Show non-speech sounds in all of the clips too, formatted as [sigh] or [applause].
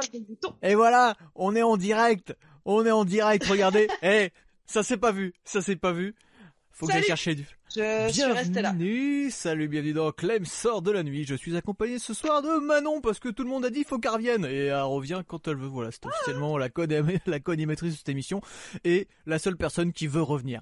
5 boutons. Et voilà, on est en direct. On est en direct, regardez. [laughs] Eh, ça s'est pas vu, ça s'est pas vu. Faut que j'aille chercher du. Je suis restée là. Bienvenue, salut, bienvenue dans Clem sort de la nuit. Je suis accompagné ce soir de Manon parce que tout le monde a dit faut qu'elle revienne et elle revient quand elle veut. Voilà, c'est officiellement la co [laughs] la de cette émission et la seule personne qui veut revenir.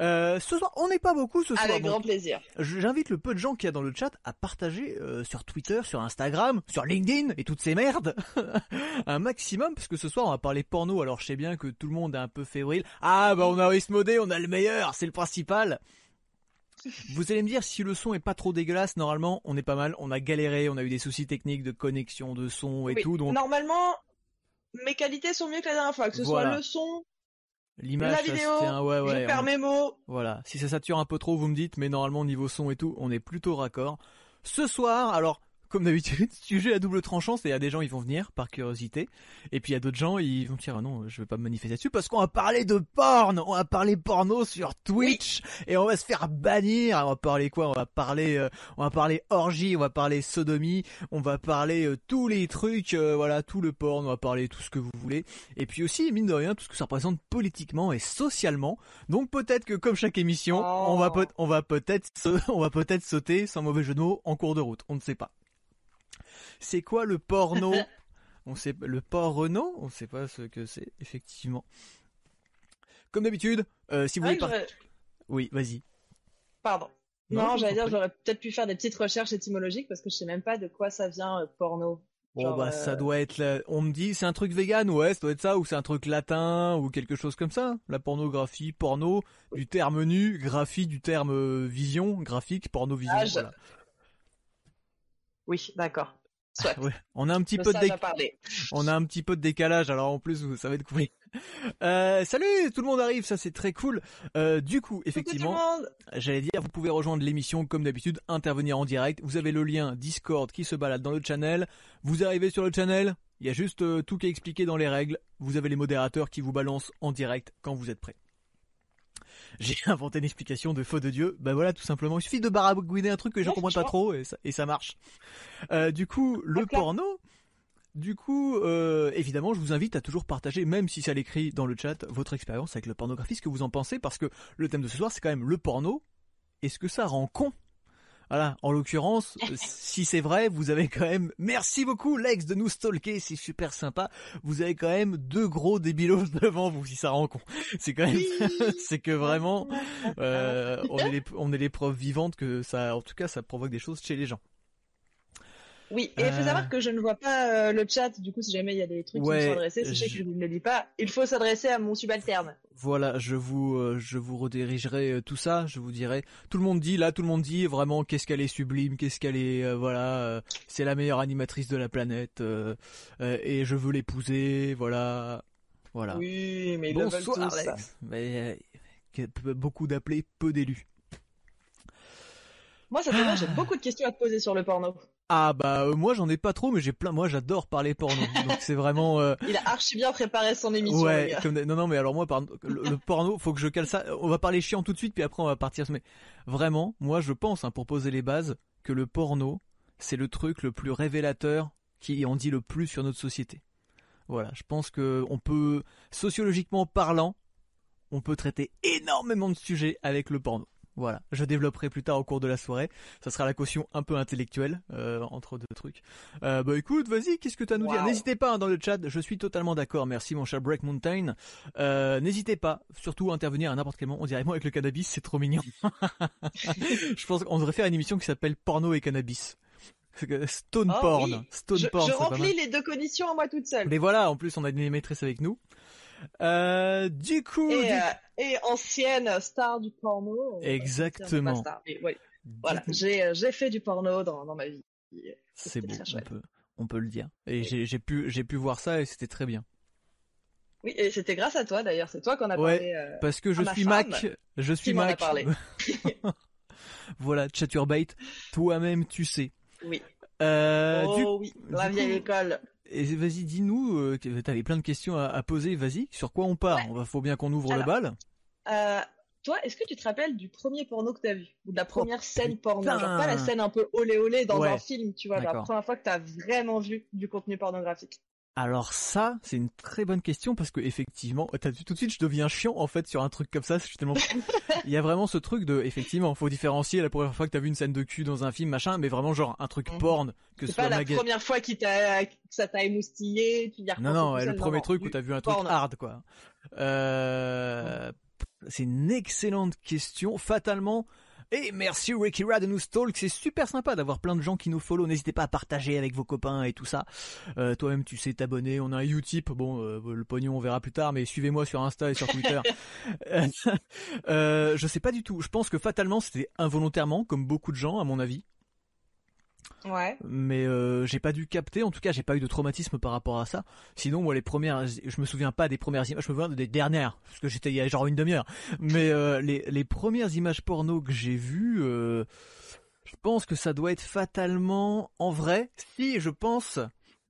Euh, ce soir, on n'est pas beaucoup ce soir. Avec grand plaisir. J'invite le peu de gens qu'il y a dans le chat à partager euh, sur Twitter, sur Instagram, sur LinkedIn et toutes ces merdes [laughs] un maximum parce que ce soir on va parler porno. Alors je sais bien que tout le monde est un peu fébrile. Ah bah on a Ismodé, on a le meilleur, c'est le principal. Vous allez me dire si le son est pas trop dégueulasse, normalement on est pas mal, on a galéré, on a eu des soucis techniques de connexion, de son et Oui. tout, donc Normalement, mes qualités sont mieux que la dernière fois, que ce Voilà. soit le son, l'image la vidéo, ouais je perds on- mes mots. Voilà, si ça sature un peu trop, vous me dites, mais normalement niveau son et tout, on est plutôt raccord. Ce soir, alors comme d'habitude, [laughs] sujet à double tranchant, c'est-à-dire des gens ils vont venir par curiosité, et puis il y a d'autres gens ils vont dire ah non, je vais pas me manifester dessus parce qu'on va parler de porn, on va parler porno sur Twitch et on va se faire bannir. On va parler quoi? On va parler, euh, on va parler orgie, on va parler sodomie, on va parler euh, tous les trucs, euh, voilà tout le porn, on va parler tout ce que vous voulez, et puis aussi mine de rien tout ce que ça représente politiquement et socialement. Donc peut-être que comme chaque émission, Oh. on va peut on va peut-être [laughs] on va peut-être sauter sans mauvais jeu de mots en cours de route. On ne sait pas. C'est quoi le porno [laughs] On sait le porno On sait pas ce que c'est effectivement. Comme d'habitude, euh, si vous Ah, voulez par- Oui, vas-y. Pardon. Non, j'allais dire, j'aurais peut-être pu faire des petites recherches étymologiques parce que je sais même pas de quoi ça vient euh, porno. Bon bah euh, ça doit être la- on me dit c'est un truc vegan ouais ça doit être ça ou c'est un truc latin ou quelque chose comme ça la pornographie porno du terme nu graphie du terme euh, vision graphique porno vision Ah, je- voilà. Oui, d'accord. Soit. Ouais, on a un petit Le peu de sage déc- a parlé. on a un petit peu de décalage alors en plus vous- ça va être cool. Euh, salut tout le monde arrive ça c'est très cool. Euh, du coup effectivement. J'allais dire, vous pouvez rejoindre l'émission comme d'habitude, intervenir en direct. Vous avez le lien Discord qui se balade dans le channel. Vous arrivez sur le channel, il y a juste euh, tout qui est expliqué dans les règles. Vous avez les modérateurs qui vous balancent en direct quand vous êtes prêts. J'ai [laughs] inventé une explication de faux de Dieu. Ben voilà, tout simplement. Il suffit de baragouiner un truc que je Ouais, comprends pas trop et ça, et ça marche. Euh, du coup, le porno. Du coup, euh, évidemment, je vous invite à toujours partager, même si ça l'écrit dans le chat, votre expérience avec le pornographie, ce que vous en pensez, parce que le thème de ce soir, c'est quand même le porno. Est-ce que ça rend con? Voilà, en l'occurrence, [laughs] euh, si c'est vrai, vous avez quand même... Merci beaucoup Lex de nous stalker, c'est super sympa. Vous avez quand même deux gros débilos [laughs] devant vous, si ça rend con. C'est quand même... [laughs] c'est que vraiment, euh, on est les- on est les preuves vivantes que ça, en tout cas, ça provoque des choses chez les gens. Oui, et il faut Euh. savoir que je ne vois pas euh, le chat, du coup, si jamais il y a des trucs qui Ouais, me sont adressés, sachez je- que je ne le lis pas. Il faut s'adresser à mon subalterne. Voilà, je vous, euh, je vous redirigerai tout ça. Je vous dirai. Tout le monde dit là, tout le monde dit vraiment qu'est-ce qu'elle est sublime, qu'est-ce qu'elle est, euh, voilà, euh, c'est la meilleure animatrice de la planète euh, et je veux l'épouser, voilà, voilà. Oui, mais Bonsoir tous. Alex. Mais beaucoup d'appelés, peu d'élus. Moi, ça fait bien, j'ai beaucoup de questions à te poser sur le porno. Ah bah euh, moi j'en ai pas trop, mais j'ai plein. Moi j'adore parler porno, [laughs] donc c'est vraiment. euh, Il a archi bien préparé son émission, Ouais, comme non non mais alors moi le, le porno, faut que je cale ça. On va parler chiant tout de suite puis après on va partir. Mais vraiment, moi je pense hein, pour poser les bases que le porno c'est le truc le plus révélateur qui en dit le plus sur notre société. Voilà, je pense que on peut sociologiquement parlant, on peut traiter énormément de sujets avec le porno. Voilà, je développerai plus tard au cours de la soirée. Ça sera la caution un peu intellectuelle euh, entre deux trucs. Euh, bah écoute, vas-y, qu'est-ce que tu as à nous dire. N'hésitez pas hein, dans le chat, je suis totalement d'accord. Merci mon cher Break Mountain. Euh, N'hésitez pas, surtout à intervenir à n'importe quel moment. On dirait moi avec le cannabis, c'est trop mignon. [laughs] je pense qu'on devrait faire une émission qui s'appelle Porno et cannabis. Stone Oh, porn, oui. stone Je, porn. je remplis les deux conditions à moi toute seule. Mais voilà, en plus on a une maîtresse avec nous. Euh, du coup, Et, du- euh, et ancienne star du porno. euh, Exactement. star. Voilà, j'ai j'ai fait du porno dans, dans ma vie. c'est beau, on peut, on peut le dire. Et j'ai j'ai pu, j'ai pu voir ça et c'était très bien. Oui, et c'était grâce à toi d'ailleurs, c'est toi qu'on a Ouais, parlé. euh, Parce que je suis femme Mac, je suis m'en a Mac. parlé. [laughs] voilà, Chaturbate, toi-même tu sais. Oui. Euh, oh du- oui, la vieille école. Et vas-y, dis-nous, euh, que t'avais plein de questions à, à poser, vas-y, sur quoi on part? Ouais. Va, faut bien qu'on ouvre Alors, le bal. Euh, toi, est-ce que tu te rappelles du premier porno que t'as vu? Ou de la première scène porno? Genre pas la scène un peu olé olé dans Ouais. un film, tu vois, la première fois que t'as vraiment vu du contenu pornographique. Alors ça, c'est une très bonne question parce que effectivement, t'as vu tout de suite, je deviens chiant en fait sur un truc comme ça. Je suis tellement... [laughs] Il y a vraiment ce truc de, effectivement, faut différencier la première fois que t'as vu une scène de cul dans un film, machin, mais vraiment genre un truc Mhm. porn que ce C'est pas la maga- première fois qu'il t'a, que ça t'a émoustillé, tu y as Non, non, ouais, le premier truc où t'as vu un truc hard, quoi. Euh, C'est une excellente question. Fatalement. Et merci Ricky Rad de nous stalk, c'est super sympa d'avoir plein de gens qui nous follow. N'hésitez pas à partager avec vos copains et tout ça. Euh, Toi-même, tu sais t'abonner. On a un Utip, bon, euh, le pognon on verra plus tard, mais suivez-moi sur Insta et sur Twitter. [laughs] Euh, je sais pas du tout. Je pense que fatalement c'était involontairement, comme beaucoup de gens à mon avis Ouais. mais euh, j'ai pas dû capter. En tout cas, j'ai pas eu de traumatisme par rapport à ça. Sinon, moi, les premières, je me souviens pas des premières images, je me souviens des dernières, parce que j'étais il y a genre une demi-heure. Mais euh, les, les premières images porno que j'ai vues, euh, je pense que ça doit être fatalement en vrai. Si, je pense,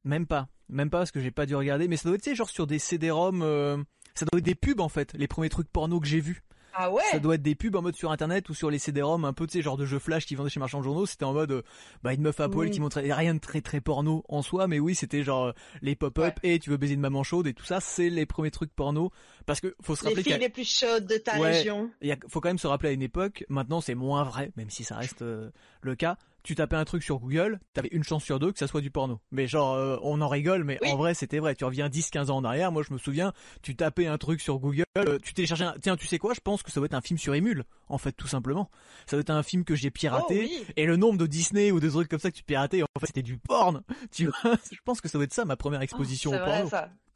même pas, même pas parce que j'ai pas dû regarder, mais ça doit être genre sur des CD-ROM. ça doit être des pubs en fait, les premiers trucs porno que j'ai vus. Ah ouais. Ça doit être des pubs en mode sur internet ou sur les CD-ROM, un peu, tu sais, genre de jeux flash qui vendaient chez Marchand de Journaux. C'était en mode, euh, bah, une meuf à poil Oui. qui montrait rien de très très porno en soi, mais oui, c'était genre euh, les pop-up et tu veux baiser une maman chaude et tout ça, c'est les premiers trucs porno. Parce que faut se Les rappeler qu'il filles les plus chaudes de ta Ouais. région. il faut quand même se rappeler à une époque, maintenant c'est moins vrai, même si ça reste euh, le cas. Tu tapais un truc sur Google, t'avais une chance sur deux que ça soit du porno. Mais genre, euh, on en rigole, mais Oui. en vrai c'était vrai. Tu reviens 10-15 ans en arrière, moi je me souviens, tu tapais un truc sur Google, euh, tu téléchargeais un... Tiens, tu sais quoi, je pense que ça doit être un film sur Emule, en fait, tout simplement. Ça doit être un film que j'ai piraté. Oh, oui. Et le nombre de Disney ou de trucs comme ça que tu piratais, en fait c'était du porn. [laughs] Tu vois, je pense que ça doit être ça ma première exposition C'est au porno.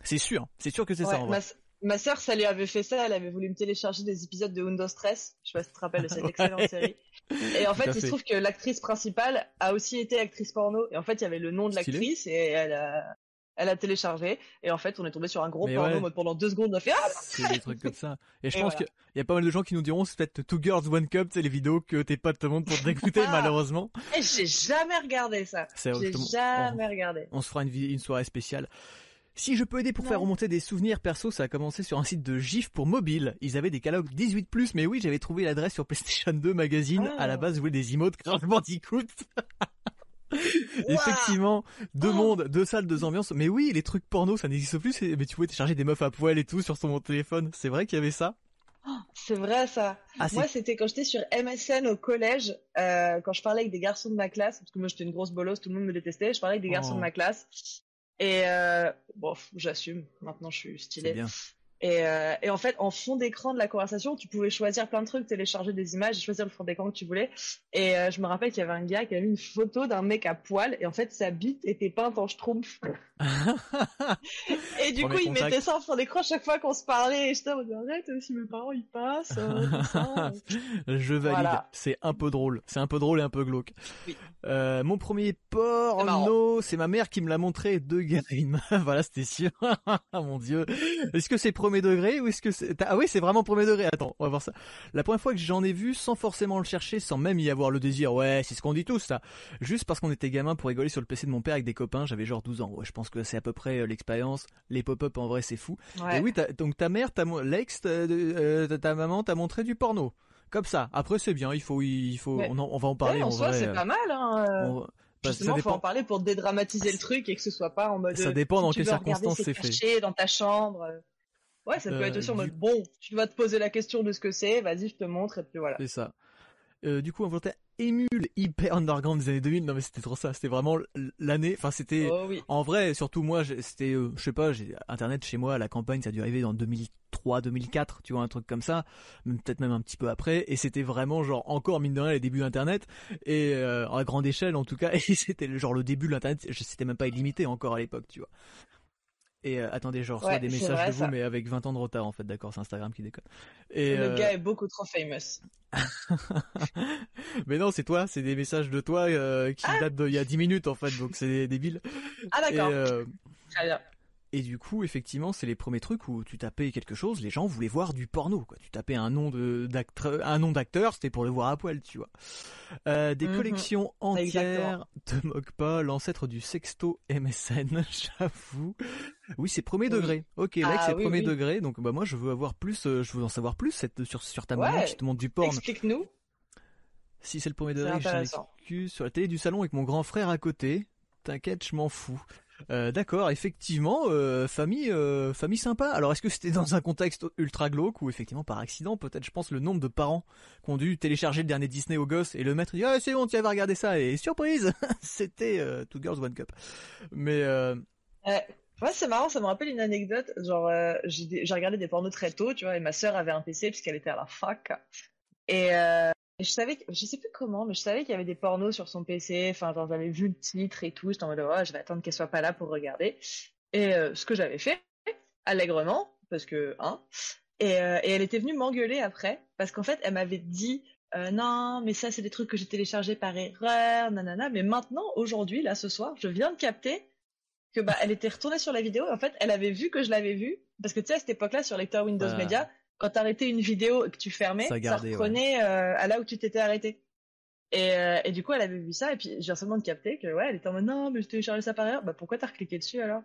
C'est sûr, c'est sûr que c'est Ouais, ça en vrai. Ma, sœur, ça lui avait fait ça. Elle avait voulu me télécharger des épisodes de Windows Stress. Je sais pas si tu te rappelles de cette excellente série. Et en [laughs] fait, il se trouve que l'actrice principale a aussi été actrice porno. Et en fait, il y avait le nom de l'actrice et elle a, elle a téléchargé. Et en fait, on est tombé sur un gros Mais porno. ouais. pendant deux secondes, on a fait ah C'est des trucs comme ça. Et je Et pense voilà. qu'il y a pas mal de gens qui nous diront c'est peut-être Two Girls One Cup, c'est les vidéos que tes potes te montrent pour te dégoûter Ah. malheureusement. Et j'ai jamais regardé ça. C'est J'ai jamais regardé. on, se fera une soirée spéciale. Si je peux aider pour Ouais. faire remonter des souvenirs perso, ça a commencé sur un site de GIF pour mobile. Ils avaient des catalogues 18+, mais oui, j'avais trouvé l'adresse sur PlayStation 2 Magazine. Ah. À la base, je voulais des emotes Crash Bandicoot. [laughs] Effectivement, deux Oh. mondes, deux salles, deux ambiances. Mais oui, les trucs porno, ça n'existe plus. Mais tu pouvais télécharger des meufs à poil et tout sur son téléphone. C'est vrai qu'il y avait ça C'est vrai ça. Ah, Moi, c'était quand j'étais sur MSN au collège, euh, quand je parlais avec des garçons de ma classe, parce que moi j'étais une grosse bolosse, tout le monde me détestait, je parlais avec des garçons Oh. de ma classe. Et euh, bon, j'assume, maintenant je suis bien. Et, euh, et en fait, en fond d'écran de la conversation, tu pouvais choisir plein de trucs, télécharger des images, et choisir le fond d'écran que tu voulais. Et euh, je me rappelle qu'il y avait un gars qui avait mis une photo d'un mec à poil, et en fait sa bite était peinte en schtroumpf. [laughs] Et du Premier coup, il mettait ça en fond d'écran chaque fois qu'on se parlait. Et j'étais en mode, arrête, si mes parents ils passent, [laughs] euh, ça. Je valide. Voilà. C'est un peu drôle. C'est un peu drôle et un peu glauque. Oui. Euh, mon premier porno, c'est ma mère qui me l'a montré de Garine. [laughs] voilà, c'était sûr. Ah mon dieu. Est-ce que c'est premier degré ou est-ce que c'est... Ah oui, c'est vraiment premier degré. Attends, on va voir ça. La première fois que j'en ai vu sans forcément le chercher, sans même y avoir le désir. Ouais, c'est ce qu'on dit tous, ça. Juste parce qu'on était gamin pour rigoler sur le PC de mon père avec des copains. J'avais genre 12 ans. Ouais, je pense que c'est à peu près euh, l'expérience. Les pop-up, en vrai, c'est fou. Ouais. Et oui, t'as- donc ta mère, ta mo- l'ex, ta, euh, ta maman t'a montré du porno. Comme ça. Après, c'est bien. Il faut, il faut, on, en- on va en parler Ouais, en en soi, vrai. c'est pas mal. Hein. euh. On- bah, Justement, ça faut en parler pour dédramatiser le truc et que ce soit pas en mode. Ça euh, dépend dans quelles circonstances c'est fait. dans ta chambre. Euh. Ouais, ça peut Euh, être aussi en du- mode bon, tu vas te poser la question de ce que c'est, vas-y, je te montre et puis voilà. C'est ça. Euh, du coup, on volontaire émule hyper underground des années 2000. Non, mais c'était trop ça. C'était vraiment l'année. Enfin, c'était. Oh oui. En vrai, surtout moi, c'était, euh, je sais pas, j'ai Internet chez moi à la campagne, ça a dû arriver dans 2003, 2004, tu vois, un truc comme ça, peut-être même un petit peu après, et c'était vraiment genre encore mine de rien les débuts d'Internet, et euh, à grande échelle en tout cas, [laughs] et c'était genre le début de l'Internet, c'était même pas illimité encore à l'époque, tu vois. Et euh, attendez, je reçois Ouais, des messages vrai, de vous, ça. mais avec 20 ans de retard en fait, d'accord, c'est Instagram qui déconne. Et, Le euh, gars est beaucoup trop famous. [laughs] mais non, c'est toi, c'est des messages de toi euh, qui Ah datent d'il y a 10 minutes en fait, donc c'est débile. Ah d'accord. Très bien. Et du coup, effectivement, c'est les premiers trucs où tu tapais quelque chose, les gens voulaient voir du porno, quoi. Tu tapais un nom d'acteur, un nom d'acteur, c'était pour le voir à poil, tu vois. Euh, des Mhm. collections entières, te moque pas, l'ancêtre du sexto MSN, [laughs] j'avoue. Oui, c'est premier degré. Ok, là, Ah, c'est oui, premier oui. degré, donc bah moi, je veux avoir plus, euh, je veux en savoir plus cette, sur sur ta Ouais. qui te montre du porn. Explique-nous. Si c'est le premier degré, m'excuse. Sur la télé du salon avec mon grand frère à côté. T'inquiète, je m'en fous. Euh, D'accord, effectivement, euh, famille, euh, famille sympa. Alors, est-ce que c'était dans un contexte ultra glauque ou effectivement par accident? Peut-être, je pense, le nombre de parents qui ont dû télécharger le dernier Disney au gosse et le dit ah c'est bon, tu vas regarder ça et surprise, [laughs] c'était Two Girls One Cup. Mais Ouais, c'est marrant, ça me rappelle une anecdote. Genre, j'ai regardé des pornos très tôt, tu vois, et ma sœur avait un PC puisqu'elle était à la fac. Et, et je savais, que, je sais plus comment, mais je savais qu'il y avait des pornos sur son PC. Enfin, genre, j'avais vu le titre et tout. J'étais en mode, ouais, je vais attendre qu'elle soit pas là pour regarder. Et euh, ce que j'avais fait, allègrement, parce que, hein. Et, euh, et elle était venue m'engueuler après, parce qu'en fait, elle m'avait dit, euh, non, mais ça, c'est des trucs que j'ai téléchargés par erreur, nanana. Mais maintenant, aujourd'hui, là, ce soir, je viens de capter que bah elle était retournée sur la vidéo et en fait elle avait vu que je l'avais vu parce que tu sais à cette époque-là sur lecteur Windows Ah. Media quand t'arrêtais une vidéo et que tu fermais Ça ça, gardait, reprenait euh, à là où tu t'étais arrêté. Et, euh, et du coup elle avait vu ça et puis j'ai seulement de capter que ouais elle était en mode non mais je téléchargé ça par erreur. Bah pourquoi t'as recliqué dessus alors?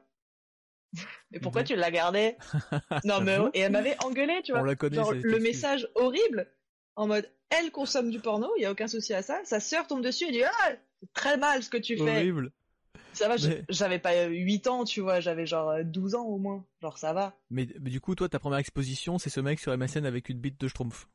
Et pourquoi Ouais. tu l'as gardé? [laughs] Non mais et elle m'avait engueulé tu vois. on la connaît. genre le message horrible en mode elle consomme du porno il y a aucun souci à ça. Sa sœur tombe dessus et dit ah c'est très mal ce que tu fais. Horrible. Ça va, Mais- j'avais pas euh, 8 ans, tu vois, j'avais genre euh, 12 ans au moins. Genre ça va. Mais, mais du coup, toi, ta première exposition, c'est ce mec sur MSN avec une bite de Schtroumpf.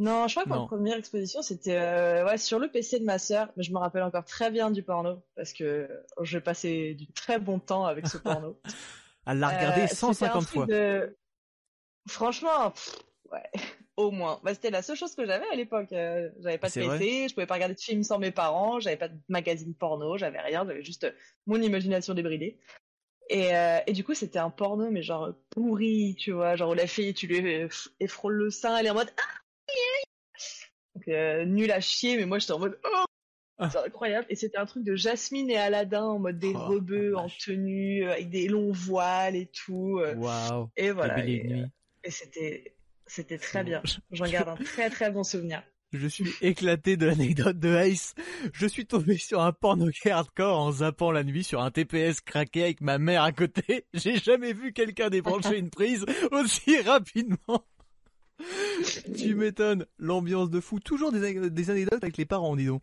Non, je crois que Non. ma première exposition c'était euh, ouais, sur le PC de ma sœur, mais je me rappelle encore très bien du porno parce que j'ai passé du très bon temps avec ce porno. [laughs] Elle l'a regardé Euh, c'était 150 un truc fois. de- Franchement, pff, ouais, au moins. Bah, c'était la seule chose que j'avais à l'époque. Euh, j'avais pas de PC, je pouvais pas regarder de films sans mes parents, j'avais pas de magazine porno, j'avais rien, j'avais juste euh, mon imagination débridée. Et, euh, et du coup, c'était un porno, mais genre pourri, tu vois, genre où la fille, tu lui effrôles le sein, elle est en mode ah. Donc, euh, nul à chier, mais moi j'étais en mode oh, Ah. c'est incroyable. Et c'était un truc de Jasmine et Aladdin en mode des Oh, rebeux en tenue, avec des longs voiles et tout. et voilà. Et c'était, c'était très bien. J'en garde un très très bon souvenir. Je suis éclaté de l'anecdote de Ace. Je suis tombé sur un porno hardcore en zappant la nuit sur un TPS craqué avec ma mère à côté. [laughs] J'ai jamais vu quelqu'un débrancher une prise aussi rapidement. tu m'étonnes. L'ambiance de fou. Toujours des, des anecdotes avec les parents, dis donc.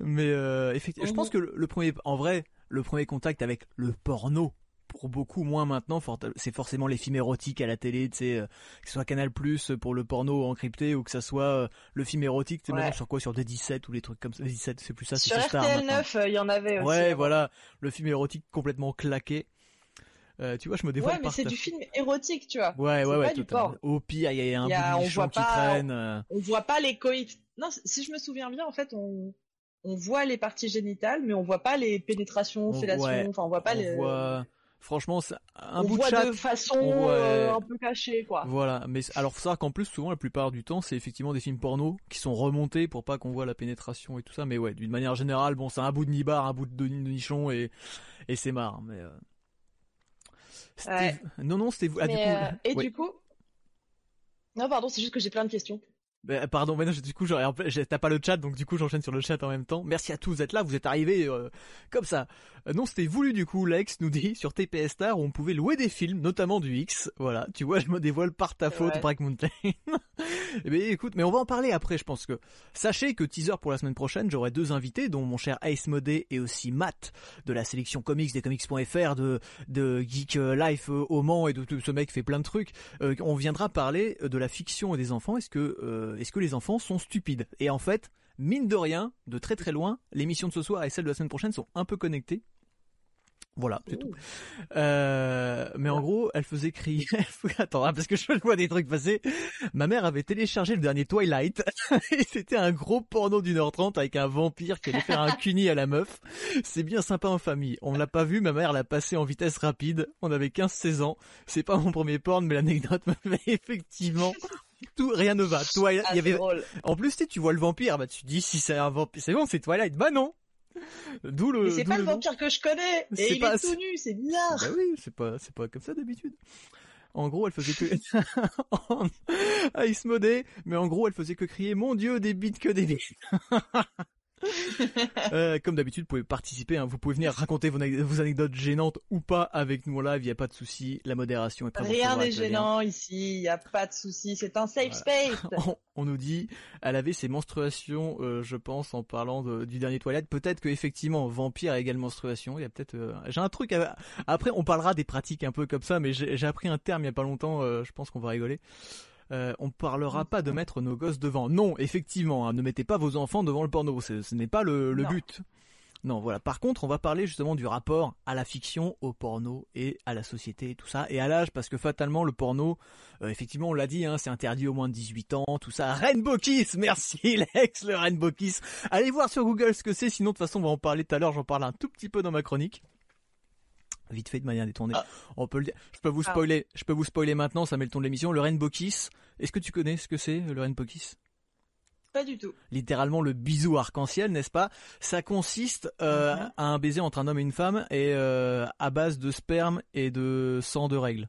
Mais euh, effectivement, je pense que le, le premier, en vrai, le premier contact avec le porno, pour beaucoup moins maintenant, c'est forcément les films érotiques à la télé, tu sais, euh, que ce soit Canal Plus pour le porno encrypté ou que ça soit euh, le film érotique, tu sais, Ouais. sur quoi? Sur D17 ou les trucs comme ça. D17, c'est plus ça, c'est Sur sur Star RTL maintenant. 9, euh, il y en avait aussi. Ouais, voilà, le film érotique complètement claqué. Euh, tu vois, je me dévoile Ouais, mais c'est ta- du film érotique, tu vois. Ouais, ouais, ouais, pas du totalement. porn. Au pire, il y a un Il y a- bout on de qui pas- traîne. euh, On voit pas les coïts. Non, si je me souviens bien, en fait, on, on voit les parties génitales, mais on voit pas les pénétrations, On- fellations. ouais, Enfin, on voit pas on les. voit... Franchement, c'est un on bout de voit chat. de façon voit- euh, un peu cachée, quoi. Voilà, mais alors faut savoir qu'en plus souvent la plupart du temps c'est effectivement des films porno qui sont remontés pour pas qu'on voit la pénétration et tout ça, mais ouais d'une manière générale bon c'est un bout de nibar, un bout de, de nichon et et c'est marre, mais euh... Ouais. non non c'était vous ah, du coup euh, et ouais. du coup? Non, pardon, c'est juste que j'ai plein de questions. Bah, pardon, mais non, du coup, t'as pas le chat, donc du coup, j'enchaîne sur le chat en même temps. Merci à tous d'être là, vous êtes arrivés euh, comme ça. Euh, non, c'était voulu du coup, Lex nous dit sur TPS Star où on pouvait louer des films, notamment du X. Voilà, tu vois, je me dévoile par ta faute, vrai. Brack Mountain. [laughs] Eh bien, écoute, mais on va en parler après, je pense que. Sachez que teaser pour la semaine prochaine, j'aurai deux invités, dont mon cher Ace Modé et aussi Matt de la sélection comics des comics.fr, de, de Geek euh, Life euh, au Mans et de tout ce mec qui fait plein de trucs. Euh, on viendra parler de la fiction et des enfants. Est-ce que, euh, est-ce que les enfants sont stupides? Et en fait, mine de rien, de très très loin, l'émission de ce soir et celle de la semaine prochaine sont un peu connectées. Voilà, c'est tout. Euh, mais en gros, elle faisait crier. [laughs] Attends, hein, parce que je vois des trucs passer. Ma mère avait téléchargé le dernier Twilight [laughs] et c'était un gros porno d'une heure trente avec un vampire qui allait faire un cuni à la meuf. C'est bien sympa en famille. On l'a pas vu, ma mère l'a passé en vitesse rapide. On avait 15-16 ans. C'est pas mon premier porn, mais l'anecdote [laughs] me fait effectivement tout, rien ne va. Twilight, Ah, il y c'est avait, drôle. en plus, tu tu vois le vampire, bah tu te dis si c'est un vampire, c'est bon, c'est Twilight. Bah non. D'où le. C'est pas le vampire que je connais. Et il pas- est tout nu, c'est bizarre. Bah oui, c'est pas, c'est pas comme ça d'habitude. En gros, elle faisait que [laughs] Ice Modé, mais en gros, elle faisait que crier "Mon Dieu, des bites que des bites." [laughs] Euh, comme d'habitude, vous pouvez participer. hein. Vous pouvez venir raconter vos, vos anecdotes gênantes ou pas avec nous en live. Il n'y a pas de souci. La modération est présente. Rien n'est gênant ici, il n'y a pas de souci, c'est un safe space. [laughs] On, on nous dit, elle avait ses menstruations, euh, je pense, en parlant de- du dernier toilette. Peut-être que effectivement, vampire a également menstruation. Il y a peut-être. euh, J'ai un truc. à- Après, on parlera des pratiques un peu comme ça, mais j'ai appris un terme il y a pas longtemps. je pense qu'on va rigoler. Euh, on parlera pas de mettre nos gosses devant. Non, effectivement, hein, ne mettez pas vos enfants devant le porno. Ce n'est pas le, but. Non, voilà. Par contre, on va parler justement du rapport à la fiction, au porno et à la société, tout ça, et à l'âge, parce que fatalement, le porno, euh, effectivement, on l'a dit, hein, c'est interdit au moins de 18 ans, tout ça. Rainbow Kiss, [laughs] merci Lex, le Rainbow Kiss. Allez voir sur Google ce que c'est, sinon de toute façon, on va en parler tout à l'heure, j'en parle un tout petit peu dans ma chronique. Vite fait de manière détournée. Ah. On peut le dire. Je peux vous Ah. spoiler, je peux vous spoiler maintenant, ça met le ton de l'émission. Le Rainbow Kiss. Est-ce que tu connais ce que c'est, le Rainbow Kiss? Pas du tout. littéralement le bisou arc-en-ciel, n'est-ce pas? Ça consiste euh, Mhm. à un baiser entre un homme et une femme et euh, à base de sperme et de sang de règle.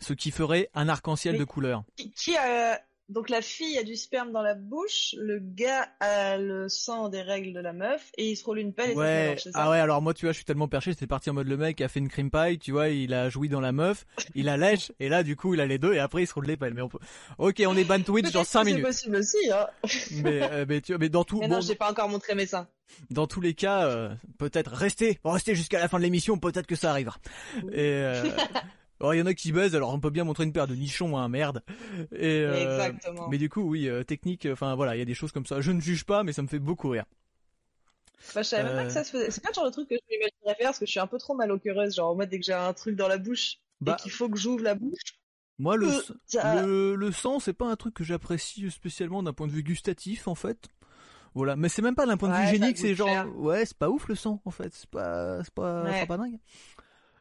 Ce qui ferait un arc-en-ciel Mais- de couleur. Qui, qui a... Donc la fille a du sperme dans la bouche, le gars a le sang des règles de la meuf, et il se roule une pelle et Ouais, ça ah ouais, alors moi tu vois, je suis tellement perché, j'étais parti en mode le mec a fait une cream pie, tu vois, il a joui dans la meuf, il la lèche, et là du coup il a les deux, et après il se roule les pelles. Mais on peut... Ok, on est ban Twitch dans Peut-être 5 que minutes. C'est possible aussi, hein. [laughs] Mais, euh, mais, tu vois, mais dans tout, Mais bon, non, j'ai pas encore montré mes seins. dans tous les cas, euh, peut-être restez, restez jusqu'à la fin de l'émission, peut-être que ça arrivera. Et euh, [laughs] alors, il y en a qui baisent, alors on peut bien montrer une paire de nichons, hein, merde. Et euh, Exactement. mais du coup, oui, euh, technique, enfin voilà, il y a des choses comme ça. Je ne juge pas, mais ça me fait beaucoup rire. Bah, je savais même pas que ça se faisait. C'est pas le genre de truc que je m'imaginerais faire parce que je suis un peu trop mal au. Genre, en mode, dès que j'ai un truc dans la bouche Bah, et qu'il faut que j'ouvre la bouche. moi, le, euh, ça- le, le sang, c'est pas un truc que j'apprécie spécialement d'un point de vue gustatif, en fait. Voilà, mais c'est même pas d'un point de Ouais, vue goûte c'est genre, ouais, c'est pas ouf le sang, en fait, c'est pas, c'est pas, Ouais. c'est pas dingue.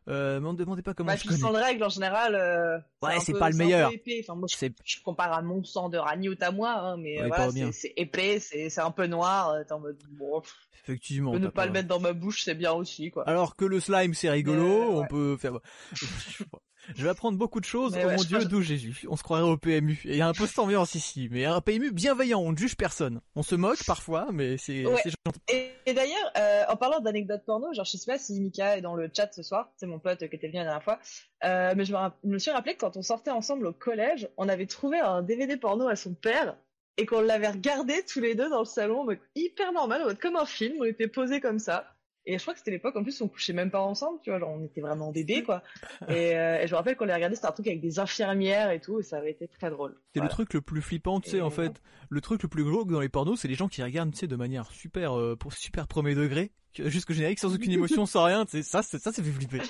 Euh, mais on demandait pas comment Bah, je connais. de règle, en général. euh, Ouais, c'est pas le meilleur. Enfin, moi, je, je compare à mon sang de ragnout à moi, hein, mais Ouais, euh, voilà, c'est épais, c'est c'est un peu noir. euh, T'es en mode, bon, Effectivement. ne pas le mettre dans ma bouche, c'est bien aussi, quoi. Alors que le slime c'est rigolo, on peut faire. [laughs] Je vais apprendre beaucoup de choses. Mais oh ouais, mon dieu, d'où Jésus? On se croirait au PMU. Et il y a un peu cette ambiance ici, mais un PMU bienveillant. On ne juge personne. On se moque parfois, mais c'est Ouais. gentil. Et, et d'ailleurs, euh, en parlant d'anecdotes porno, genre je sais pas si Mika est dans le chat ce soir, c'est mon pote qui était venu la dernière fois, euh, mais je me, rapp- je me suis rappelé que quand on sortait ensemble au collège, on avait trouvé un DVD porno à son père et qu'on l'avait regardé tous les deux dans le salon, hyper normal, comme un film, on était posés comme ça. Et je crois que c'était l'époque, en plus, on couchait même pas ensemble, tu vois, genre on était vraiment bébés, quoi. [laughs] Et, euh, et je me rappelle qu'on les regardait, c'était un truc avec des infirmières et tout, et ça avait été très drôle. C'est Voilà. le truc le plus flippant, tu sais, Et en fait. Le truc le plus glauque dans les pornos, c'est les gens qui regardent, tu sais, de manière super, euh, pour super premier degré, que- jusqu'au générique, sans aucune émotion, [laughs] sans rien. tu sais, Ça, c'est- ça, ça fait flipper.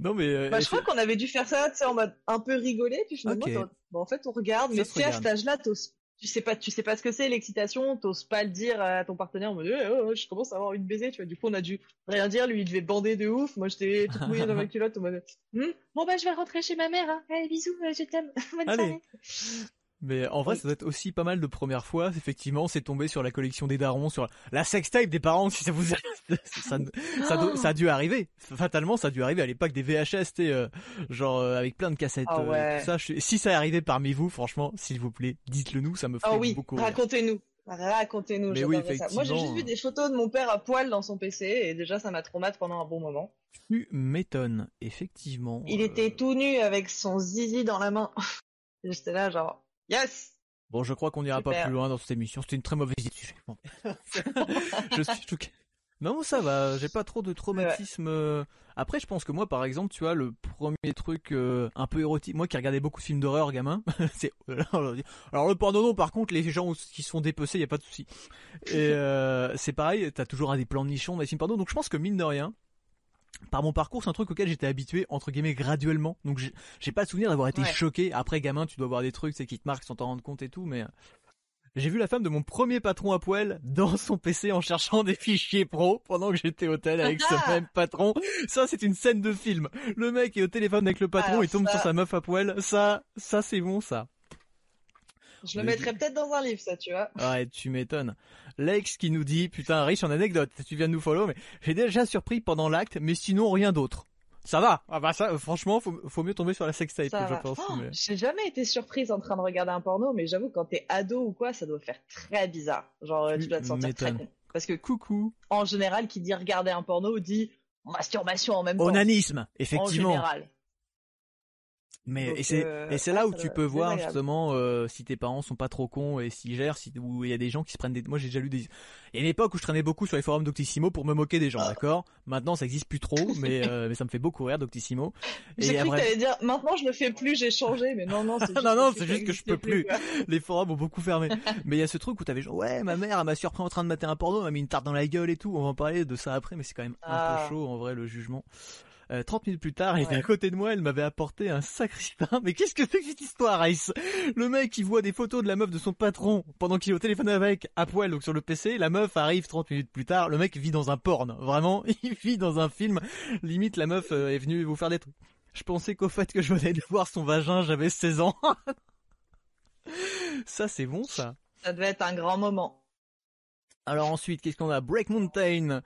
Non mais. euh, Bah, je crois qu'on avait dû faire ça, tu sais, en mode un peu rigoler, puis finalement, bon, en fait, on regarde, Ça mais tu sais, à cet âge-là, t'oses- tu sais pas, tu sais pas ce que c'est l'excitation, t'oses pas le dire à ton partenaire en mode, Eh, oh, je commence à avoir une baiser, tu vois. Du coup, on a dû rien dire, lui, il devait bander de ouf, moi, j'étais toute mouillée dans ma culotte en mode, Hmm, [laughs] bon, bah, je vais rentrer chez ma mère, hein. Allez, bisous, euh, je t'aime. [laughs] Bonne Allez. soirée. Mais en vrai, Oui. ça doit être aussi pas mal de premières fois. Effectivement, c'est tombé sur la collection des darons, sur la sextape des parents, si ça vous [laughs] ça, ça, ça, a dû arriver. Fatalement, ça a dû arriver à l'époque des VHS, t'es, euh, genre euh, avec plein de cassettes. Ah euh, ouais. tout ça. Je- si ça est arrivé parmi vous, franchement, s'il vous plaît, dites-le nous, ça me ferait Ah oui, beaucoup racontez-nous. Racontez-nous, Mais oui, ça. Moi, j'ai juste vu des photos de mon père à poil dans son PC, et déjà, ça m'a traumatisé pendant un bon moment. Tu m'étonnes, effectivement. Il euh, était tout nu avec son zizi dans la main. [laughs] J'étais là, genre, yes! Bon, je crois qu'on n'ira pas plus loin dans cette émission. C'était une très mauvaise idée. Bon. [laughs] je suis choqué. Non, ça va. J'ai pas trop de traumatisme. euh. Après, je pense que moi, par exemple, tu vois, le premier truc euh, un peu érotique, moi qui regardais beaucoup de films d'horreur, gamin, [laughs] c'est. Alors le porno, non. Par contre, les gens qui se font dépecer, y a pas de souci. Et euh, c'est pareil. T'as toujours un des plans de nichons dans les films porno. Donc, je pense que mine de rien. Par mon parcours, c'est un truc auquel j'étais habitué entre guillemets graduellement. Donc j'ai pas le souvenir d'avoir été Ouais. choqué. Après gamin, tu dois voir des trucs, c'est qui te marquent sans t'en rendre compte et tout, mais euh, j'ai vu la femme de mon premier patron à poil dans son PC en cherchant des fichiers pro pendant que j'étais au tel avec ce Ah même patron. Ça, c'est une scène de film. Le mec est au téléphone avec le patron, Alors il tombe ça- sur sa meuf à poil. Ça, ça c'est bon, ça. Je le mettrais peut-être dans un livre, ça, tu vois. Ouais, tu m'étonnes. Lex qui nous dit, putain, riche en anecdotes. Tu viens de nous follow, mais j'ai déjà surpris pendant l'acte, mais sinon rien d'autre. Ça va. Ah bah ça, franchement, faut, faut mieux tomber sur la sextape, je va. pense. Oh, mais- J'ai jamais été surprise en train de regarder un porno, mais j'avoue, quand t'es ado ou quoi, ça doit faire très bizarre. Genre, euh, Tu tu dois te sentir très con. Parce que, Coucou. en général, qui dit regarder un porno dit masturbation en même temps. Onanisme, En effectivement. général. Mais Donc, et c'est euh, et c'est là où ça tu peux voir agréable. justement euh, si tes parents sont pas trop cons et s'ils gèrent, si où il y a des gens qui se prennent des. Moi j'ai déjà lu des. Il y a une époque où je traînais beaucoup sur les forums Doctissimo pour me moquer des gens, Ah. d'accord? Maintenant ça existe plus trop, mais euh, [laughs] mais ça me fait beaucoup rire Doctissimo. J'ai cru après- que t'allais dire maintenant je le fais plus, j'ai changé, mais non, non, c'est [laughs] juste, Non, non, que c'est juste que je peux plus. [laughs] les forums ont beaucoup fermé. mais il y a ce truc où t'avais genre ouais ma mère elle m'a surpris en train de mater un porno, elle m'a mis une tarte dans la gueule et tout. On va en parler de ça après, mais c'est quand même un Ah. peu chaud en vrai le jugement. Euh, 30 minutes plus tard, il était Ouais. à côté de moi, elle m'avait apporté un sacristain. [laughs] Mais qu'est-ce que c'est que cette histoire, Ice Le mec, il voit des photos de la meuf de son patron pendant qu'il est au téléphone avec, à poil, donc sur le PC. La meuf arrive 30 minutes plus tard. Le mec vit dans un porn. Vraiment, [laughs] il vit dans un film. Limite, la meuf euh, est venue vous faire des trucs. Je pensais qu'au fait que je venais de voir son vagin, j'avais 16 ans. [laughs] ça, c'est bon, ça. Ça devait être un grand moment. Alors ensuite, qu'est-ce qu'on a? Break Mountain.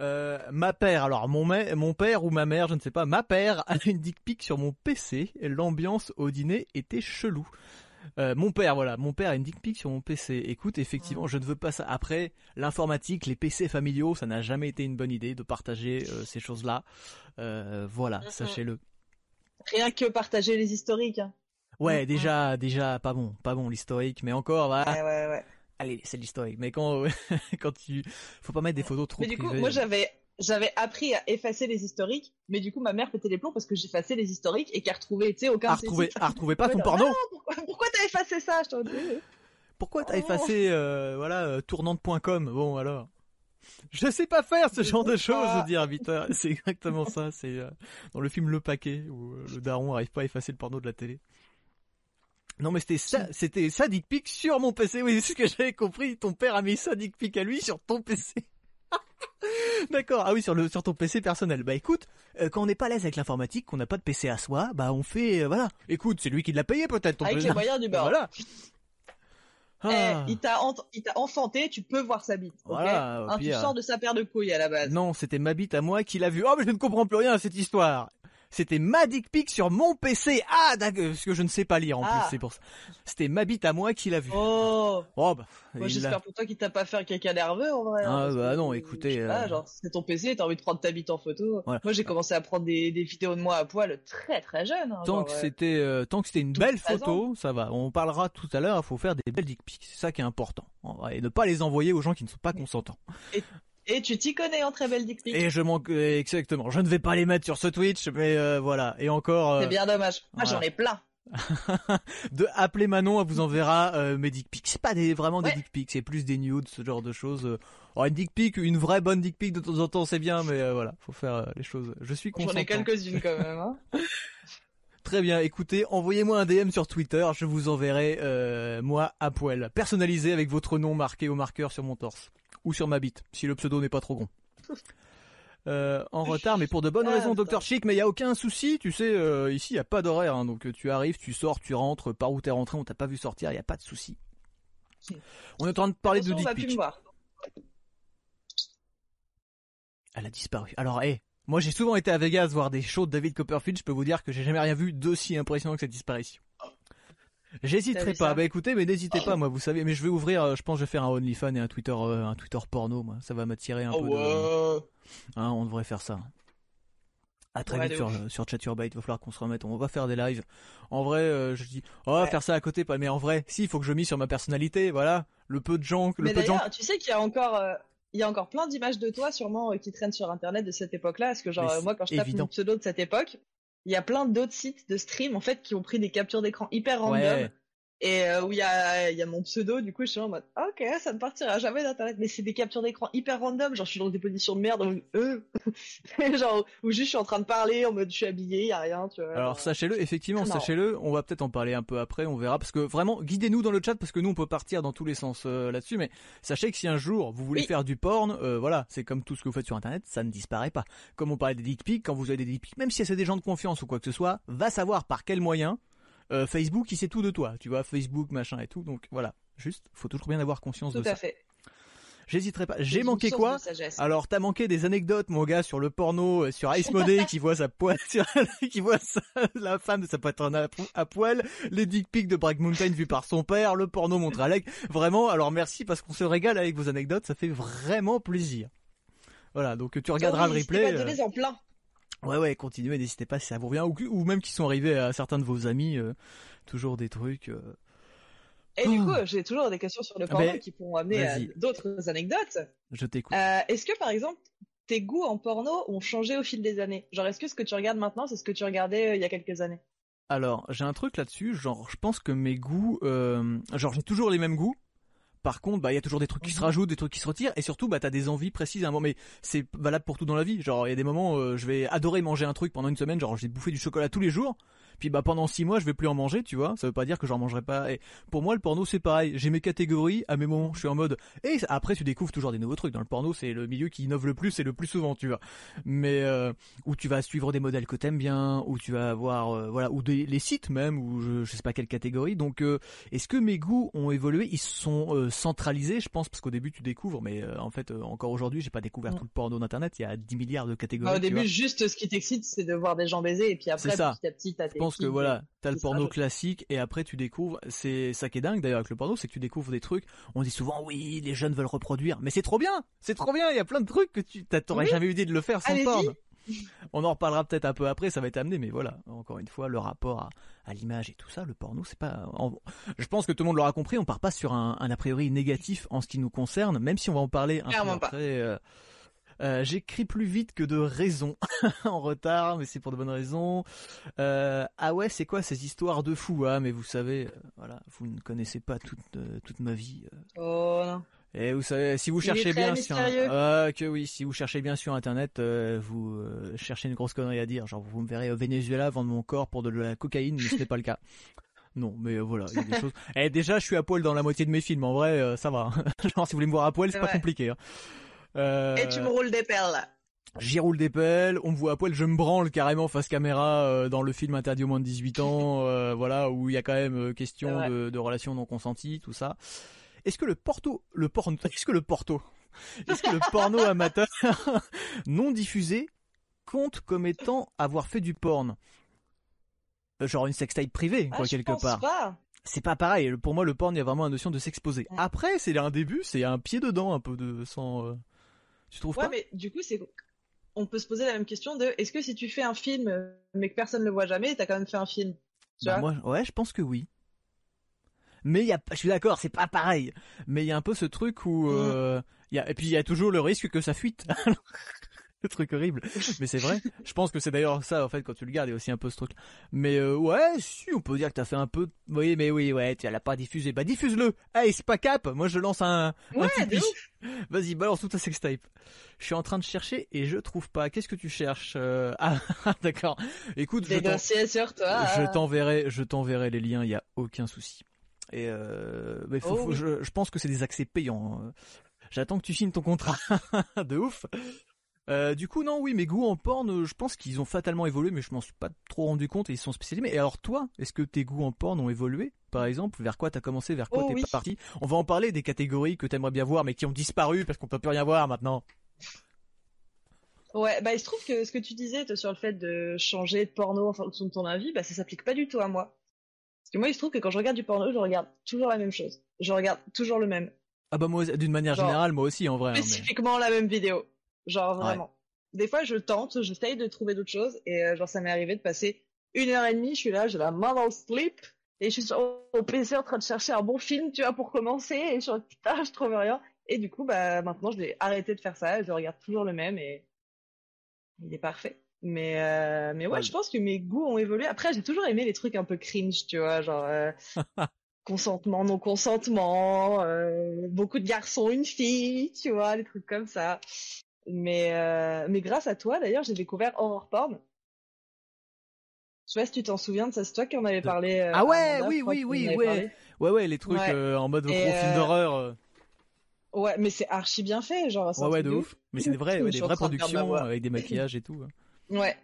Euh, ma père, alors mon, mon père ou ma mère, je ne sais pas, ma père a une dick pic sur mon PC. L'ambiance au dîner était chelou. Euh, mon père, voilà, mon père a une dick pic sur mon PC. Écoute, effectivement, je ne veux pas ça. Après, l'informatique, les PC familiaux, ça n'a jamais été une bonne idée de partager euh, ces choses-là. Voilà, Mhm. sachez-le. Rien que partager les historiques. Hein. Ouais, Mhm. déjà, déjà, pas bon, pas bon l'historique, mais encore, va. Ouais, ouais, ouais. Allez, c'est l'historique. Mais quand, [laughs] quand tu, faut pas mettre des photos trop Mais du coup, moi j'avais j'avais appris à effacer les historiques, mais du coup ma mère pétait les plombs parce que j'effaçais les historiques et qu'elle retrouvait, tu sais, aucun sites. à retrouver pas ton porno. non, pourquoi, pourquoi t'as effacé ça Je t'en dis. Pourquoi t'as Oh. effacé euh, voilà euh, tournante.com Bon alors. Je sais pas faire ce genre de choses, je à Victor. [laughs] C'est exactement ça. C'est euh, dans le film Le Paquet où le daron arrive pas à effacer le porno de la télé. Non mais c'était ça, c'était sa dick pic sur mon PC. Oui, [laughs] c'est ce que j'avais compris. Ton père a mis sa dick pic à lui sur ton PC. [laughs] D'accord. Ah oui, sur le sur ton PC personnel. Bah écoute, euh, quand on n'est pas à l'aise avec l'informatique, qu'on n'a pas de PC à soi, bah on fait euh, voilà. Écoute, c'est lui qui l'a payé peut-être ton Avec les moyens du bord. Voilà. Eh, Ah. il t'a ent- il t'a enfanté, tu peux voir sa bite. ok Voilà, Hein, tu sors de sa paire de couilles à la base. Non, c'était ma bite à moi qui l'a vu. Oh, mais je ne comprends plus rien à cette histoire. C'était ma dick pic sur mon PC. Ah, d'accord, parce que je ne sais pas lire en Ah. plus, c'est pour ça. C'était ma bite à moi qui l'a vu. Oh, Oh, bah, moi j'espère pour toi qu'il t'a pas fait un caca nerveux en vrai. hein, Ah, bah non, écoutez, pas, euh, genre c'est ton PC, t'as envie de prendre ta bite en photo. Voilà. Moi j'ai commencé à prendre des, des vidéos de moi à poil très très jeune. hein, Tant genre, que euh, c'était, euh, tant que c'était une 12, belle 13 photo, ça va. On parlera tout à l'heure. Il faut faire des belles dick pics. C'est ça qui est important. Et ne pas les envoyer aux gens qui ne sont pas consentants. Et tu t'y connais en très belle dick pic. Et je manque exactement. Je ne vais pas les mettre sur ce Twitch, mais euh, voilà. Et encore, euh, C'est bien dommage. Moi voilà. j'en ai plein. [laughs] de appeler Manon, elle vous enverra euh, mes dick pics. C'est pas des vraiment des dick pics, c'est plus des nudes, ce genre de choses. Oh, une dick pic, une vraie bonne dick pic de temps en temps, c'est bien, mais euh, voilà, faut faire les choses. Je suis J'en consentant. ai quelques-unes quand même. Hein. [laughs] Très bien. Écoutez, envoyez-moi un DM sur Twitter, je vous enverrai euh, moi à poil, personnalisé avec votre nom marqué au marqueur sur mon torse ou sur ma bite, si le pseudo n'est pas trop gros. [laughs] Euh, en retard, mais pour de bonnes Ah, raisons. Docteur Chic. Mais il y a aucun souci, tu sais. euh, ici, il y a pas d'horaire, hein, donc euh, tu arrives, tu sors, tu rentres. Par où t'es rentré, on t'a pas vu sortir, il y a pas de souci. On est en train de parler de dick pic. voir. Elle a disparu. Alors, hé, moi j'ai souvent été à Vegas voir des shows de David Copperfield. Je peux vous dire que j'ai jamais rien vu d'aussi impressionnant que cette disparition. J'hésiterai pas. Bah écoutez, mais n'hésitez pas, moi, vous savez. Mais je vais ouvrir. euh, je pense que je vais faire un OnlyFans et un Twitter, euh, un Twitter porno. Moi, ça va m'attirer un Oh, peu. De... Hein, on devrait faire ça. À très Ouais, vite sur, ouf. euh, sur Chaturbate, il va falloir qu'on se remette. On va faire des lives. En vrai, euh, je dis, oh, Ouais. faire ça à côté, pas. Mais en vrai, si, il faut que je mise sur ma personnalité. Voilà, le peu de gens, le Mais peu de gens. d'ailleurs, tu sais qu'il y a encore, euh, il y a encore plein d'images de toi sûrement qui traînent sur internet de cette époque-là. Parce que genre moi quand je tape évident. mon pseudo de cette époque, il y a plein d'autres sites de stream en fait qui ont pris des captures d'écran hyper random. Et euh, où il y a, il y a mon pseudo, du coup je suis en mode ok ça ne partira jamais d'internet, mais c'est des captures d'écran hyper random, genre je suis dans des positions de merde, donc, euh, [laughs] genre où juste je suis en train de parler en mode je suis habillé, y a rien, tu vois. Alors sachez-le, effectivement, sachez-le, on va peut-être en parler un peu après, on verra, parce que vraiment, guidez-nous dans le chat, parce que nous on peut partir dans tous les sens euh, là-dessus, mais sachez que si un jour vous voulez Oui. faire du porn, euh, voilà, c'est comme tout ce que vous faites sur internet, ça ne disparaît pas. Comme on parlait des dick pics, quand vous avez des dick pics, même si c'est des gens de confiance ou quoi que ce soit, va savoir par quel moyen. Euh, Facebook, il sait tout de toi, tu vois, Facebook, machin et tout, donc voilà, juste, faut toujours bien avoir conscience Tout de ça. à fait. j'hésiterai pas. J'ai manqué quoi. Alors t'as manqué des anecdotes, mon gars, sur le porno, euh, sur Ice Modé [laughs] qui voit sa [laughs] sur- qui voit sa- la femme de sa patronne à, à poil, les dick pics de Bragg Mountain vus par son père, le porno montre Alec. Vraiment, alors merci parce qu'on se régale avec vos anecdotes, ça fait vraiment plaisir. Voilà, donc tu regarderas oui, le replay. pas, euh, Donnez-en plein. Ouais, ouais, continuez, n'hésitez pas si ça vous revient, ou, ou même qui sont arrivés à certains de vos amis, euh, toujours des trucs. euh, Et du coup, j'ai toujours des questions sur le Ah porno ben, qui pourront amener à d'autres anecdotes. Je t'écoute. Euh, est-ce que par exemple, tes goûts en porno ont changé au fil des années? Genre, est-ce que ce que tu regardes maintenant, c'est ce que tu regardais il y a quelques années? Alors, j'ai un truc là-dessus, genre, je pense que mes goûts, genre, j'ai toujours les mêmes goûts. Par contre, bah, il y a toujours des trucs qui se Mhm. rajoutent, des trucs qui se retirent, et surtout, bah, t'as des envies précises à un moment. Mais c'est valable pour tout dans la vie. Genre, il y a des moments, euh, je vais adorer manger un truc pendant une semaine, genre, j'ai bouffé du chocolat tous les jours. Puis, bah, pendant six mois, je vais plus en manger, tu vois. Ça veut pas dire que j'en mangerai pas. Et pour moi, le porno, c'est pareil. J'ai mes catégories. À mes moments, je suis en mode. Et après, tu découvres toujours des nouveaux trucs. Dans le porno, c'est le milieu qui innove le plus et le plus souvent, tu vois. Mais euh, où tu vas suivre des modèles que t'aimes bien, où tu vas avoir, euh, voilà, ou des les sites même, ou je, je sais pas quelle catégorie. Donc, euh, est-ce que mes goûts ont évolué? Ils sont euh, centralisés, je pense, parce qu'au début tu découvres, mais euh, en fait, euh, encore aujourd'hui, j'ai pas découvert tout le porno d'internet. Il y a 10 milliards de catégories. Bah, Au vois. début, juste ce qui t'excite, c'est de voir des gens baiser, et puis après, petit à petit, t'as Je tes pense que voilà, t'as le porno classique et après tu découvres, c'est ça qui est dingue d'ailleurs avec le porno, c'est que tu découvres des trucs. On dit souvent oui, les jeunes veulent reproduire, mais c'est trop bien, c'est trop bien. Il y a plein de trucs que tu t'aurais Oui. jamais eu l'idée de le faire sans Allez-y. porn. [laughs] On en reparlera peut-être un peu après, ça va être amené, mais voilà, encore une fois, le rapport à, à l'image et tout ça, le porno, c'est pas. Je pense que tout le monde l'aura compris, on part pas sur un, un a priori négatif en ce qui nous concerne, même si on va en parler un peu après. euh, euh, J'écris plus vite que de raison [laughs] en retard, mais c'est pour de bonnes raisons. Euh, ah ouais, c'est quoi ces histoires de fous Ah, mais vous savez, euh, voilà, vous ne connaissez pas toute toute ma vie. Oh non. Et vous savez, si vous cherchez bien sur ah, que oui, si vous cherchez bien sur internet, euh, vous euh, cherchez une grosse connerie à dire, genre vous me verrez au Venezuela vendre mon corps pour de la cocaïne, mais ce n'est pas le cas. [laughs] Non, mais voilà, il y a des choses. Et déjà, je suis à poil dans la moitié de mes films. En vrai, ça va. [laughs] genre, si vous voulez me voir à poil, c'est C'est pas vrai. compliqué. hein. Euh, Et tu me roules des perles. J'y roule des pelles, on me voit à poil, je me branle carrément face caméra euh, dans le film interdit aux moins de 18 ans, [laughs] euh, voilà, où il y a quand même question de, de relations non consenties, tout ça. Est-ce que le porto, le porno, [laughs] est-ce que le porto, est-ce que le porno [laughs] amateur non diffusé compte comme étant avoir fait du porn? Genre une sextape privée, Ah, quoi, je quelque pense part. pas. C'est pas pareil. Pour moi, le porn, il y a vraiment la notion de s'exposer. Après, c'est un début, c'est un pied dedans, un peu de sans. euh, Tu trouves Ouais, pas mais du coup, c'est. On peut se poser la même question de est-ce que si tu fais un film euh, mais que personne ne le voit jamais, t'as quand même fait un film Tu Bah, vois moi, ouais, je pense que oui. Mais il y a, pas- je suis d'accord, c'est pas pareil. Mais il y a un peu ce truc où, Mm. euh, il y a, et puis il y a toujours le risque que ça fuite. [laughs] [laughs] le truc horrible. Mais c'est vrai. Je pense que c'est d'ailleurs ça, en fait, quand tu le gardes, il y a aussi un peu ce truc. Mais euh, ouais, si, on peut dire que t'as fait un peu. Oui, mais oui, ouais, tu l'as pas diffusé. Bah diffuse-le. Hey, c'est pas cap. Moi, je lance un, un Ouais, ouf. Vas-y, balance tout ta sextape. Je suis en train de chercher et je trouve pas. Qu'est-ce que tu cherches Euh, Ah, [laughs] d'accord. Écoute, je je t'enverrai, je t'enverrai les liens, il y a aucun souci. Et euh, mais faut- Oh faut- je, je pense que c'est des accès payants. hein. J'attends que tu signes ton contrat. [laughs] de ouf. Euh, du coup, non, oui, mes goûts en porn, euh, je pense qu'ils ont fatalement évolué, mais je m'en suis pas trop rendu compte et ils sont spécialisés. Mais alors toi, est-ce que tes goûts en porn ont évolué, par exemple Vers quoi t'as commencé Vers quoi Oh t'es oui. parti? On va en parler des catégories que t'aimerais bien voir, mais qui ont disparu parce qu'on peut plus rien voir maintenant. Ouais, bah il se trouve que ce que tu disais sur le fait de changer de porno en fonction de ton avis, bah ça s'applique pas du tout à moi. Parce que moi, il se trouve que quand je regarde du porno, je regarde toujours la même chose. Je regarde toujours le même. Ah bah moi, d'une manière Genre, générale, moi aussi en vrai. hein, mais- Spécifiquement la même vidéo. Genre Ouais. vraiment. Des fois, je tente, j'essaye de trouver d'autres choses, et euh, genre ça m'est arrivé de passer une heure et demie, je suis là, j'ai la main dans le slip, et je suis sur au PC en train de chercher un bon film, tu vois, pour commencer, et je suis putain, je trouve rien. Et du coup, bah maintenant, je vais arrêter de faire ça, je regarde toujours le même, et il est parfait. Mais, euh, mais ouais, Ouais. je pense que mes goûts ont évolué. Après, j'ai toujours aimé les trucs un peu cringe, tu vois, genre euh, [laughs] consentement, non consentement, euh, beaucoup de garçons, une fille, tu vois, des trucs comme ça. Mais, euh, mais grâce à toi, d'ailleurs, j'ai découvert Horror Porn. Je sais pas si tu t'en souviens de ça, c'est toi qui en avais De- parlé. euh, Ah ouais, Amanda, oui, oui, oui, ouais. parlé. Ouais, ouais, les trucs Ouais. euh, en mode gros film d'horreur. Ouais, mais c'est archi bien fait, genre. Ouais, ouais, de ouf. Mais c'est des vraies, [laughs] ouais, des vraies de productions voix. avec des maquillages et tout. hein. Ouais.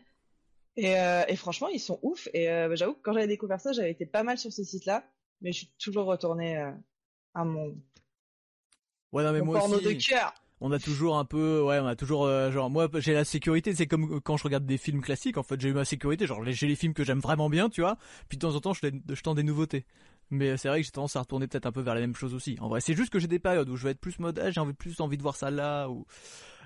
Et, et franchement, ils sont ouf. Et bah, j'avoue que quand j'avais découvert ça, j'avais été pas mal sur ces sites-là. Mais je suis toujours retournée euh, à mon Ouais, non, mais Mon moi porno aussi. de cœur. On a toujours un peu, ouais, on a toujours, euh, genre, moi, j'ai la sécurité, c'est comme quand je regarde des films classiques, en fait, j'ai eu ma sécurité, genre, j'ai les films que j'aime vraiment bien, tu vois, puis de temps en temps, je, je tente des nouveautés. Mais c'est vrai que j'ai tendance à retourner peut-être un peu vers la même chose aussi. En vrai, c'est juste que j'ai des périodes où je vais être plus mode, ah, j'ai envie plus envie de voir ça là, ou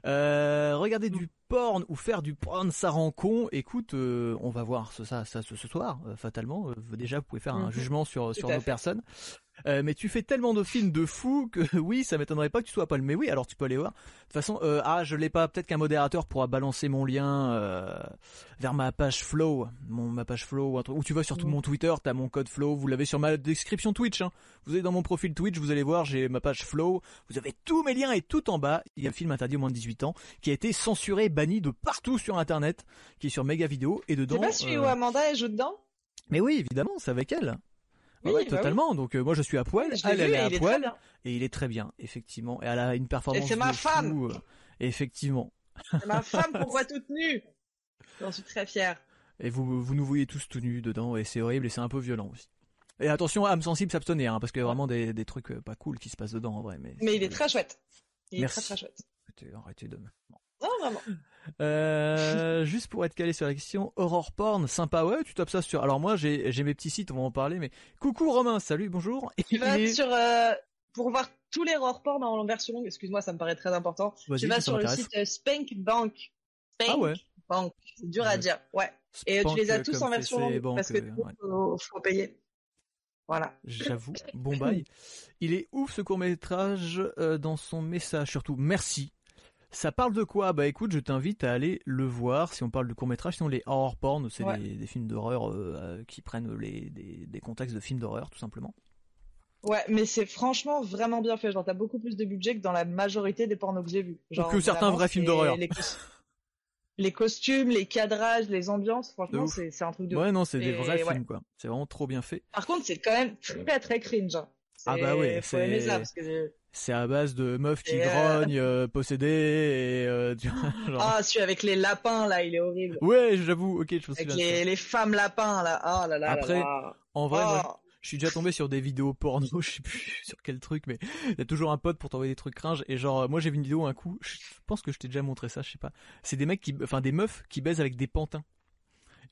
euh, regarder du porn ou faire du porn, ça rend con. Écoute, euh, on va voir ça, ça, ça ce, ce soir, euh, fatalement. Euh, déjà, vous pouvez faire un Mhm. jugement sur sur nos fait. personnes. Euh, mais tu fais tellement de films de fous que [laughs] oui, ça m'étonnerait pas que tu sois pas le. Mais oui, alors tu peux aller voir. De toute façon, euh, ah, je l'ai pas. Peut-être qu'un modérateur pourra balancer mon lien euh, vers ma page Flow, mon ma page Flow, ou un truc- ou tu vas sur tout Mhm. mon Twitter, t'as mon code Flow. Vous l'avez sur ma description Twitch. Hein. Vous allez dans mon profil Twitch, vous allez voir, j'ai ma page Flow. Vous avez tous mes liens et tout en bas, il y a un film interdit au moins de 18 ans qui a été censuré, banni de partout sur Internet, qui est sur Méga Vidéo et C'est dedans. pas celui euh, où Amanda elle joue dedans Mais oui, évidemment, c'est avec elle. Oui, ouais, bah oui. totalement. Donc euh, moi je suis à poil, Je elle, est à est poil et il est très bien, effectivement. Et elle a une performance. Et c'est ma de fou, femme. euh, effectivement. C'est ma [laughs] femme qu'on voit toute nue. J'en suis très fière. Et vous, vous nous voyez tous tout nus dedans et c'est horrible et c'est un peu violent aussi. Et attention, âme sensible, s'abstenir, hein, parce qu'il y a vraiment des, des trucs euh, pas cool qui se passent dedans en vrai. Mais, Mais il est très chouette. Il Merci. est très très chouette. Arrêtez, arrêtez de me- Bon. Non, vraiment. Euh, juste pour être calé sur la question, Horror Porn, sympa, ouais, tu tapes ça sur. Alors moi j'ai j'ai mes petits sites, on va en parler, mais coucou Romain, salut, bonjour. Et Tu vas est- sur euh, pour voir tous les horror porn en version longue. Excuse-moi, ça me paraît très important. Tu vas sur le site Spank Bank. Spank Ah ouais. Bank. C'est dur à dire. Ouais. Et euh, tu les as tous en version longue banque, parce que euh, ouais. faut, faut payer. Voilà. J'avoue, bon [laughs] bail. Il est ouf ce court métrage dans son message surtout. Merci. Ça parle de quoi? Bah écoute, je t'invite à aller le voir si on parle de court métrage. Sinon les horror porn, c'est Ouais. des, des films d'horreur euh, euh, qui prennent les, des, des contextes de films d'horreur tout simplement. Ouais, mais c'est franchement vraiment bien fait. Genre, t'as beaucoup plus de budget que dans la majorité des pornos que j'ai vus. Genre, que certains vrais films d'horreur. Les, cos- les costumes, les cadrages, les ambiances, franchement, c'est un truc de Ouais ouf. non, c'est des vrais ouais. films quoi. C'est vraiment trop bien fait. Par contre, c'est quand même très très cringe. hein. Ah bah ouais, faut aimer c'est- ça parce que C'est à base de meufs qui euh, grognent, euh, possédées et euh, [laughs] tu vois, genre- ah celui avec les lapins là, il est horrible. Ouais, j'avoue. Ok, je me Avec les, femmes lapins là, oh là là. Après, là là. En vrai, moi, Oh. Je suis déjà tombé sur des vidéos porno, [laughs] je sais plus [laughs] sur quel truc, mais il y a toujours un pote pour t'envoyer des trucs cringe. Et genre, moi j'ai vu une vidéo un coup, je pense que je t'ai déjà montré ça, je sais pas. C'est des mecs qui, enfin des meufs qui baisent avec des pantins.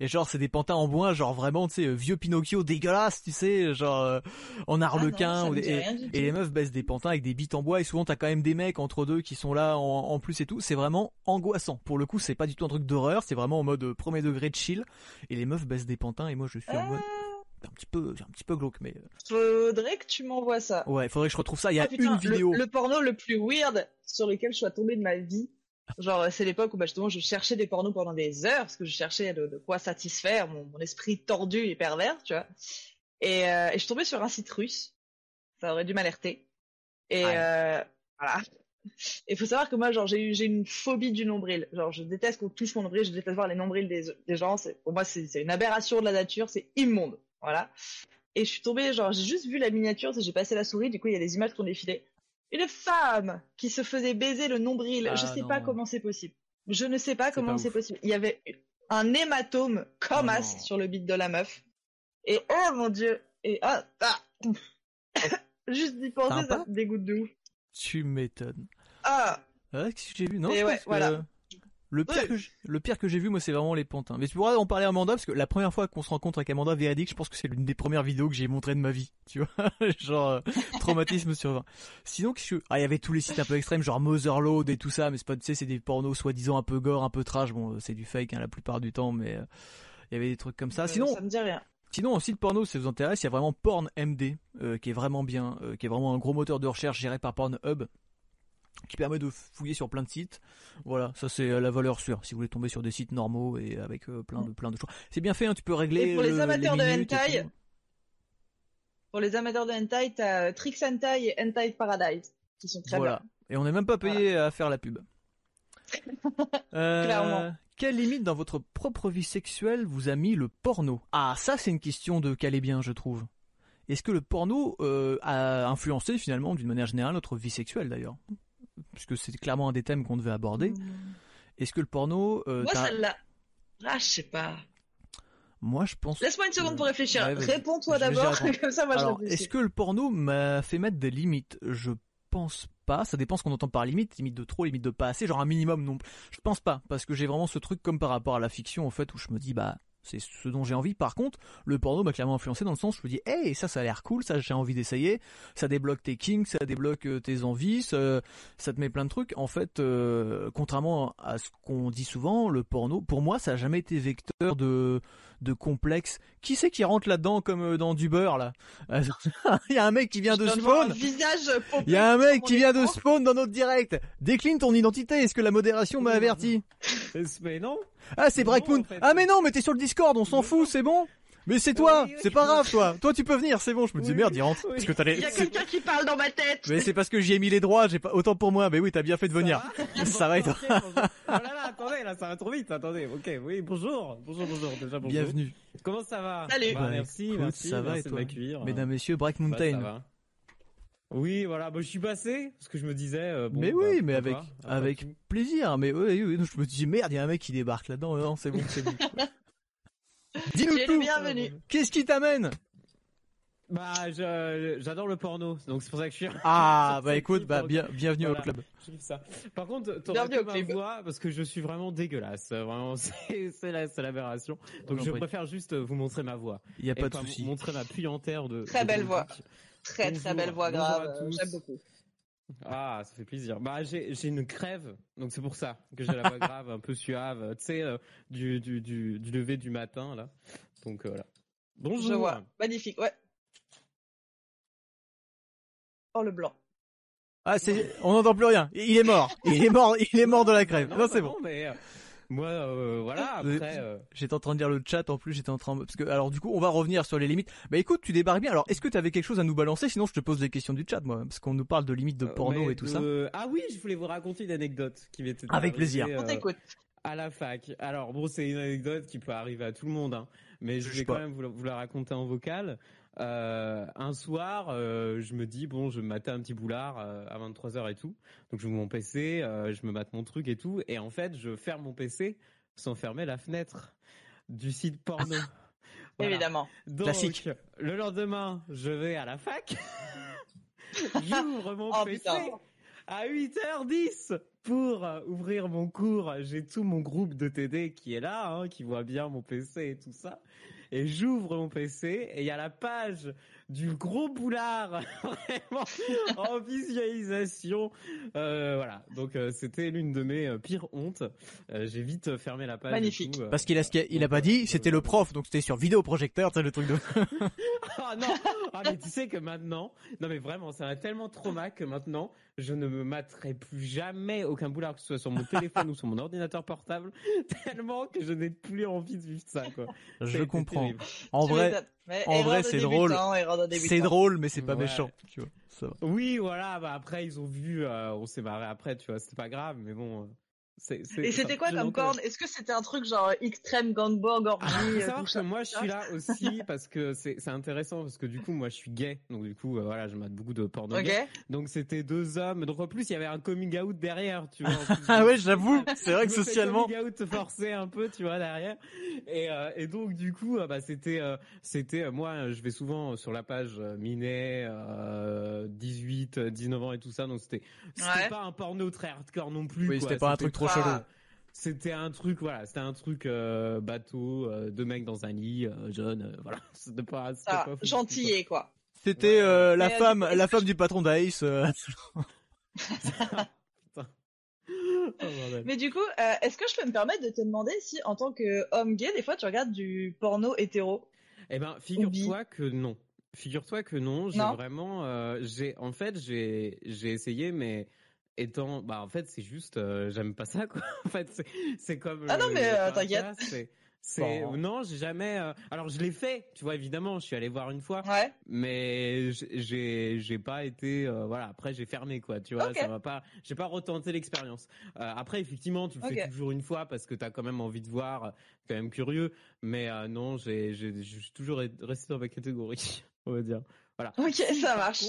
Et genre, c'est des pantins en bois, genre vraiment, tu sais, euh, vieux Pinocchio dégueulasse, tu sais, genre euh, en Ah non, arlequin. et, les meufs baissent des pantins avec des bites en bois. Et souvent, t'as quand même des mecs entre deux qui sont là en, en plus et tout. C'est vraiment angoissant. Pour le coup, c'est pas du tout un truc d'horreur, c'est vraiment en mode euh, premier degré de chill. Et les meufs baissent des pantins et moi je suis en mode un petit peu, un petit peu glauque, mais faudrait que tu m'envoies ça. Ouais, faudrait que je retrouve ça. Il y a Ah, putain, une vidéo. Le, le porno le plus weird sur lequel je sois tombée de ma vie. Genre, c'est l'époque où bah, justement je cherchais des pornos pendant des heures parce que je cherchais de, de quoi satisfaire mon, mon esprit tordu et pervers, tu vois. Et, euh, et je suis tombée sur un site russe. Ça aurait dû m'alerter. Et euh, voilà. Il faut savoir que moi, genre, j'ai eu, j'ai une phobie du nombril. Genre, je déteste qu'on touche mon nombril, je déteste voir les nombrils des, des gens. C'est, pour moi, c'est, une aberration de la nature, c'est immonde. Voilà. Et je suis tombée, genre, j'ai juste vu la miniature, j'ai passé la souris, du coup, il y a des images qui ont défilé. Une femme qui se faisait baiser le nombril. Ah, je sais pas comment c'est possible. Je ne sais pas comment c'est possible. Il y avait un hématome comme Oh as sur le bit de la meuf. Et oh mon dieu. Et ah, ah. [laughs] Juste d'y penser, ça me dégoûte de ouf. Tu m'étonnes. Ah, Ouais, qu'est-ce que j'ai vu? Non, Et je ouais, pense que voilà. Le pire Ouais. que j'ai- le pire que j'ai vu, moi, c'est vraiment les pantins. Mais tu pourras en parler à Amanda parce que la première fois qu'on se rencontre avec Amanda véridique, je pense que c'est l'une des premières vidéos que j'ai montrées de ma vie. Tu vois, [laughs] genre euh, traumatisme sur 20. Sinon, qu'est-ce que ah, il y avait tous les sites un peu extrêmes, genre Motherload et tout ça, mais c'est pas, tu sais, c'est des pornos soi-disant un peu gore, un peu trash. Bon, euh, c'est du fake hein, la plupart du temps, mais euh, il y avait des trucs comme ça. Sinon, ça me dit rien. Sinon, un site porno, si ça vous intéresse, il y a vraiment Porn MD, euh, qui est vraiment bien, euh, qui est vraiment un gros moteur de recherche géré par Pornhub, qui permet de fouiller sur plein de sites. Voilà, ça c'est euh, la valeur sûre. Si vous voulez tomber sur des sites normaux et avec euh, plein de plein de choix, c'est bien fait. Hein, tu peux régler. Et pour les le- amateurs de hentai. Pour les amateurs de hentai, t'as euh, Trix Hentai et Hentai Paradise, qui sont très Voilà. Et on n'est même pas payé à faire la pub. [laughs] Euh, Clairement. Quelle limite dans votre propre vie sexuelle vous a mis le porno? Ah, ça c'est une question de caler bien, je trouve. Est-ce que le porno euh, a influencé finalement, d'une manière générale, notre vie sexuelle d'ailleurs? Puisque c'est clairement un des thèmes qu'on devait aborder. bien. Est-ce que le porno... euh, Moi, celle-là. Ah, je sais pas. Moi, je pense... Laisse-moi une seconde pour réfléchir. Ouais. Réponds-toi d'abord, [laughs] comme ça, moi, je Alors, est-ce que le porno m'a fait mettre des limites? Je pense pas. Ça dépend ce qu'on entend par limite, limite de trop, limite de pas assez, genre un minimum non. Je pense pas parce que j'ai vraiment ce truc comme par rapport à la fiction en fait où je me dis bah c'est ce dont j'ai envie. Par contre, le porno m'a clairement influencé dans le sens où je me dis, hey, ça, ça a l'air cool, ça, j'ai envie d'essayer. Ça débloque tes kinks, ça débloque euh, tes envies, ça, te met plein de trucs. En fait, euh, contrairement à ce qu'on dit souvent, le porno, pour moi, ça a jamais été vecteur de de complexe. Qui c'est qui rentre là-dedans comme euh, dans du beurre là? [laughs] Il y a un mec qui vient de spawn. Il y a un mec qui vient de spawn dans notre direct. Décline ton identité. Est-ce que la modération m'a averti? [laughs] Mais non. Ah, c'est Breakmoon. Ah, mais non, mais t'es sur le Discord, on s'en fout, c'est bon. Mais c'est toi, c'est pas grave toi. Toi tu peux venir, c'est bon. Je me disais merde, il rentre. Parce que Il y a quelqu'un qui parle dans ma tête. Mais c'est parce que j'y ai mis les droits, j'ai pas autant pour moi. Mais oui, t'as bien fait de venir. [laughs] Ça va, et toi Oh là là, attendez, là ça va trop vite. Attendez. OK, oui, bonjour. Bonjour, bonjour déjà bonjour. Bienvenue. Comment ça va? Salut. Bah, merci, merci. Ça va et toi? Mesdames, messieurs, Break Mountain. Bah, oui, voilà, bah, je suis passé parce que je me disais. Euh, bon, mais bah, oui, mais avec avec plaisir. Mais oui, oui, je me disais merde, il y a un mec qui débarque là-dedans. Non, c'est bon, c'est bon. [laughs] Dis-nous tout. Bienvenue. Qu'est-ce qui t'amène? Bah, j'adore le porno, donc c'est pour ça que je suis. Ah, [laughs] bah écoute, bah bien, bienvenue au club. Ça. Par contre, t'aurais ma voix parce que je suis vraiment dégueulasse. Vraiment, [laughs] c'est la, l'aberration. Donc je préfère juste vous montrer ma voix. Il y a pas de souci. Montrer ma puanteur de. Très belle voix. Très très belle voix grave. J'aime beaucoup. Ah, ça fait plaisir. Bah, j'ai une crève, donc c'est pour ça que j'ai la voix [laughs] grave, un peu suave, tu sais, euh, du, du, du, du, lever du matin, là. Donc, euh, voilà. Bonjour. Je vois. Magnifique, ouais. Oh, le blanc. Ah, c'est, on n'entend plus rien. Il est mort. Il est mort, il est mort de la crève. Non, c'est bon. Mais, euh, moi, euh, voilà. Après, euh... j'étais en train de dire le chat en plus. J'étais en train parce que alors du coup, on va revenir sur les limites. Bah écoute, tu débarques bien. Alors, est-ce que tu avais quelque chose à nous balancer? Sinon, je te pose des questions du chat, moi, parce qu'on nous parle de limites de euh, porno et tout ça. Ah oui, je voulais vous raconter une anecdote qui m'était. Avec plaisir. On t'écoute. À la fac. Alors bon, c'est une anecdote qui peut arriver à tout le monde, hein, mais je, vais quand même vous la, raconter en vocal. Euh, un soir, euh, je me dis bon, je me matais un petit boulard euh, à 23h et tout. Donc je mon PC, je me mate mon truc et tout et en fait, je ferme mon PC sans fermer la fenêtre du site porno. [laughs] Évidemment. Donc, Classique. Le lendemain, je vais à la fac. [laughs] J'ouvre mon oh, PC à 8h10 pour ouvrir mon cours. J'ai tout mon groupe de TD qui est là, hein, qui voit bien mon PC et tout ça et j'ouvre mon PC et il y a la page du gros boulard [laughs] vraiment en visualisation. Euh, voilà, donc euh, c'était l'une de mes euh, pires hontes. J'ai vite fermé la page. Magnifique. Parce qu'il a, il a pas dit, c'était le prof, donc c'était sur vidéoprojecteur, c'est le truc de. [laughs] ah non, ah mais tu sais que maintenant, non mais vraiment, ça va tellement trop mal que maintenant, je ne me materai plus jamais aucun boulard que ce soit sur mon téléphone [laughs] ou sur mon ordinateur portable, [laughs] tellement que je n'ai plus envie de vivre ça quoi. Je comprends. En vrai, en vrai, c'est drôle. C'est drôle, mais c'est pas méchant, tu vois. Ça. Oui, voilà. Bah après, ils ont vu, euh, on s'est barré après, tu vois. C'était pas grave, mais bon. Euh, et c'était quoi comme corne? Est-ce que c'était un truc genre extrême gangbang orgie ah, euh, que Moi, je suis là [laughs] aussi parce que c'est intéressant parce que du coup, moi, je suis gay, donc du coup, euh, voilà, je mate beaucoup de porno. Donc c'était deux hommes. Donc en plus, il y avait un coming out derrière, tu vois. [laughs] ah ouais, j'avoue. [laughs] C'est vrai que socialement. Coming out forcé un peu, tu vois, derrière. Et, euh, et donc du coup, bah c'était c'était moi, je vais souvent sur la page Minet, 18, 19 ans et tout ça, donc c'était c'était pas un porno très hardcore non plus. Oui, c'était pas un truc trop c'était un truc, voilà, c'était un truc euh, bateau, euh, deux mecs dans un lit, euh, jeune, voilà. [laughs] C'était pas, ah, gentil quoi. C'était la femme, la femme du patron d'Ace. [laughs] [laughs] Oh, Mais du coup, est-ce que je peux me permettre de te demander si, en tant qu'homme gay, des fois, tu regardes du porno hétéro? Eh ben, figure-toi que non. Figure-toi que non. J'ai vraiment, j'ai, en fait, j'ai, j'ai essayé, mais étant bah en fait c'est juste euh, j'aime pas ça quoi. [laughs] En fait c'est comme ah non mais euh, t'inquiète. c'est non j'ai jamais euh, alors je l'ai fait tu vois évidemment je suis allé voir une fois. Ouais. mais j'ai j'ai pas été voilà après j'ai fermé quoi tu vois ça va pas j'ai pas retenté l'expérience. Après effectivement tu le fais toujours une fois parce que t'as quand même envie de voir quand même curieux. Mais non j'ai j'ai toujours resté dans ma catégorie [laughs] on va dire. Voilà. Ok ça marche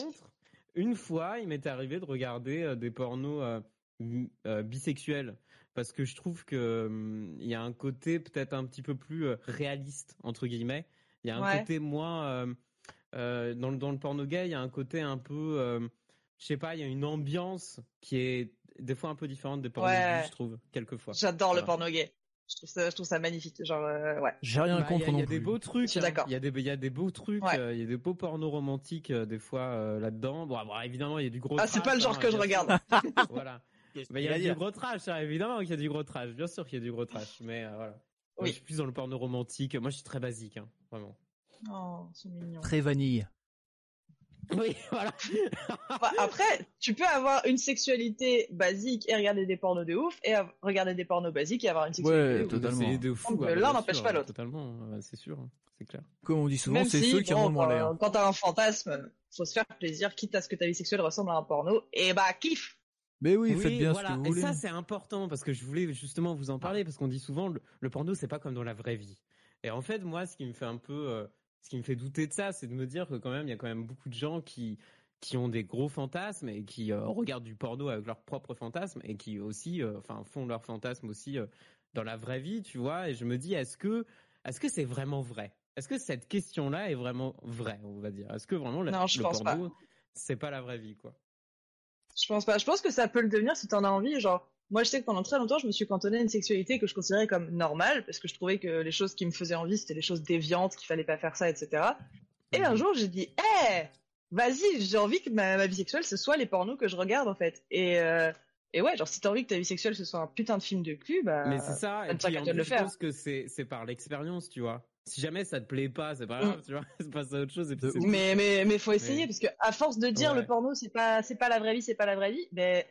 une fois, il m'est arrivé de regarder euh, des pornos euh, euh, bisexuels parce que je trouve que hum, il y a un côté peut-être un petit peu plus réaliste entre guillemets. Il y a un côté moins dans, dans le porno gay, il y a un côté un peu je sais pas, il y a une ambiance qui est des fois un peu différente des pornos Ouais. gays, je trouve, quelquefois. J'adore le porno gay. Je trouve ça, je trouve ça magnifique. Genre, euh, ouais. J'ai rien Bah, Il y contre a, il y non a des plus. beaux trucs. Je suis hein. d'accord. Il y a des, il y a des beaux trucs. Ouais. euh, Il y a des beaux pornos romantiques euh, des fois euh, là-dedans. Bon, bon, évidemment, il y a du gros. Ah, c'est pas le genre hein, que je regarde. [laughs] voilà. Il y a a du dit gros trash, hein, évidemment qu'il y a du gros trash. Bien sûr qu'il y a du gros trash, mais euh, voilà. Moi, je suis plus dans le porno romantique. Moi, je suis très basique, hein, vraiment. Oh, c'est mignon. Très vanille. [laughs] Oui, voilà. Enfin, après, tu peux avoir une sexualité basique et regarder des pornos de ouf, et regarder des pornos basiques et avoir une sexualité Ouais, de ouf. totalement. De fou. Ah, l'un n'empêche pas l'autre. Totalement, ouais, c'est sûr, hein, c'est clair. Comme on dit souvent, c'est si, ceux qui en bon, ont moins l'air. quand, t'as un fantasme, faut se faire plaisir, quitte à ce que ta vie sexuelle ressemble à un porno, et bah kiff Mais oui, faites bien voilà. ce que vous Et voulez. ça, c'est important parce que je voulais justement vous en parler parce qu'on dit souvent le, le porno, c'est pas comme dans la vraie vie. Et en fait, moi, ce qui me fait un peu, euh, ce qui me fait douter de ça, c'est de me dire que quand même, il y a quand même beaucoup de gens qui qui ont des gros fantasmes et qui euh, regardent du porno avec leurs propres fantasmes et qui aussi, euh, enfin, font leurs fantasmes aussi euh, dans la vraie vie, tu vois. Et je me dis, est-ce que, est-ce que c'est vraiment vrai? Est-ce que cette question-là est vraiment vraie, on va dire? Est-ce que vraiment le, Non, je le pense porno, c'est pas la vraie vie, quoi? Je pense pas. Je pense que ça peut le devenir si t'en as envie. Genre, moi, je sais que pendant très longtemps, je me suis cantonnée à une sexualité que je considérais comme normale, parce que je trouvais que les choses qui me faisaient envie, c'était les choses déviantes, qu'il fallait pas faire ça, etc. Et un jour, j'ai dit, hé, vas-y, j'ai envie que ma, ma vie sexuelle, ce soit les pornos que je regarde, en fait. Et, euh, et ouais, genre, si t'as envie que ta vie sexuelle, ce soit un putain de film de cul, bah. Mais c'est ça, ça et puis en plus, le je faire. pense que c'est c'est par l'expérience, tu vois. Si jamais ça te plaît pas, c'est pas Mm. grave, tu vois. [laughs] C'est passe à autre chose et puis. Mais, mais, mais faut essayer, Mais- parce que à force de dire Ouais. le porno, c'est pas, c'est pas la vraie vie, c'est pas la vraie vie, ben,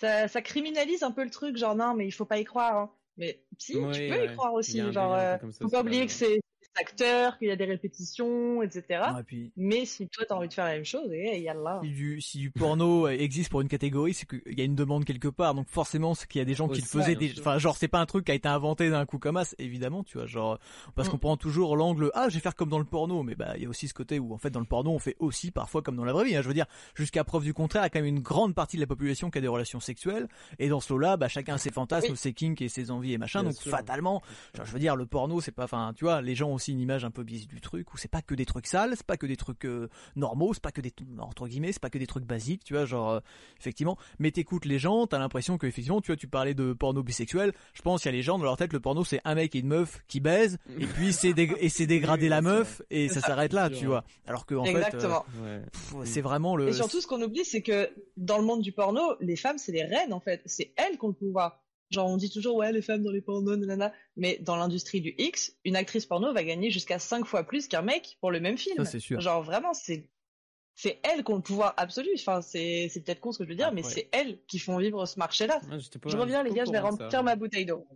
ça, ça criminalise un peu le truc, genre, non, mais il faut pas y croire, hein. Mais si, Ouais, tu peux ouais. y croire aussi, genre, euh, faut pas oublier que c'est acteurs, qu'il y a des répétitions, etc. Ouais, puis, Mais si toi t'as envie de faire la même chose, et yallah. si du, si du porno existe pour une catégorie, c'est qu'il y a une demande quelque part. Donc forcément, c'est qu'il y a des gens qui le faisaient. Des... Enfin, genre, c'est pas un truc qui a été inventé d'un coup comme ça, évidemment, tu vois. Genre, parce Mm. qu'on prend toujours l'angle, ah, je vais faire comme dans le porno. Mais bah, il y a aussi ce côté où, en fait, dans le porno, on fait aussi parfois comme dans la vraie vie. hein. Je veux dire, jusqu'à preuve du contraire, il y a quand même une grande partie de la population qui a des relations sexuelles. Et dans ce lot-là, bah, chacun a ses fantasmes, Oui. ses kinks et ses envies et machin. Bien donc, sûr. fatalement, genre, je veux dire, le porno, c'est pas, enfin, tu vois, les gens ont aussi une image un peu biaisée du truc où c'est pas que des trucs sales, c'est pas que des trucs euh, normaux, c'est pas que des entre guillemets, c'est pas que des trucs basiques, tu vois, genre euh, effectivement. Mais t'écoutes les gens, t'as l'impression que effectivement, tu vois, tu parlais de porno bisexuel. Je pense qu'il y a les gens dans leur tête, le porno c'est un mec et une meuf qui baisent et [laughs] puis c'est et c'est dégrader Oui, la meuf et ça s'arrête là, tu vois. Alors que en fait, euh, c'est vraiment le. Et surtout, ce qu'on oublie, c'est que dans le monde du porno, les femmes, c'est les reines, en fait. C'est elles qui ont le pouvoir. Genre, on dit toujours, ouais, les femmes dans les pornos, nanana. Mais dans l'industrie du X, une actrice porno va gagner jusqu'à 5 fois plus qu'un mec pour le même film. Ça, c'est sûr. Genre, vraiment, c'est, c'est elles qui ont le pouvoir absolu. Enfin, c'est, c'est peut-être con ce que je veux dire, mais c'est elles qui font vivre ce marché-là. Je reviens, les gars, je vais remplir ma bouteille d'eau.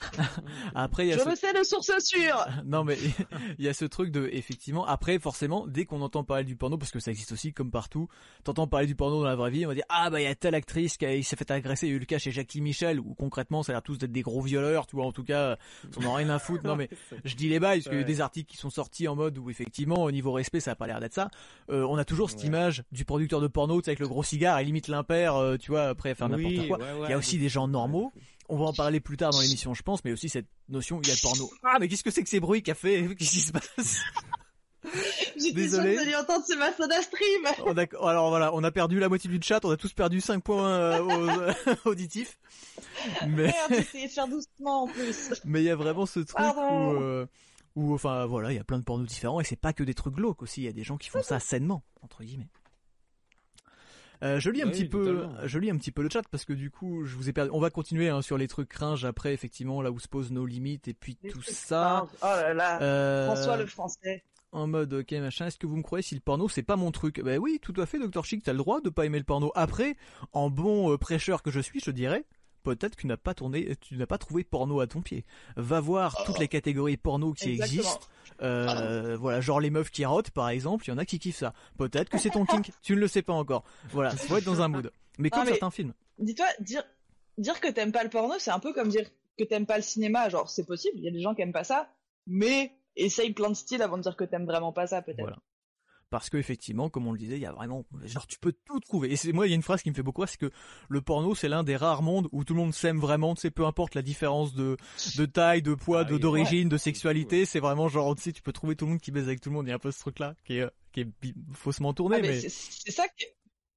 [laughs] Après, il y a Je ce- me sais de source sûre! [laughs] non mais [laughs] il y a ce truc de effectivement après forcément dès qu'on entend parler du porno parce que ça existe aussi comme partout t'entends parler du porno dans la vraie vie on va dire ah bah il y a telle actrice qui a- s'est fait agresser il y a eu le cas chez Jackie Michel où concrètement ça a l'air tous d'être des gros violeurs tu vois en tout cas ils en ont rien à foutre non mais je dis les bails parce qu'il y a eu des articles qui sont sortis en mode où effectivement au niveau respect ça a pas l'air d'être ça Euh, on a toujours cette Ouais. image du producteur de porno tu sais, avec le gros cigare et limite l'impair euh, tu vois après faire n'importe Oui, quoi ouais, ouais, il y a aussi des gens normaux on va en parler plus tard dans l'émission, je pense, mais aussi cette notion, il y a le porno. Ah, mais qu'est-ce que c'est que ces bruits qu'a [laughs] fait Qu'est-ce qui se passe? [laughs] J'étais Désolé. que entendre, soda stream! [laughs] Oh, d'accord. Alors voilà, on a perdu la moitié du chat, on a tous perdu 5 points euh, aux- auditifs. Mais j'ai essayé de faire doucement en plus. mais il y a vraiment ce truc Pardon. où, euh, où, enfin voilà, il y a plein de pornos différents et c'est pas que des trucs glauques aussi. Il y a des gens qui font ça sainement, entre guillemets. Euh, je lis un Oui, petit peu, totalement. je lis un petit peu le chat parce que du coup, je vous ai perdu. On va continuer hein, sur les trucs cringe après, effectivement, là où se posent nos limites et puis tout ça. Oh là là. Euh, François le français. en mode ok machin est-ce que vous me croyez si le porno c'est pas mon truc? Ben oui tout à fait Dr Chic t'as le droit de pas aimer le porno après en bon euh, prêcheur que je suis je dirais peut-être que tu n'as pas tourné tu n'as pas trouvé porno à ton pied va voir toutes les catégories porno qui Exactement. existent euh, voilà genre les meufs qui rotent par exemple il y en a qui kiffent ça peut-être que c'est ton [laughs] kink tu ne le sais pas encore voilà faut être dans un mood mais comme Ah, mais- certains films Dis-toi, dire, dire que t'aimes pas le porno, c'est un peu comme dire que t'aimes pas le cinéma. Genre, c'est possible, il y a des gens qui aiment pas ça, mais essaye plein de styles avant de dire que t'aimes vraiment pas ça, peut-être. Voilà. Parce que effectivement, comme on le disait, il y a vraiment, genre, tu peux tout trouver. Et c'est moi, il y a une phrase qui me fait beaucoup c'est que le porno, c'est l'un des rares mondes où tout le monde s'aime vraiment. Tu sais, peu importe la différence de de taille, de poids, Ah de d'origine, de sexualité, c'est vraiment genre, tu sais, tu peux trouver tout le monde qui baise avec tout le monde. Il y a un peu ce truc-là qui est qui est faussement tourné, Ah, mais mais c'est- ça que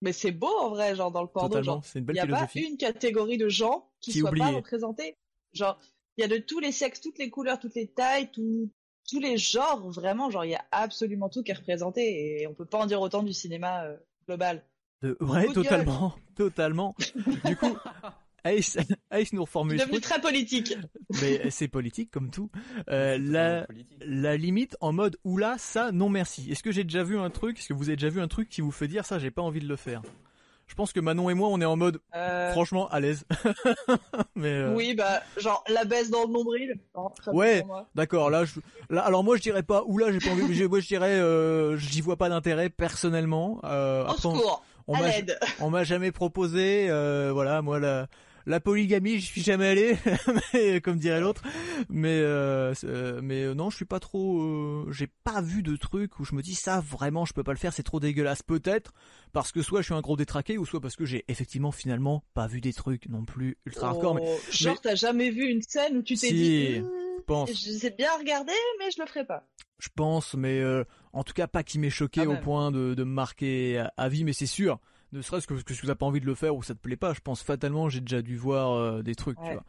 Mais c'est beau en vrai, genre dans le porno, genre il n'y a pas une catégorie de gens qui, Qui pas représentés. Genre, il y a de tous les sexes, toutes les couleurs, toutes les tailles, tout- tous les genres, vraiment, genre il y a absolument tout qui est représenté et on peut pas en dire autant du cinéma euh, global. De... Ouais, Coup de totalement, totalement. Du coup, [laughs] Ace, Ace nous reformule devenu très politique. mais c'est politique comme tout. Euh, la, la limite en mode oula, ça, non merci. Est-ce que j'ai déjà vu un truc, est-ce que vous avez déjà vu un truc qui vous fait dire ça, j'ai pas envie de le faire? Je pense que Manon et moi, on est en mode Euh, franchement à l'aise. [laughs] mais euh, Oui, bah, genre la baisse dans le nombril. Non, Ouais. D'accord, là, je, là, alors moi je dirais pas, oula, j'ai pas envie, moi je dirais, euh, j'y vois pas d'intérêt personnellement. Euh, Au après, secours, on m'a, l'aide. on m'a jamais proposé, voilà, moi la, la polygamie, je suis jamais allé, [laughs] mais, comme dirait l'autre. Mais, euh, euh, mais euh, non, je suis pas trop, euh, j'ai pas vu de truc où je me dis ça vraiment, je peux pas le faire, c'est trop dégueulasse. Peut-être parce que soit je suis un gros détraqué, ou soit parce que j'ai effectivement finalement pas vu des trucs non plus ultra hardcore. Mais Oh, genre, t'as jamais vu une scène où tu t'es Si, dit, je Hmm, pense. je sais bien regarder, mais je le ferai pas. Je pense, mais euh, en tout cas pas qui m'ait choqué Quand au même. point de, de me marquer à, à vie, mais c'est sûr. Ne serait-ce que, que si vous n'avez pas envie de le faire ou ça te plaît pas, je pense fatalement j'ai déjà dû voir euh, des trucs, tu vois.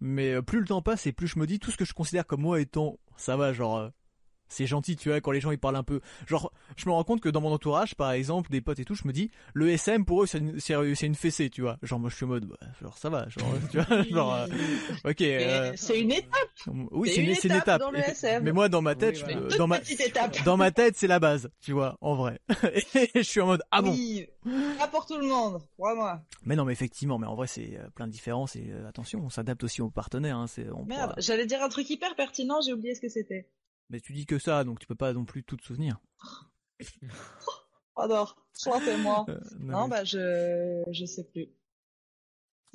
Mais euh, plus le temps passe et plus je me dis tout ce que je considère comme moi étant, ça va, genre euh, c'est gentil, tu vois, quand les gens ils parlent un peu. Genre, je me rends compte que dans mon entourage, par exemple, des potes et tout, je me dis, le SM pour eux c'est une, c'est c'est une fessée, tu vois. Genre moi je suis en mode, bah, genre ça va, genre, [laughs] tu vois, genre, euh, ok. Euh, C'est une étape, oui, c'est une une, c'est une étape étape. dans le Et- SM. Mais moi dans ma tête, Oui, je- dans ma petite étape. [laughs] dans ma tête, c'est la base, tu vois, en vrai. [laughs] Et je suis en mode ah bon. Oui, pas pour tout le monde, crois-moi. Mais non, mais effectivement, mais en vrai, c'est euh, plein de différences et euh, attention, on s'adapte aussi aux partenaires. Hein, c'est Merde, pourra- j'allais dire un truc hyper pertinent, j'ai oublié ce que c'était. Mais tu dis que ça, donc tu peux pas non plus tout te souvenir. Pardon, sointez-moi. Euh, Non, mais- bah je je sais plus.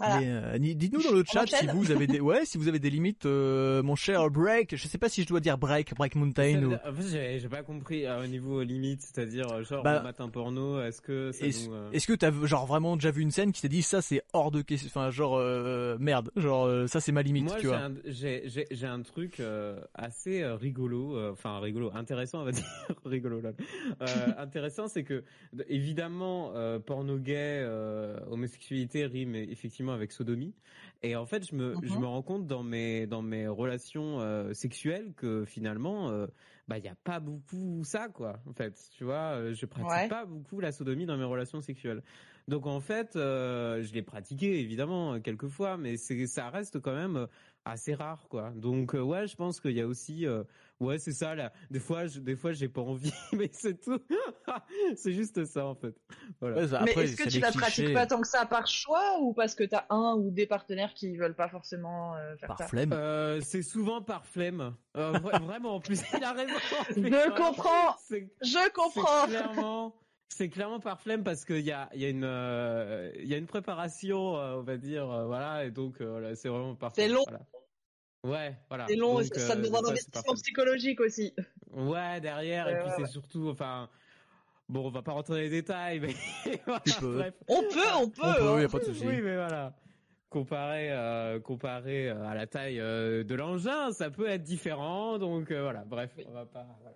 Voilà. euh, dites-nous dans le chat si vous avez des [laughs] ouais si vous avez des limites euh, mon cher break je sais pas si je dois dire break break mountain ou En fait, j'ai pas compris euh, au niveau limite, c'est-à-dire euh, genre Bah, on un porno, est-ce que ça est-ce nous, euh, est-ce que t'as genre vraiment déjà vu une scène qui t'a dit ça c'est hors de question enfin genre euh, merde genre euh, ça c'est ma limite Moi, tu j'ai vois un, j'ai, j'ai, j'ai un truc euh, assez rigolo, euh, enfin rigolo, intéressant, on va [laughs] dire, rigolo là. Euh, intéressant, c'est que évidemment, euh, porno gay, euh, homosexualité rime effectivement avec sodomie. Et en fait, je me, je Mhm. me rends compte dans mes, dans mes relations euh, sexuelles que finalement, euh, bah, il y a pas beaucoup ça, quoi. En fait, tu vois, euh, je pratique Ouais. pas beaucoup la sodomie dans mes relations sexuelles. Donc en fait, euh, je l'ai pratiqué évidemment quelques fois, mais c'est ça reste quand même assez rare quoi. Donc ouais, je pense qu'il y a aussi ouais, c'est ça là. Des fois je, des fois j'ai pas envie, [laughs] mais c'est tout. [laughs] c'est juste ça en fait. Voilà. Ouais, ça- Mais est-ce que tu la clichés pratiques pas tant que ça par choix ou parce que t'as un ou des partenaires qui veulent pas forcément euh, faire par ça flemme Euh, c'est souvent par flemme. Euh, vra- [laughs] vraiment en plus, il a raison. Je comprends, je comprends. C'est clairement, c'est clairement par flemme parce qu'il y a, il y a une, euh, il y a une préparation, euh, on va dire, euh, voilà, et donc euh, voilà, c'est vraiment par. C'est long. voilà. Ouais, voilà. C'est long, et Donc, ça, ça euh, demande un investissement psychologique aussi. Ouais, derrière, et puis ouais, c'est ouais. surtout, enfin, bon, on va pas rentrer dans les détails, mais [laughs] voilà, Tu peux. bref. On peut, on peut. on peut hein. y a pas de souci Oui, mais voilà. Comparé, euh, comparé euh, à la taille euh, de l'engin, ça peut être différent. Donc euh, voilà, bref, on va pas. voilà.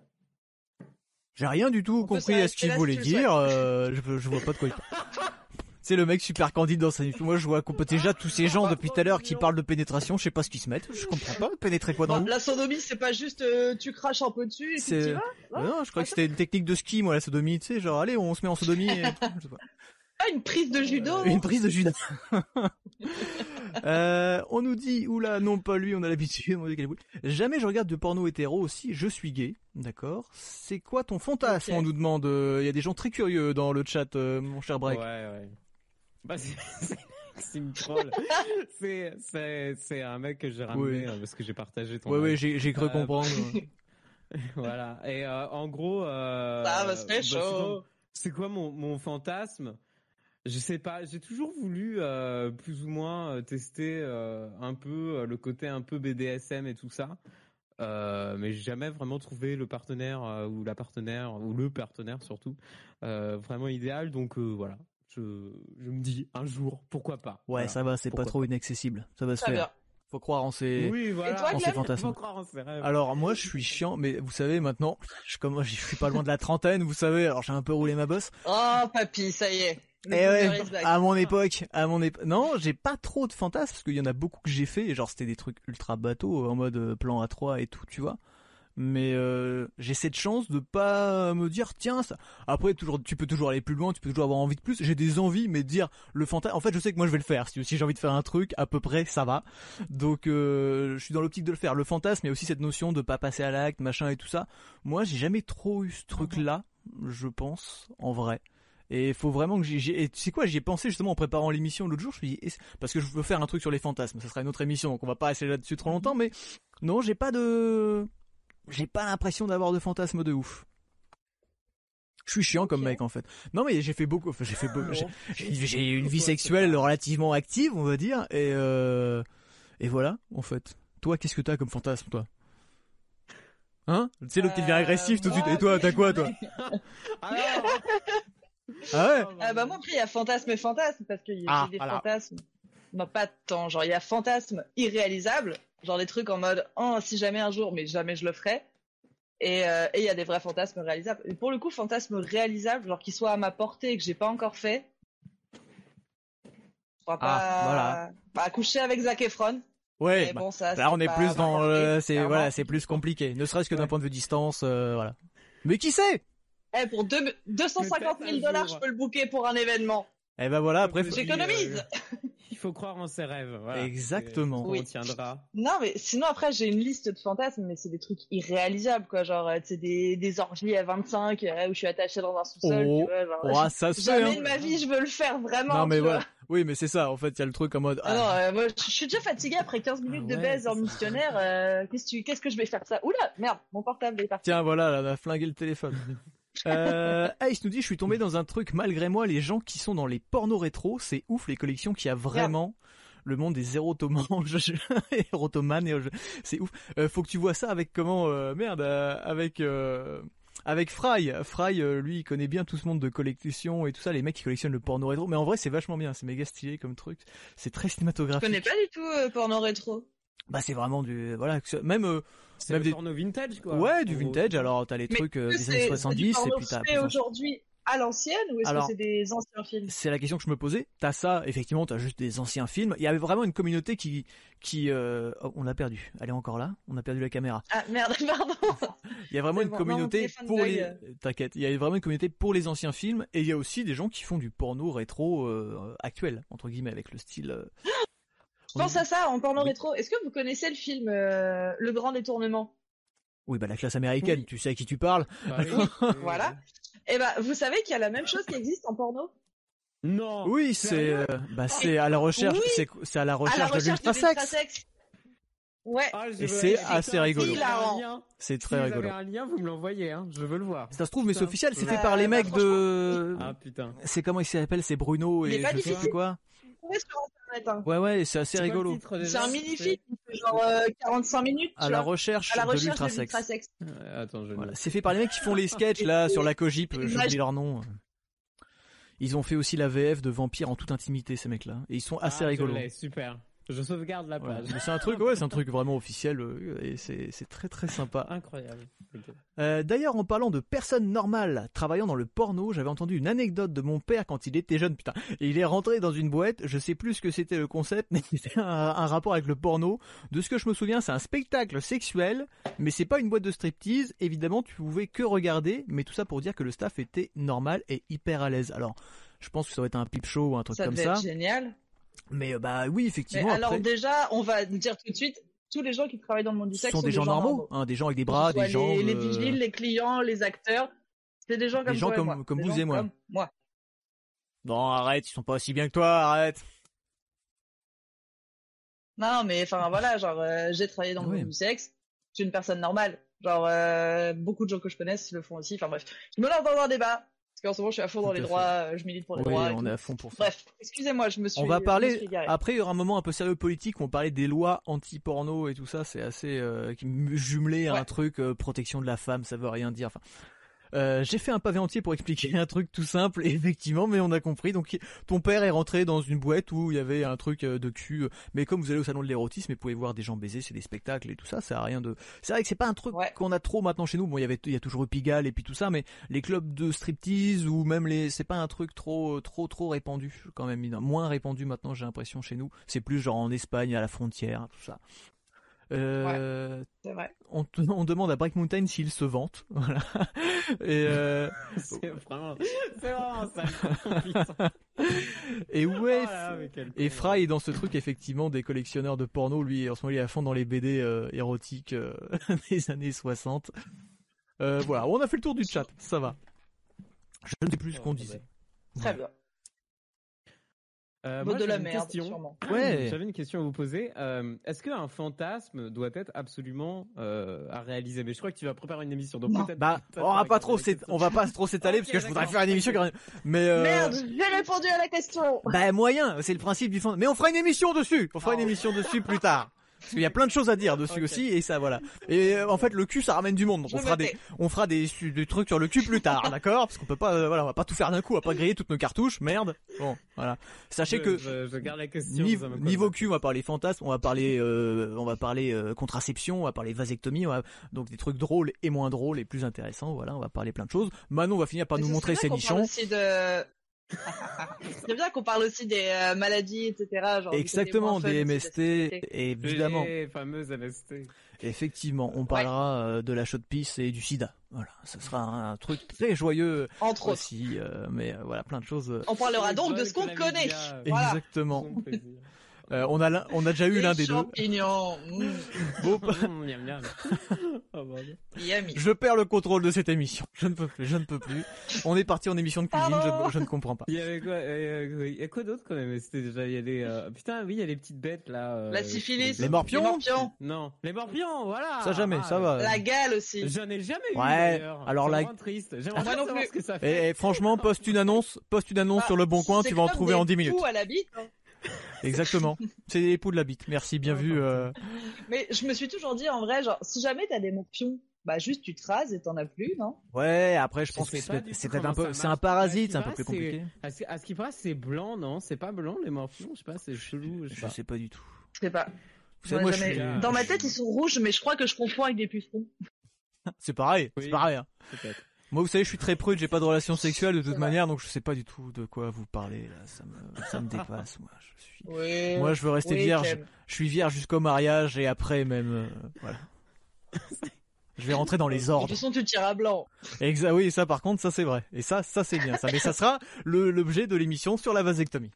J'ai rien du tout On compris à ce qu'il voulait dire. euh, je, je vois pas de quoi il parle. [laughs] C'est le mec super candide dans sa vie. Moi, je vois qu'on peut déjà tous ces gens depuis tout à l'heure qui parlent de pénétration. Je sais pas ce qu'ils se mettent. Je comprends pas. Pénétrer quoi dans où la sodomie, c'est pas juste euh, tu craches un peu dessus et puis C'est- tu vas. Euh, Non, je crois que c'était une technique de ski, moi, la sodomie. Tu sais, genre, allez, on se met en sodomie. Et... je sais pas. [laughs] Ah, une prise de judo. Une prise de judas. [laughs] euh, on nous dit, oula, non pas lui, on a l'habitude. on dit qu'elle est boule. Jamais je regarde de porno hétéro aussi, je suis gay. D'accord. C'est quoi ton fantasme. On nous demande. Il y a des gens très curieux dans le chat, euh, mon cher Break. Ouais, ouais. Bah, [laughs] c'est- une troll. [laughs] c'est, c'est, c'est un mec que j'ai ramené Oui. euh, parce que j'ai partagé ton. Ouais, live. j'ai j'ai cru Euh, comprendre. [laughs] voilà. Et euh, en gros. Euh, Ça va, c'est bah, c'est chaud. comme- C'est quoi mon, mon fantasme? Je sais pas. J'ai toujours voulu euh, plus ou moins tester euh, un peu le côté un peu BDSM et tout ça. Euh, mais j'ai jamais vraiment trouvé le partenaire euh, ou la partenaire ou le partenaire surtout euh, vraiment idéal. Donc euh, voilà, je, je me dis un jour pourquoi pas. Ouais, Voilà. ça va, c'est pas trop inaccessible. Ça va se faire. bien. Faut croire en ses. Oui, voilà. toi, En ses fantasmes. Faut croire en ses rêves. Alors moi je suis chiant, mais vous savez maintenant, je, comme, je suis pas loin de la trentaine, vous savez, alors j'ai un peu roulé ma bosse. Oh, papy, ça y est. Eh ouais, à mon époque, à mon époque. Non, j'ai pas trop de fantasmes parce qu'il y en a beaucoup que j'ai fait, et genre c'était des trucs ultra bateaux en mode euh, plan A3 et tout, tu vois. Mais euh, j'ai cette chance de pas me dire tiens ça. Après toujours, tu peux toujours aller plus loin, tu peux toujours avoir envie de plus. J'ai des envies, mais dire le fantasme. En fait, je sais que moi je vais le faire. Si, si j'ai envie de faire un truc, à peu près ça va. Donc euh, je suis dans l'optique de le faire. Le fantasme, a aussi cette notion de pas passer à l'acte, machin et tout ça. Moi, j'ai jamais trop eu ce truc-là, je pense, en vrai. Et faut vraiment que et tu sais quoi, j'y ai pensé justement en préparant l'émission l'autre jour. Je me suis dit, parce que je veux faire un truc sur les fantasmes. Ça sera une autre émission, donc on va pas rester là-dessus trop longtemps. Mais non, j'ai pas de, j'ai pas l'impression d'avoir de fantasmes de ouf. Je suis chiant comme mec en fait. Non mais j'ai fait beaucoup, enfin, j'ai fait beaucoup, [laughs] j'ai, j'ai une vie sexuelle relativement active, on va dire, et euh, et voilà en fait. Toi, qu'est-ce que t'as comme fantasme, toi? Hein? Tu sais, l'autre qui devient Euh, agressif tout de suite. Et toi, t'as quoi, toi? [laughs] [laughs] Alors Ah ouais? Ah bah moi après il y a fantasme et fantasme parce qu'il y a Ah, des voilà. fantasmes. Non pas tant, genre il y a fantasme irréalisable, genre des trucs en mode oh si jamais un jour mais jamais je le ferai. Et euh, et il y a des vrais fantasmes réalisables. Et pour le coup fantasme réalisable, genre qui soit à ma portée et que j'ai pas encore fait. Je crois Ah, pas. voilà. Bah coucher avec Zac Efron. Ouais. bah, bon ça. là, on est plus dans, le- c'est voilà, c'est plus compliqué. Ne serait-ce que d'un point de vue distance, euh, voilà. Mais qui sait? Eh pour deux- 250 Peut-être 000 un dollars je peux le booker pour un événement. Eh ben voilà, après. J'économise. [laughs] [laughs] faut croire en ses rêves. Voilà. Exactement. On Oui. tiendra. Non, mais sinon après j'ai une liste de fantasmes, mais c'est des trucs irréalisables quoi, genre euh, c'est des des orgies à 25 euh, où je suis attachée dans un sous-sol, Oh. tu vois, genre, Oh, ça se fait. jamais hein. de ma vie je veux le faire vraiment. Non mais vois. voilà. Oui, mais c'est ça. En fait, il y a le truc en mode. Ah non, euh, moi je suis déjà fatiguée après 15 minutes Ah de baise en missionnaire. euh, qu'est-ce que tu- qu'est-ce que je vais faire ça? Oula, merde, mon portable est parti. Tiens, voilà, là, on a flingué le téléphone. [laughs] Euh, Ace nous dit, je suis tombé dans un truc malgré moi, les gens qui sont dans les pornos rétro, c'est ouf les collections qu'il y a vraiment. Le monde des érotomans, [laughs] je- je- érotomanes, et je- c'est ouf. Euh, faut que tu vois ça avec comment, euh, merde, euh, avec euh, avec Fry. Fry, euh, lui, il connaît bien tout ce monde de collection et tout ça. Les mecs qui collectionnent le porno rétro, mais en vrai, c'est vachement bien, c'est méga stylé comme truc. C'est très Je cinématographique. connais pas du tout euh, porno rétro? Bah, c'est vraiment du, voilà, même. euh, C'est Même le des- porno vintage, quoi. Ouais, du vintage. Alors, t'as les Mais trucs euh, des années c'est- 70 c'est et puis t'as. aujourd'hui à l'ancienne ou est-ce que c'est des anciens films? C'est la question que je me posais. T'as ça, effectivement, t'as juste des anciens films. Il y avait vraiment une communauté qui, qui, euh, oh, on l'a perdu. Elle est encore là. On a perdu la caméra. Ah merde, [laughs] pardon. Il y a vraiment une bon, communauté non, pour les. T'inquiète. Il y a vraiment une communauté pour les anciens films et il y a aussi des gens qui font du porno rétro euh, actuel entre guillemets avec le style. euh, Je pense à ça en porno Oui. rétro. Est-ce que vous connaissez le film euh, Le Grand Détournement? Oui, bah la classe américaine. Oui. Tu sais à qui tu parles. Bah. [laughs] Voilà. Eh ben, vous savez qu'il y a la même chose qui existe en porno? Non. Oui, c'est, euh, bah c'est à la recherche. Oui. C'est, c'est à la À la recherche de l'ultrasexe. Ouais. Ah, Et c'est Putain, assez si rigolo. C'est Si très vous rigolo. avez un lien, vous me l'envoyez, hein. Je veux le voir. Ça se trouve, mais c'est officiel. C'est fait Euh, par les bah, mecs de. Ah putain. C'est comment il s'appelle? C'est Bruno et je sais plus quoi. Sur internet. hein. Ouais, ouais, c'est assez rigolo. C'est un mini-film, il fait genre euh, 45 minutes. À tu la vois, recherche à la de recherche de l'ultrasexe. l'ultrasexe. Ouais, Attends, je Voilà, c'est fait par les mecs qui font les [laughs] sketchs là sur la Cogip, et- j'oublie leur nom. Ils ont fait aussi la VF de Vampire en toute intimité ces mecs-là et ils sont assez Ah, rigolos. Super. Je sauvegarde la page. C'est un truc, ouais, c'est un truc vraiment officiel euh, et c'est c'est très très sympa. Incroyable. Euh, D'ailleurs, en parlant de personnes normales travaillant dans le porno, j'avais entendu une anecdote de mon père quand il était jeune, putain. Il est rentré dans une boîte, je sais plus ce que c'était le concept, mais [laughs] c'était un, un rapport avec le porno. De ce que je me souviens, c'est un spectacle sexuel, mais c'est pas une boîte de striptease. Évidemment, tu pouvais que regarder, mais tout ça pour dire que le staff était normal et hyper à l'aise. Alors, je pense que ça va être un peep show ou un truc Ça comme devait ça. être génial. Mais euh, bah oui, Mais effectivement. alors après, déjà, on va dire tout de suite, tous les gens qui travaillent dans le monde du sexe sont des gens normaux, hein, des gens avec des bras, des jambes. les, les euh, vigiles, les clients, les acteurs. C'est des gens comme gens toi et moi. comme Des vous gens et moi. comme moi. Non, arrête, ils sont pas aussi bien que toi, arrête. Non, mais enfin voilà, genre euh, j'ai travaillé dans le Oui. monde du sexe. Je suis une personne normale. Genre euh, beaucoup de gens que je connaisse le font aussi. Enfin bref, je me lance dans un débat parce qu'en ce moment je suis à fond dans les fait. droits, euh, je milite pour les Oui, droits. on est à fond pour ça. Bref, excusez-moi, je me suis. On va parler. Après, il y aura un moment un peu sérieux politique où on parlait des lois anti-porno et tout ça. C'est assez euh, jumelé à Ouais. un truc euh, protection de la femme, ça veut rien dire. Enfin, Euh, j'ai fait un pavé entier pour expliquer un truc tout simple, [laughs] effectivement, mais on a compris. Donc, ton père est rentré dans une boîte où il y avait un truc euh, de cul. euh, Mais comme vous allez au salon de l'érotisme, vous pouvez voir des gens baiser, c'est des spectacles et tout ça. Ça a rien de. C'est vrai que c'est pas un truc Ouais. qu'on a trop maintenant chez nous. Bon, il y avait, il y a toujours eu Pigalle et puis tout ça, mais les clubs de striptease ou même les, c'est pas un truc trop, trop, trop répandu quand même. Moins répandu maintenant, j'ai l'impression chez nous. C'est plus genre en Espagne à la frontière, tout ça. Euh, C'est vrai. on, demande à Break Mountain s'il se vante. [laughs] Voilà. Et, euh, [laughs] C'est vraiment, [laughs] c'est vraiment ça. et ouais. Oh là quel Et. Fry est dans ce truc effectivement des collectionneurs de porno. Lui, en ce moment, il est à fond dans les BD euh, érotiques euh, des années 60. Euh, voilà, on a fait le tour du chat. Ça va. Je ne sais plus ce qu'on disait. Très bien. Euh, moi, de la j'avais une merde, question. sûrement. Ouais. J'avais une question à vous poser. Euh, Est-ce qu'un fantasme doit être absolument euh, à réaliser? Mais je crois que tu vas préparer une émission, donc Non. peut-être. Bah, on va pas trop, on va pas trop s'étaler [laughs] parce que je voudrais faire une émission. a- Mais euh, Merde, j'ai répondu à la question. Bah moyen, c'est le principe du fond. Mais on fera une émission dessus. On fera une Oh. émission dessus plus tard. Parce qu'il y a plein de choses à dire dessus aussi et ça voilà. Et euh, en fait le cul ça ramène du monde. Donc on fera des on fera des, su- des trucs sur le cul plus tard, d'accord? Parce qu'on peut pas euh, voilà, on va pas tout faire d'un coup, on va pas griller toutes nos cartouches, merde. Bon, voilà. Sachez Je- que je, je garde la question. Niveau, cul, on va parler fantasme, on va parler, euh, on va parler euh, contraception, on va parler vasectomie, on va- donc des trucs drôles et moins drôles et plus intéressants. Voilà, on va parler plein de choses. Manon va finir par Mais nous montrer ses nichons. aussi de... [laughs] C'est bien qu'on parle aussi des euh, maladies, etc. Genre, Exactement, des MST, sexualité. évidemment. Les fameuses MST. Effectivement, on parlera euh, de la chaude pisse et du sida. Voilà, ce sera un, truc très joyeux Entre autres. aussi, euh, mais euh, voilà, plein de choses. On parlera donc de ce qu'on connaît. Voilà. Exactement. Euh, on a on a déjà eu l'un des deux. champignons. Bon, miam, miam. Oh, bordel. Yummy. je perds le contrôle de cette émission. Je ne peux plus, je ne peux plus. On est parti en émission de cuisine, je, ne- je ne comprends pas. Il y avait quoi, euh, il y a quoi d'autre quand même? C'était déjà, il y a des, euh, putain, oui, il y a les petites bêtes là. euh, La syphilis. Les morpions Les morpions. Non, les morpions, voilà. Ça jamais, Ah, ça va. La gale aussi. J'en ai jamais eu Ouais, alors C'est la- triste. J'aimerais savoir plus. ce que ça Et, fait. et franchement, poste une annonce, poste une annonce Bah, sur le bon coin, tu vas en trouver en 10 minutes. à la bite. hein. Exactement. C'est les poux de la bite. Merci, bien vu. euh. Mais je me suis toujours dit en vrai, genre, si jamais t'as des morpions, bah juste tu te rases et t'en as plus, non? Ouais, après, je pense que c'est peut-être un peu, c'est un parasite, c'est un peu plus compliqué. À ce, à ce qui paraît, c'est blanc, non? C'est pas blanc les morpions Je sais pas, c'est chelou. Je sais Je pas. sais pas du tout. Je sais pas. Vous savez, je suis, Dans ma tête, ils sont rouges, mais je crois que je confonds avec des pucerons. c'est pareil, c'est pareil. hein. Moi, vous savez, je suis très prude, j'ai pas de relations sexuelles de toute manière, donc je sais pas du tout de quoi vous parlez. Là. Ça me, ça me dépasse. Moi, je suis, Oui. moi, je veux rester Oui, vierge. Je suis vierge jusqu'au mariage et après même, euh, voilà. [laughs] Je vais rentrer dans les De toute ordres. façon, tu tires à blanc. Exa oui, ça par contre, ça c'est vrai. Et ça, ça c'est bien. Ça, mais ça sera l'objet de l'émission sur la vasectomie.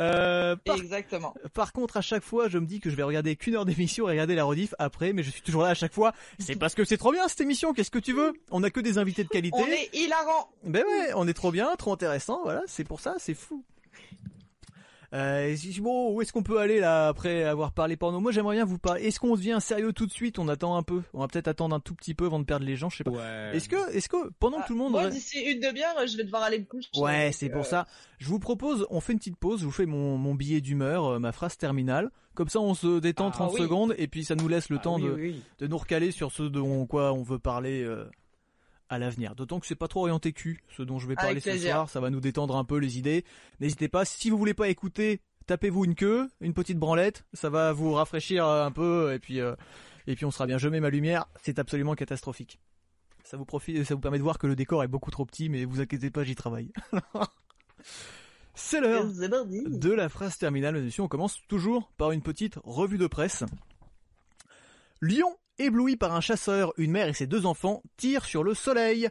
Euh, par, Exactement. par contre, à chaque fois, je me dis que je vais regarder qu'une heure d'émission et regarder la rediff après, mais je suis toujours là à chaque fois. C'est parce que c'est trop bien cette émission. Qu'est-ce que tu veux? On a que des invités de qualité. On est hilarant. Ben ouais, on est trop bien, trop intéressant. Voilà, c'est pour ça, c'est fou. Euh, bon, où est-ce qu'on peut aller là après avoir parlé porno? Moi, j'aimerais bien vous parler. Est-ce qu'on devient sérieux tout de suite? On attend un peu. On va peut-être attendre un tout petit peu avant de perdre les gens. Je sais pas. Ouais. Est-ce que, est-ce que pendant que tout le monde Ah, Moi, d'ici une demi-heure, je vais devoir aller me coucher. Ouais, c'est pour euh, ça. Je vous propose, on fait une petite pause, je vous fais mon, mon billet d'humeur, euh, ma phrase terminale. Comme ça, on se détend Ah 30 oui. secondes et puis ça nous laisse le Ah temps oui, de, oui. de nous recaler sur ce dont quoi on veut parler euh, à l'avenir. D'autant que c'est pas trop orienté cul, ce dont je vais parler ce soir. Ça va nous détendre un peu les idées. N'hésitez pas, si vous voulez pas écouter, tapez-vous une queue, une petite branlette. Ça va vous rafraîchir euh, un peu et puis euh, et puis on sera bien. Je mets ma lumière. C'est absolument catastrophique. Ça vous profite, ça vous permet de voir que le décor est beaucoup trop petit, mais vous inquiétez pas, j'y travaille. [laughs] c'est l'heure de la phrase terminale. Monsieur, on commence toujours par une petite revue de presse. Lyon, ébloui par un chasseur, une mère et ses deux enfants tirent sur le soleil.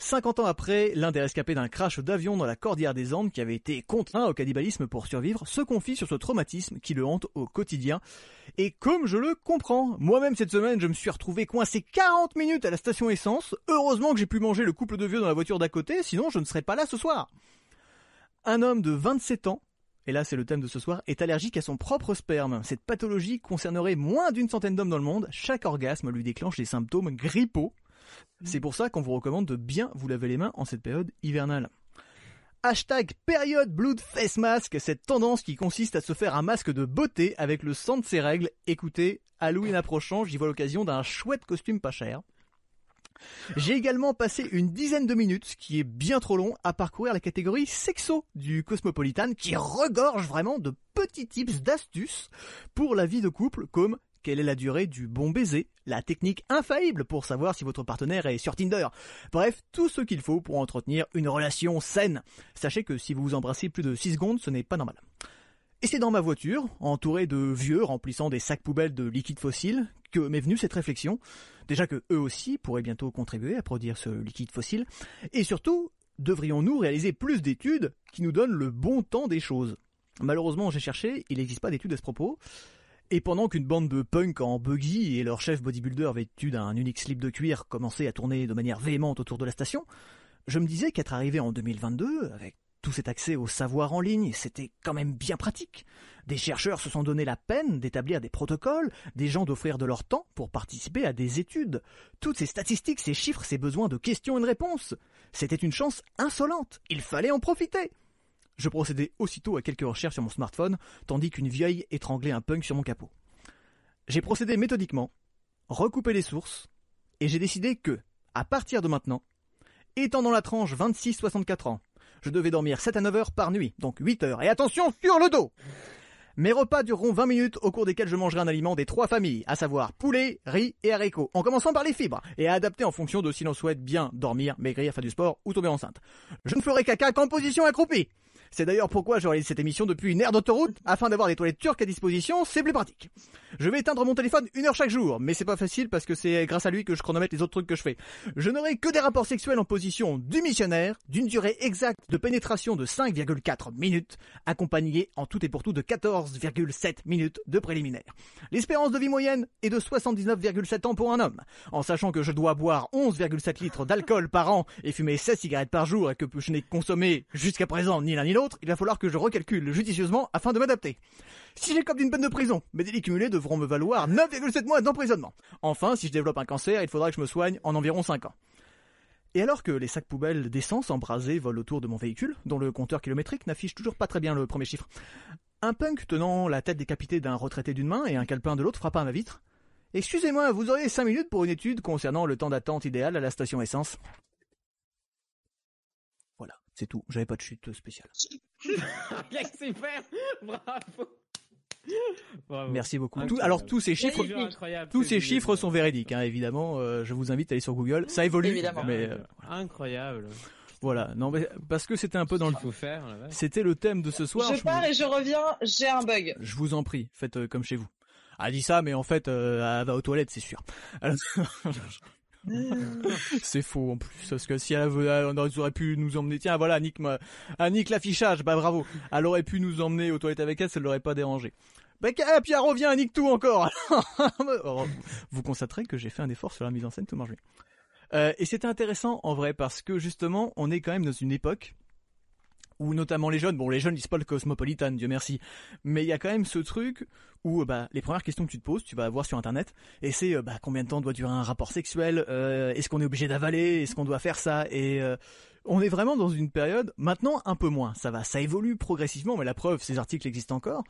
50 ans après, l'un des rescapés d'un crash d'avion dans la Cordillère des Andes qui avait été contraint au cannibalisme pour survivre se confie sur ce traumatisme qui le hante au quotidien. Et comme je le comprends, moi-même cette semaine je me suis retrouvé coincé 40 minutes à la station essence. Heureusement que j'ai pu manger le couple de vieux dans la voiture d'à côté, sinon je ne serais pas là ce soir. Un homme de 27 ans et là c'est le thème de ce soir, est allergique à son propre sperme. Cette pathologie concernerait moins d'une centaine d'hommes dans le monde. Chaque orgasme lui déclenche des symptômes grippaux. C'est pour ça qu'on vous recommande de bien vous laver les mains en cette période hivernale. Hashtag période blood face mask, cette tendance qui consiste à se faire un masque de beauté avec le sang de ses règles. Écoutez, Halloween approchant, j'y vois l'occasion d'un chouette costume pas cher. J'ai également passé une dizaine de minutes, ce qui est bien trop long, à parcourir la catégorie sexo du Cosmopolitan, qui regorge vraiment de petits tips, d'astuces pour la vie de couple, comme quelle est la durée du bon baiser, la technique infaillible pour savoir si votre partenaire est sur Tinder. Bref, tout ce qu'il faut pour entretenir une relation saine. Sachez que si vous vous embrassez plus de 6 secondes, ce n'est pas normal. Et c'est dans ma voiture, entouré de vieux remplissant des sacs poubelles de liquide fossile, que m'est venue cette réflexion. Déjà que eux aussi pourraient bientôt contribuer à produire ce liquide fossile. Et surtout, devrions-nous réaliser plus d'études qui nous donnent le bon temps des choses? Malheureusement, j'ai cherché, il n'existe pas d'études à ce propos. Et pendant qu'une bande de punk en buggy et leur chef bodybuilder vêtu d'un unique slip de cuir commençaient à tourner de manière véhémente autour de la station, je me disais qu'être arrivé en 2022, avec tout cet accès au savoir en ligne, c'était quand même bien pratique. Des chercheurs se sont donné la peine d'établir des protocoles, des gens d'offrir de leur temps pour participer à des études. Toutes ces statistiques, ces chiffres, ces besoins de questions et de réponses. C'était une chance insolente. Il fallait en profiter. Je procédais aussitôt à quelques recherches sur mon smartphone, tandis qu'une vieille étranglait un punk sur mon capot. J'ai procédé méthodiquement, recoupé les sources, et j'ai décidé que, à partir de maintenant, étant dans la tranche 26-64 ans, je devais dormir 7 à 9 heures par nuit, donc 8 heures, et attention, sur le dos. Mes repas dureront 20 minutes au cours desquels je mangerai un aliment des trois familles, à savoir poulet, riz et haricots, en commençant par les fibres, et à adapter en fonction de si l'on souhaite bien dormir, maigrir, faire du sport ou tomber enceinte. Je ne ferai caca qu'en position accroupie c'est d'ailleurs pourquoi je réalise cette émission depuis une aire d'autoroute, afin d'avoir des toilettes turques à disposition, c'est plus pratique. Je vais éteindre mon téléphone une heure chaque jour, mais c'est pas facile parce que c'est grâce à lui que je chronomètre les autres trucs que je fais. Je n'aurai que des rapports sexuels en position du missionnaire, d'une durée exacte de pénétration de 5,4 minutes, accompagnés en tout et pour tout de 14,7 minutes de préliminaire. L'espérance de vie moyenne est de 79,7 ans pour un homme, en sachant que je dois boire 11,7 litres d'alcool par an et fumer 16 cigarettes par jour et que je n'ai consommé jusqu'à présent ni l'un ni l'autre, il va falloir que je recalcule judicieusement afin de m'adapter. Si j'ai comme d'une peine de prison, mes délits cumulés devront me valoir 9,7 mois d'emprisonnement. Enfin, si je développe un cancer, il faudra que je me soigne en environ 5 ans. Et alors que les sacs poubelles d'essence embrasés volent autour de mon véhicule, dont le compteur kilométrique n'affiche toujours pas très bien le premier chiffre, un punk tenant la tête décapitée d'un retraité d'une main et un calepin de l'autre frappa à ma vitre. Excusez-moi, vous auriez 5 minutes pour une étude concernant le temps d'attente idéal à la station essence. C'est tout. J'avais pas de chute spéciale. [laughs] super Bravo Bravo. Merci beaucoup. Tout- alors tous ces chiffres, tous ces chiffres sont véridiques, hein, évidemment. euh, je vous invite à aller sur Google. Ça évolue, Évidemment. mais euh, Incroyable. voilà. Non, mais parce que c'était un peu dans le, faut faire. c'était le thème de ce soir. je je pars vous- et je reviens, j'ai un bug. Je vous en prie, faites euh, comme chez vous. Elle dit ça, mais en fait, euh, elle va aux toilettes, c'est sûr. Alors- [laughs] [laughs] c'est faux en plus, parce que si elle, aurait pu nous emmener, tiens, voilà, Annick, m'a- Annick l'affichage, bah bravo. Elle aurait pu nous emmener aux toilettes avec elle, ça l'aurait pas dérangé. Bah, et puis elle revient, Annick tout encore. Alors, [laughs] vous constaterez que j'ai fait un effort sur la mise en scène, tout marche. Euh, et c'était intéressant en vrai parce que justement, on est quand même dans une époque où notamment les jeunes, bon les jeunes lisent pas le Cosmopolitan, Dieu merci, mais il y a quand même ce truc où bah, les premières questions que tu te poses, tu vas voir sur internet, et c'est euh, bah, combien de temps doit durer un rapport sexuel, euh, est-ce qu'on est obligé d'avaler, est-ce qu'on doit faire ça, et euh, on est vraiment dans une période, maintenant un peu moins, ça va, ça évolue progressivement, mais la preuve, ces articles existent encore,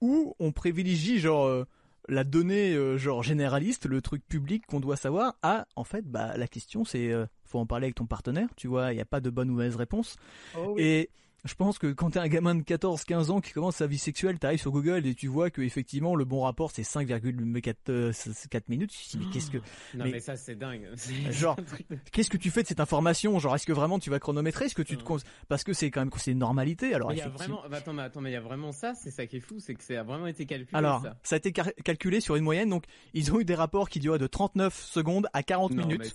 où on privilégie genre euh, la donnée euh, genre généraliste, le truc public qu'on doit savoir, à en fait bah la question c'est euh, faut en parler avec ton partenaire, tu vois, il n'y a pas de bonne ou mauvaise réponse. Oh oui. Et je pense que quand t'es un gamin de 14-15 ans qui commence sa vie sexuelle, t'arrives sur Google et tu vois que effectivement le bon rapport c'est 5,4 euh, 4 minutes. Tu te dis mais qu'est-ce que Non mais- mais, ça c'est dingue. [laughs] [laughs] Genre, qu'est-ce que tu fais de cette information? Genre est-ce que vraiment tu vas chronométrer? Est-ce que tu te cons- parce que c'est quand même c'est une normalité alors il y a vraiment, bah, attends, mais attends, mais il y a vraiment ça, c'est ça qui est fou, c'est que ça a vraiment été calculé. Alors, ça. ça a été calculé sur une moyenne, donc ils ont eu des rapports qui duraient de 39 secondes à 40 Non, mais minutes.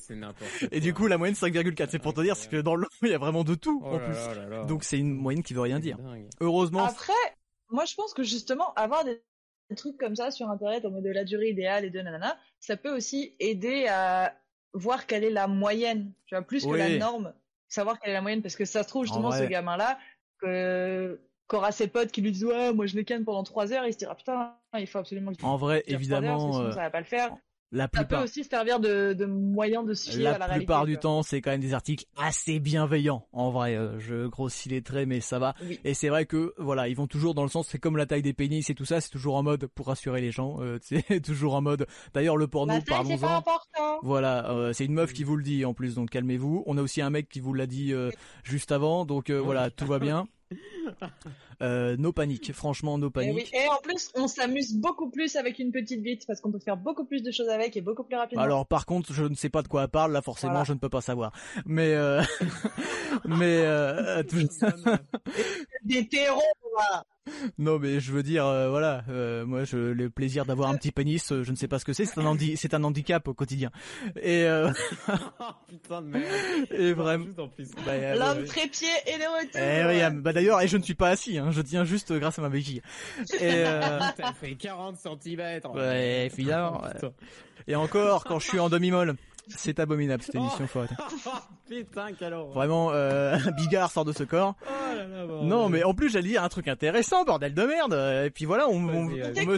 Et du coup, la moyenne 5,4. C'est pour te dire, c'est que dans le il y a vraiment de tout Oh en plus. là là là. Donc c'est une moyenne qui veut rien dire. dingue. Heureusement, Après, moi je pense que justement avoir des trucs comme ça sur internet en mode de la durée idéale et de nanana, ça peut aussi aider à voir quelle est la moyenne, tu vois, plus que la norme, savoir quelle est la moyenne, parce que ça se trouve justement En ce vrai. gamin-là, que qu'aura ses potes qui lui disent ouais moi je les canne pendant trois heures, il se dira putain il faut absolument que je en vrai, trois heures, évidemment, sinon euh, ça va pas le faire. La Ça peut plupart, aussi servir de, de moyen de se fier à la la réalité. plupart du quoi. temps, c'est quand même des articles assez bienveillants. En vrai, euh, je grossis les traits, mais ça va. Oui. Et c'est vrai que voilà, ils vont toujours dans le sens, c'est comme la taille des pénis et tout ça, c'est toujours en mode pour rassurer les gens. euh, [laughs] c'est toujours en mode. D'ailleurs, le porno, La pas parlons-en. important. Voilà, euh, c'est une meuf qui vous le dit en plus, donc calmez-vous. On a aussi un mec qui vous l'a dit euh, juste avant, donc euh, voilà, tout va bien. Euh, no panique, franchement, no Et, panique. oui. et en plus, on s'amuse beaucoup plus avec une petite bite parce qu'on peut faire beaucoup plus de choses avec et beaucoup plus rapidement. Alors par contre, je ne sais pas de quoi elle parle, là forcément Voilà. je ne peux pas savoir. Mais euh... [laughs] mais euh... [laughs] [laughs] Des terrons, là. Non mais je veux dire euh, voilà, euh, moi je le plaisir d'avoir un petit pénis, euh, je ne sais pas ce que c'est, c'est un handi- c'est un handicap au quotidien. Et euh... [laughs] Oh, putain de merde. et vraiment bah, euh, L'homme trépied et le retour. Eh oui, ah, bah d'ailleurs, et je ne suis pas assis, hein, je tiens juste grâce à ma béquille. Et, euh, [laughs] T'as fait 40 cm. Ouais, évidemment, [laughs] et encore, quand je suis en demi-molle, c'est abominable cette émission, faut arrêter. [laughs] Putain, quelle horreur. Vraiment, euh, [laughs] Bigard sort de ce corps. Oh là là, bon, Non, mais en plus, j'allais dire un truc intéressant, bordel de merde. Et puis voilà, on, on- me-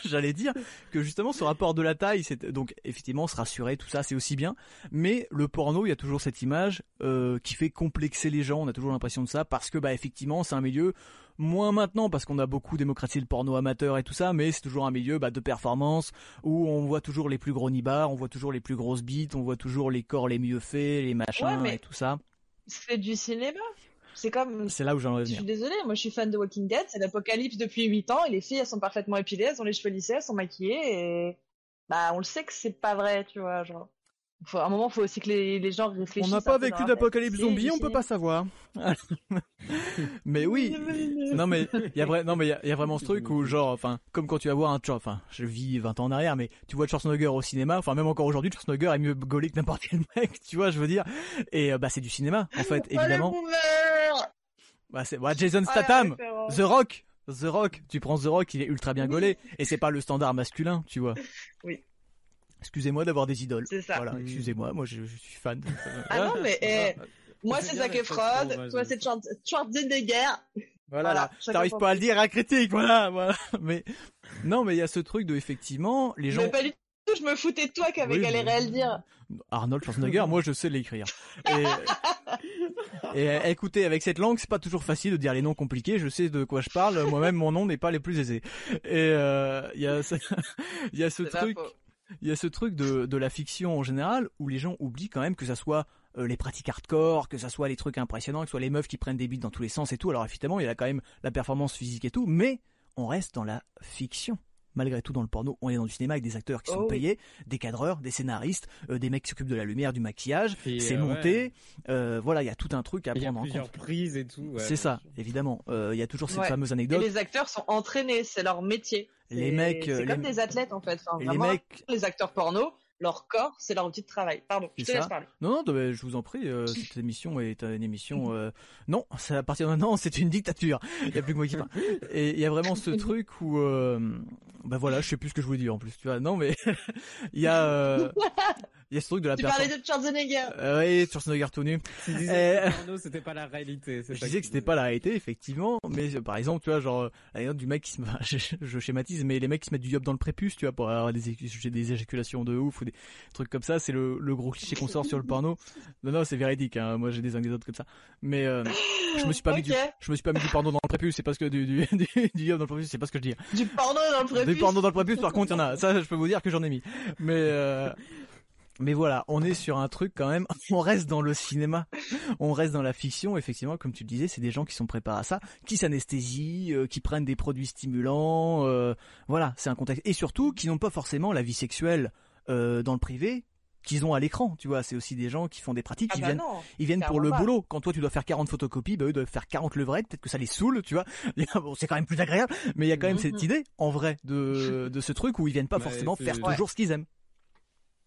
[laughs] j'allais dire que justement ce rapport de la taille, c'est donc effectivement se rassurer, tout ça, c'est aussi bien. Mais le porno, il y a toujours cette image euh, qui fait complexer les gens. On a toujours l'impression de ça parce que bah effectivement, c'est un milieu moins maintenant parce qu'on a beaucoup démocratisé le porno amateur et tout ça, mais c'est toujours un milieu bah, de performance où on voit toujours les plus gros nibards, on voit toujours les plus grosses bites, on voit toujours les corps les mieux faits, les machins Ouais, mais- et tout ça. C'est du cinéma. C'est comme. C'est là où j'en veux Je suis désolée, moi je suis fan de Walking Dead, c'est l'apocalypse depuis 8 ans et les filles elles sont parfaitement épilées, elles ont les cheveux lissés, elles sont maquillées et bah on le sait que c'est pas vrai, tu vois, genre. Faut, à un moment, faut aussi que les, les gens On réfléchissent. n'a un pas vécu d'apocalypse zombie, on peut pas savoir. [laughs] mais oui, [laughs] non mais il y a vrai, non mais il y a- il y, a vraiment ce truc où genre, enfin, comme quand tu vas voir un, enfin, je vis 20 ans en arrière, mais tu vois Schwarzenegger au cinéma, enfin même encore aujourd'hui, Schwarzenegger est mieux gaulé que n'importe quel [laughs] mec, tu vois, je veux dire, et euh, bah c'est du cinéma en fait, évidemment. Bah c'est, bah, Jason Statham. The Rock, The Rock, tu prends The Rock, il est ultra bien gaulé, et c'est pas le standard masculin, tu vois. Oui. Excusez-moi d'avoir des idoles. C'est ça. Voilà, Mm. excusez-moi, moi je, je suis fan. Ah non, mais [laughs] eh, moi C'est Zac Efron, toi c'est Schwar- Schwarzenegger. Voilà, Voilà, t'arrives pas à le dire à critique, voilà, voilà. Mais non, mais il y a ce truc de effectivement, les gens. Mais pas du tout, je me foutais de toi qui avait Oui, galéré mais- à le dire. Arnold Schwarzenegger, moi je sais l'écrire. Et, [laughs] et euh, écoutez, avec cette langue, c'est pas toujours facile de dire les noms compliqués. Je sais de quoi je parle. Moi-même, mon nom n'est pas les plus aisés. Et euh, il y a, [laughs] il y a ce pas truc, faux. Il y a ce truc de, la fiction en général où les gens oublient quand même que ça soit euh, les pratiques hardcore, que ça soit les trucs impressionnants, que ce soit les meufs qui prennent des bites dans tous les sens et tout. Alors évidemment, il y a quand même la performance physique et tout, mais on reste dans la fiction. Malgré tout, dans le porno, on est dans du cinéma avec des acteurs qui sont Oh oui. payés, des cadreurs, des scénaristes, euh, des mecs qui s'occupent de la lumière, du maquillage. Et, c'est euh, monté. euh, voilà, il y a tout un truc à Il y a prendre en plusieurs compte. prises et tout. ouais, c'est ça, évidemment. Euh, Il y a toujours cette Ouais. fameuse Et anecdote. les acteurs sont entraînés, c'est leur métier. Les C'est- mecs, C'est comme les- des athlètes en fait. Enfin, les vraiment, mecs, les acteurs porno, leur corps, c'est leur outil de travail. Pardon, je te ça. laisse parler. Non, non, bah, je vous en prie, euh, [laughs] cette émission est une émission... euh, Non, c'est à partir de maintenant, c'est une dictature. Il n'y a plus que moi qui parle. Et il y a vraiment ce [laughs] truc où... Euh... Bah voilà, je sais plus ce que je voulais dire en plus, tu vois. Non, mais [laughs] il y a... euh, Il y a ce truc de la Tu parlais de Schwarzenegger. Euh, oui, Schwarzenegger tout nu. Tu disais Euh, c'était pas la réalité. Je disais que que c'était pas la réalité, effectivement, mais euh, par exemple, tu vois, genre, euh, du mec qui se, je, je schématise, mais les mecs qui se mettent du yop dans le prépuce, tu vois, pour avoir des, des éjaculations de ouf ou des trucs comme ça, c'est le, le gros cliché qu'on sort sur le porno. [laughs] Non, non, c'est véridique, hein, moi j'ai des anecdotes comme ça. Mais, euh, je me suis pas mis du, je me suis pas mis du porno dans le prépuce, c'est parce que du, du, [laughs] du, du dans le prépuce, c'est pas ce que je dis. Du porno dans le prépuce. Du porno dans le prépuce, par contre, il y en a. Ça, je peux vous dire que j'en ai mis. Mais, euh, mais voilà, on est sur un truc quand même. [laughs] On reste dans le cinéma, on reste dans la fiction. Effectivement, comme tu le disais, c'est des gens qui sont préparés à ça, qui s'anesthésient, euh, qui prennent des produits stimulants. euh, voilà, c'est un contexte. Et surtout, qui n'ont pas forcément la vie sexuelle euh, dans le privé qu'ils ont à l'écran. Tu vois, c'est aussi des gens qui font des pratiques, Ah qui bah viennent non. ils viennent pour le pas. boulot. Quand toi tu dois faire 40 photocopies, bah eux doivent faire 40 levrettes, peut-être que ça les saoule, tu vois. [laughs] bon, c'est quand même plus agréable, mais il y a quand même Mhm. cette idée, en vrai, de, [laughs] de ce truc où ils viennent pas forcément faire Ouais. toujours ce qu'ils aiment.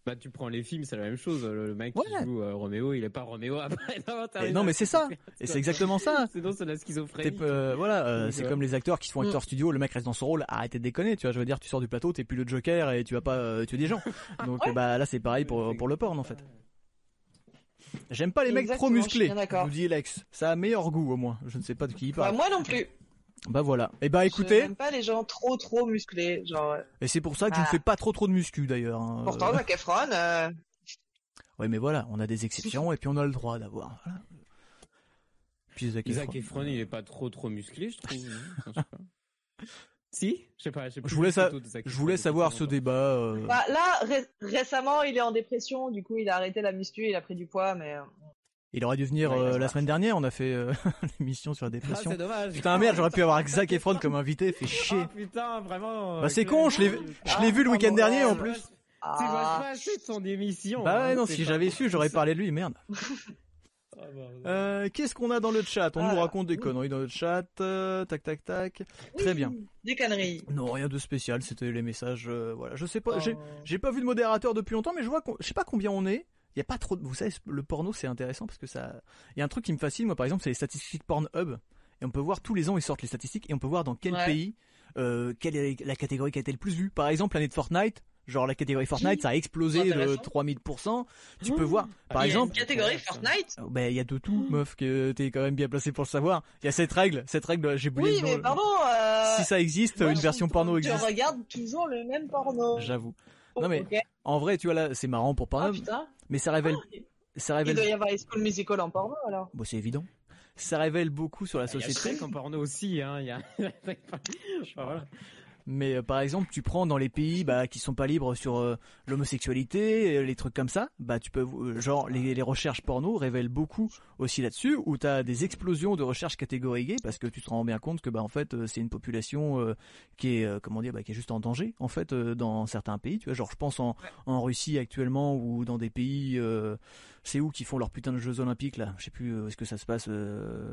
Bah, tu prends les films, c'est la même chose. Le le mec Ouais. qui joue euh, Roméo, il est pas Roméo après. [laughs] Non, non, mais c'est ça. Et c'est exactement ça. Sinon, c'est la schizophrénie. euh, voilà, euh, c'est comme les acteurs qui se font Mm. acteurs studio, le mec reste dans son rôle, arrêtez de déconner, tu vois, je veux dire, tu sors du plateau, t'es plus le Joker et tu vas pas euh, tuer des gens. [laughs] Donc Ouais. bah là c'est pareil pour, pour le porn en fait. J'aime pas les mecs trop Exactement, musclés, vous dis Lex, ça a meilleur goût au moins, je ne sais pas de qui il Bah, parle. moi non plus. Bah voilà. Et bah Je écoutez, n'aime pas les gens trop trop musclés, genre. et c'est pour ça que je ne Ah. fais pas trop trop de muscu d'ailleurs. hein. Pourtant, Euh, Zac Efron, euh, Ouais, mais voilà, on a des exceptions et puis on a le droit d'avoir. Voilà. Puis Zac Zac Efron. Efron, il est pas trop trop musclé, je trouve. non je sais pas. [laughs] si Je sais pas. Je voulais sa- Je savoir ce débat. euh, bah, là, ré- récemment, il est en dépression, du coup, il a arrêté la muscu, il a pris du poids, mais. Euh, Il aurait dû venir Ouais, euh, la semaine dernière, on a fait euh, [laughs] l'émission sur la Ah, dépression. c'est dommage. Putain merde, j'aurais pu avoir Zac Efron comme invité, fait Ah chier. putain, vraiment. Bah, c'est euh, con, je l'ai- Clément, Je l'ai vu le Ah, week-end dernier en plus. Tu vois Ah, pas assez de son émission. Bah ouais, hein, non, si j'avais su, j'aurais [laughs] parlé de lui, merde. Ah, bah, Euh, Qu'est-ce qu'on a dans le chat? On nous raconte des oui. conneries dans le chat. euh, tac, tac, tac. Très bien. Des conneries. Non, rien de spécial, c'était les messages. euh, voilà, je sais pas. J'ai Oh. j'ai pas vu de modérateur depuis longtemps, mais je vois, je sais pas combien on est. Il y a pas trop. De... Vous savez, le porno, c'est intéressant parce que ça. Il y a un truc qui me fascine, moi, par exemple, c'est les statistiques Pornhub. Et on peut voir tous les ans, ils sortent les statistiques et on peut voir dans quel Ouais. pays, euh, quelle est la catégorie qui a été le plus vue. Par exemple, l'année de Fortnite. Genre la catégorie Fortnite, ça a explosé de Intéressant. 3000%. Tu peux Mmh. voir, par Ah, il y a exemple, une catégorie ça. Fortnite Oh, Ben, il y a de tout, meuf, que t'es quand même bien placé pour le savoir. Il y a cette règle, cette règle, j'ai oublié Oui, mais pardon. Euh... Si ça existe, moi, une je- version porno tu existe. regardes toujours le même porno. J'avoue. Oh, Non, mais ok. En vrai, tu vois là, c'est marrant pour Ah, Pornhub, putain. Mais ça révèle, Ah, ça Il révèle, doit y avoir les School Musical en porno alors. bon, c'est évident. Ça révèle beaucoup sur la Il y a société. Shrek en porno aussi, hein. Il y a. [laughs] Voilà. Mais euh, par exemple, tu prends dans les pays bah, qui sont pas libres sur euh, l'homosexualité, euh, les trucs comme ça, bah tu peux genre les, recherches porno révèlent beaucoup aussi là-dessus où tu as des explosions de recherches catégorie gay parce que tu te rends bien compte que bah en fait c'est une population qui est comment dire bah, qui est juste en danger en fait dans certains pays, tu vois, genre je pense en en Russie actuellement ou dans des pays c'est où qui font leurs putains de Jeux Olympiques là Je sais plus est-ce que ça se passe.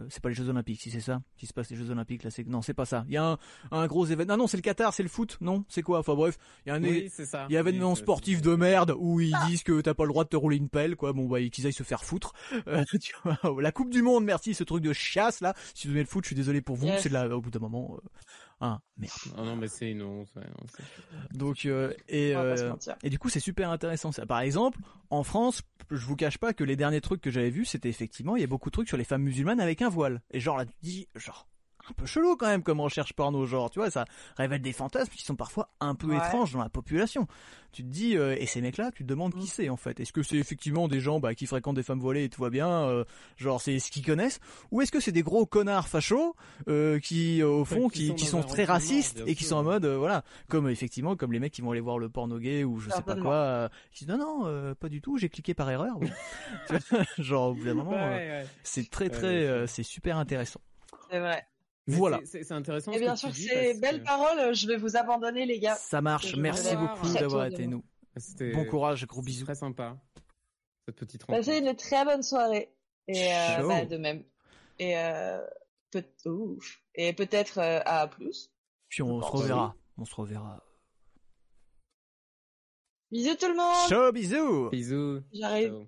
c'est pas les Jeux Olympiques, si c'est ça qui se passe les Jeux Olympiques là. C'est non, c'est pas ça. Il y a un, un gros événement. Non, non, c'est le Qatar, c'est le foot. Non, c'est quoi? Enfin bref, il y a un, Oui, il y a un événement Oui, c'est- sportif de merde où ils disent que t'as pas le droit de te rouler une pelle, quoi. Bon bah qu'ils aillent se faire foutre. Euh, [laughs] tu vois, la Coupe du Monde, merci, ce truc de chasse là. Si vous aimez le foot, je suis désolé pour vous. Yes. C'est la, au bout d'un moment. euh, hein, merde. Ah non, mais c'est une honte. ouais, Donc euh, et euh, et du coup, c'est super intéressant. Ça. Par exemple, en France, je vous cache pas que les derniers trucs que j'avais vus, c'était effectivement, il y a beaucoup de trucs sur les femmes musulmanes avec un voile. Et genre là, tu dis, genre, un peu chelou quand même comme recherche porno, genre, tu vois, ça révèle des fantasmes qui sont parfois un peu Ouais. étranges dans la population. Tu te dis, euh, et ces mecs-là, tu te demandes qui Mm. c'est en fait. Est-ce que c'est effectivement des gens bah, qui fréquentent des femmes voilées et tout va bien, euh, genre c'est ce qu'ils connaissent, ou est-ce que c'est des gros connards fachos euh, qui, euh, au fond, qui qui, sont qui très racistes et qui sont en mode, euh, voilà, comme effectivement comme les mecs qui vont aller voir le porno gay ou je sais pas quoi euh, qui disent non non euh, pas du tout j'ai cliqué par erreur Bon. [laughs] [laughs] Genre au bout d'un moment Ouais, euh, c'est très très euh, c'est super intéressant C'est vrai. Voilà. c'est- intéressant. Et bien sûr, ces belles que paroles, je vais vous abandonner, les gars. ça marche merci beaucoup d'avoir été nous bon courage gros bisous très sympa. Cette petite rencontre. Passez une très bonne soirée. Et euh, bah, de même. Et euh, peut ouf. Et peut-être euh, à plus. puis on se reverra on se reverra Bisous tout le monde. ciao bisous Bisous. J'arrive.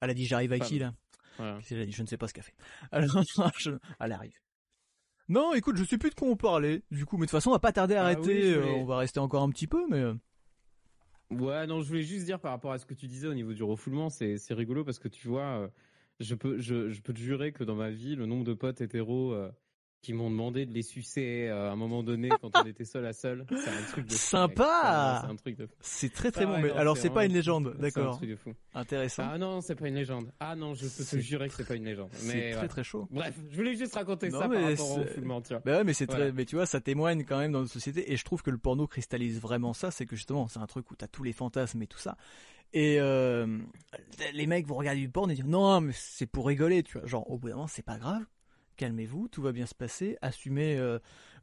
Elle a dit j'arrive à qui là? Voilà. Qu'est-ce qu'elle a dit? Je ne sais pas ce qu'elle fait. Alors [laughs] je- elle arrive. Non écoute je sais plus de quoi on parlait du coup mais de toute façon on va pas tarder à Ah arrêter euh, voulais- on va rester encore un petit peu mais euh, Ouais, non, je voulais juste dire par rapport à ce que tu disais au niveau du refoulement, c'est c'est rigolo parce que tu vois, euh, je peux je, je peux te jurer que dans ma vie, le nombre de potes hétéros qui m'ont demandé de les sucer euh, à un moment donné quand on était seul à seul, c'est un truc de fou, Sympa. C'est un truc de fou. c'est très très Ah bon ouais, mais non, alors c'est pas une légende c'est un d'accord truc de fou. intéressant Ah non, c'est pas une légende. Ah non, je peux te C'est- jurer que c'est pas une légende. c'est très très chaud Bref, je voulais juste raconter Non, ça par rapport au c'est- refoulement, tu vois. Bah ouais, mais c'est très, Voilà. mais tu vois, ça témoigne quand même dans notre société, et je trouve que le porno cristallise vraiment ça, c'est que justement, c'est un truc où t'as tous les fantasmes et tout ça, et euh, les mecs vont regarder du porno et dire non, mais c'est pour rigoler, tu vois, genre au bout d'un moment, c'est pas grave, calmez-vous, tout va bien se passer, assumez euh,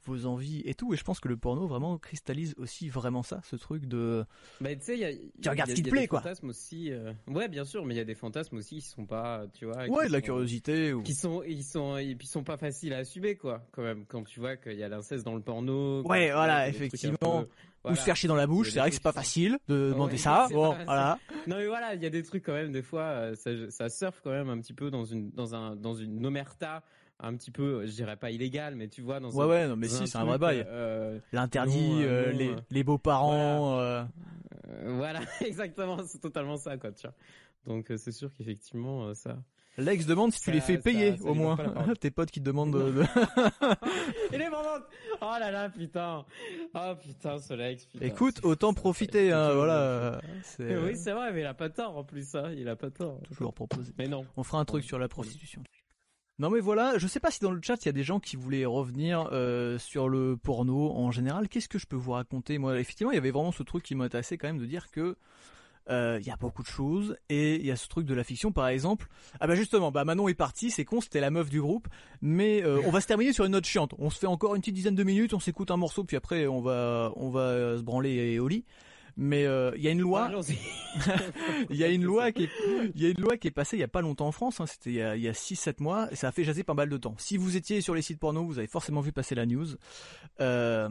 vos envies et tout, et je pense que le porno vraiment cristallise aussi vraiment ça, ce truc de, Bah, tu sais, il y a, a- regardes ce qui te plaît, des quoi. fantasmes aussi. euh, Ouais, bien sûr, mais il y a des fantasmes aussi qui sont pas, tu vois. ouais, de la curiosité, ou... Qui sont, ils sont, et puis ils sont pas faciles à assumer, quoi. Quand même, quand tu vois qu'il y a l'inceste dans le porno. Ouais, tu voilà, effectivement. peu- ou voilà. se faire chier dans la bouche, c'est vrai que c'est pas facile de demander Ouais, [laughs] ça, bon, voilà. Non mais voilà, il y a des trucs quand même des fois euh, ça, ça surfe quand même un petit peu dans une dans un dans une omerta un petit peu je dirais pas illégal mais tu vois dans Ouais, un, ouais, non, mais si, c'est un vrai bail. euh, L'interdit, euh, les, euh, les beaux-parents, euh, euh, voilà [laughs] exactement c'est totalement ça quoi tu vois donc c'est sûr qu'effectivement ça Lex demande si tu les fais ça- payer ça au moins. [laughs] Tes potes qui te demandent de. [laughs] Il est vraiment. Oh là là, putain. Oh putain, ce Lex. putain. Écoute, autant profiter, hein, voilà. Oui, c'est vrai, mais il a pas tort en plus, ça. Il a pas tort. toujours proposé. Mais non. On fera un truc sur la prostitution. Non mais voilà, je sais pas si dans le chat il y a des gens qui voulaient revenir euh, sur le porno en général. Qu'est-ce que je peux vous raconter? Moi, effectivement, il y avait vraiment ce truc qui m'intéressait quand même de dire que euh, il y a beaucoup de choses et il y a ce truc de la fiction par exemple. Ah bah justement, bah Manon est partie, c'est con, c'était la meuf du groupe, mais euh, on va se terminer sur une note chiante. On se fait encore une petite dizaine de minutes, on s'écoute un morceau puis après on va on va se branler au lit. Mais euh, il y a une loi, Allons-y. [laughs] il y a une loi qui est, il y a une loi qui est passée il y a pas longtemps en France, hein, c'était il y a, il y a 6-7 mois, et ça a fait jaser pas mal de temps. Si vous étiez sur les sites porno, vous avez forcément vu passer la news. Euh,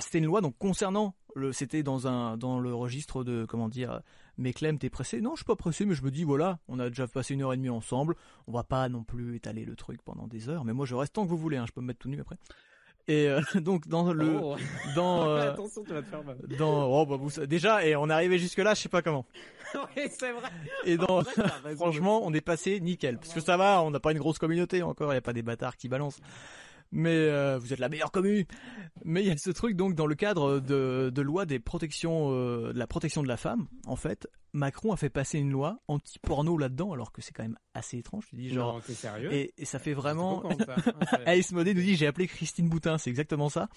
c'était une loi donc concernant le, c'était dans un, dans le registre de, comment dire, mais Clem, t'es pressé Non, je suis pas pressé, mais je me dis voilà, on a déjà passé une heure et demie ensemble, on va pas non plus étaler le truc pendant des heures, mais moi je reste tant que vous voulez, hein, je peux me mettre tout nu après. Et euh, [laughs] donc dans le, Oh. dans, [laughs] euh, Attention, tu vas te faire mal. dans, oh bah vous, déjà, et on est arrivé jusque là, je sais pas comment. [laughs] oui, c'est vrai. Et dans, vrai. Franchement, on est passé nickel. Parce que ça va, on n'a pas une grosse communauté encore, il n'y a pas des bâtards qui balancent. Mais euh, vous êtes la meilleure commune. Mais il y a ce truc donc dans le cadre de, de loi des protections, de la protection de la femme. En fait, Macron a fait passer une loi anti-porno là-dedans, alors que c'est quand même assez étrange. Je dis genre, Non, t'es sérieux et, et ça fait vraiment. Ça. [laughs] Ace Modé nous dit j'ai appelé Christine Boutin, c'est exactement ça.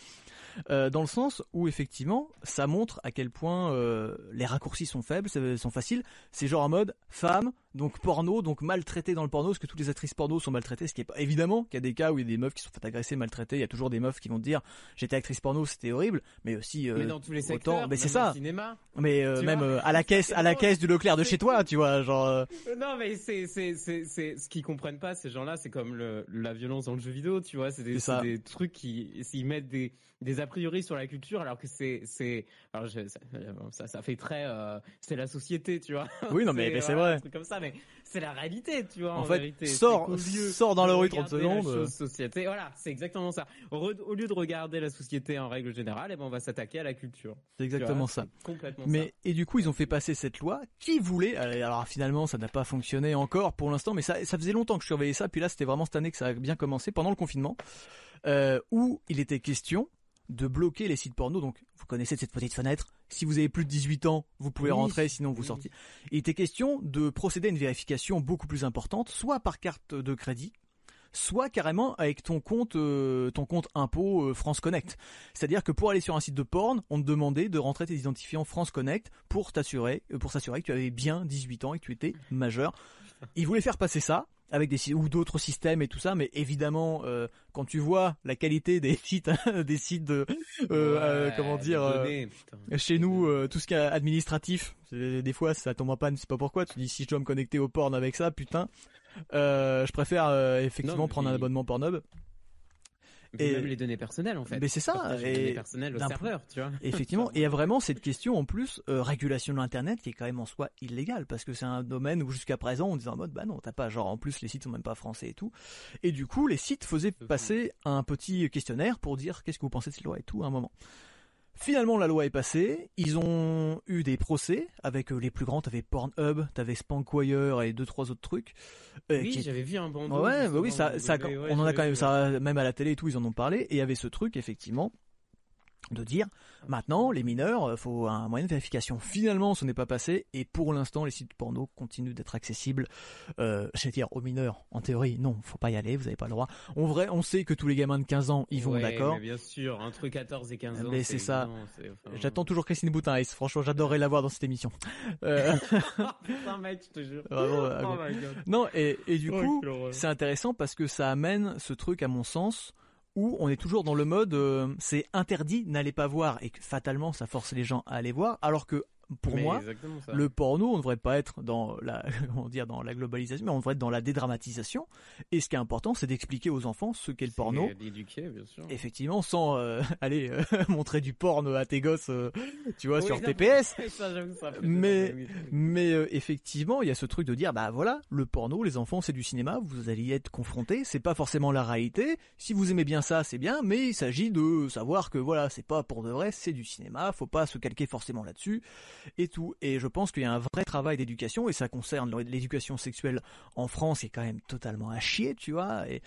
Euh, dans le sens où effectivement ça montre à quel point euh, les raccourcis sont faibles, sont faciles. C'est genre en mode femme, donc porno, donc maltraité dans le porno, parce que toutes les actrices porno sont maltraitées, ce qui est pas évidemment qu'il y a des cas où il y a des meufs qui sont fait agresser, maltraitées. Il y a toujours des meufs qui vont te dire j'étais actrice porno, c'était horrible, mais aussi euh, Mais dans tous les autant- secteurs, mais c'est ça. cinéma. mais euh, même à la caisse, à la caisse du Leclerc de chez toi, tu vois, genre. euh, Euh, Non, mais c'est c'est c'est c'est ce qu'ils comprennent pas ces gens-là, c'est comme le, la violence dans le jeu vidéo, tu vois, c'est des, des trucs qui s'ils mettent des des a priori sur la culture alors que c'est c'est alors je, ça, ça ça fait très euh, c'est la société, tu vois. Oui, non, mais- [laughs] mais c'est vrai. un truc comme ça, mais c'est la réalité, tu vois. En En, fait, vérité. sors dans la de rue 30 regarder la secondes. société, voilà, c'est exactement ça. Au, re- au lieu de regarder la société en règle générale, eh ben on va s'attaquer à la culture. C'est exactement vois, ça. Complètement Mais et du coup ils ont fait passer cette loi qui voulait alors alors, finalement ça n'a pas fonctionné encore pour l'instant mais ça ça faisait longtemps que je surveillais ça puis là c'était vraiment cette année que ça a bien commencé pendant le confinement euh, où il était question de bloquer les sites porno donc vous connaissez cette petite fenêtre si vous avez plus de 18 ans vous pouvez Oui, rentrer sinon vous oui. sortiez il était question de procéder à une vérification beaucoup plus importante soit par carte de crédit soit carrément avec ton compte euh, ton compte impôt euh, France Connect. C'est-à-dire que pour aller sur un site de porn, on te demandait de rentrer tes identifiants France Connect pour t'assurer euh, pour s'assurer que tu avais bien 18 ans et que tu étais majeur. Ils voulaient faire passer ça avec des ou d'autres systèmes et tout ça, mais évidemment euh, quand tu vois la qualité des [laughs] sites des sites de euh, euh, comment dire données, putain. chez nous, tout ce qui est administratif, des fois ça tombe en panne, c'est pas pourquoi. Tu dis si je dois me connecter au porn avec ça, putain, je préfère effectivement Non, prendre un abonnement Pornhub. Et- même les données personnelles en fait. Mais c'est ça, Partager les et données personnelles au serveur, tu vois. [laughs] Effectivement, et il y a vraiment cette question en plus euh, régulation de l'internet qui est quand même en soi illégale parce que c'est un domaine où jusqu'à présent on disait en mode bah non t'as pas genre en plus les sites sont même pas français et tout et du coup les sites faisaient passer un petit questionnaire pour dire qu'est-ce que vous pensez de cette loi et tout à un moment. Finalement, la loi est passée. Ils ont eu des procès avec euh, les plus grands. T'avais Pornhub, t'avais Spankwire et deux trois autres trucs. euh, Oui, qui- j'avais vu un bandeau. Ouais, bah oui, ça, ça, on en a quand même ça, même à la télé et tout, ils en ont parlé. Et il y avait ce truc, effectivement, de dire, maintenant, les mineurs, euh, faut un moyen de vérification. Finalement, ce n'est pas passé, et pour l'instant, les sites porno continuent d'être accessibles, euh, j'allais dire, aux mineurs. En théorie, non, faut pas y aller, vous avez pas le droit. En vrai, on sait que tous les gamins de 15 ans, ils vont, Ouais, d'accord. bien sûr, entre 14 et 15 ans. Mais c'est ça. enfin, J'attends toujours Christine Boutin, Ice. franchement, j'adorerais la voir dans cette émission. Euh, [laughs] putain, mec, je te jure. Oh non, et, et du Oh, coup, c'est intéressant parce que ça amène ce truc, à mon sens, où on est toujours dans le mode euh, c'est interdit, n'allez pas voir, et que fatalement ça force les gens à aller voir, alors que pour Mais moi, le porno, on ne devrait pas être dans la, [laughs] comment dire, dans la globalisation, mais on devrait être dans la dédramatisation. Et ce qui est important, c'est d'expliquer aux enfants ce qu'est le porno. D'éduquer, bien sûr. Effectivement, sans euh, [laughs] aller euh, [laughs] montrer du porn à tes gosses, euh, tu vois, Oui, sur TPS. ça, Mais-. Mais euh, effectivement, il y a ce truc de dire, bah voilà, le porno, les enfants, c'est du cinéma, vous allez y être confrontés, c'est pas forcément la réalité. Si vous aimez bien ça, c'est bien, mais il s'agit de savoir que voilà, c'est pas pour de vrai, c'est du cinéma, faut pas se calquer forcément là-dessus. Et tout. Et je pense qu'il y a un vrai travail d'éducation et ça concerne l'éducation sexuelle en France, qui est quand même totalement à chier, tu vois. Et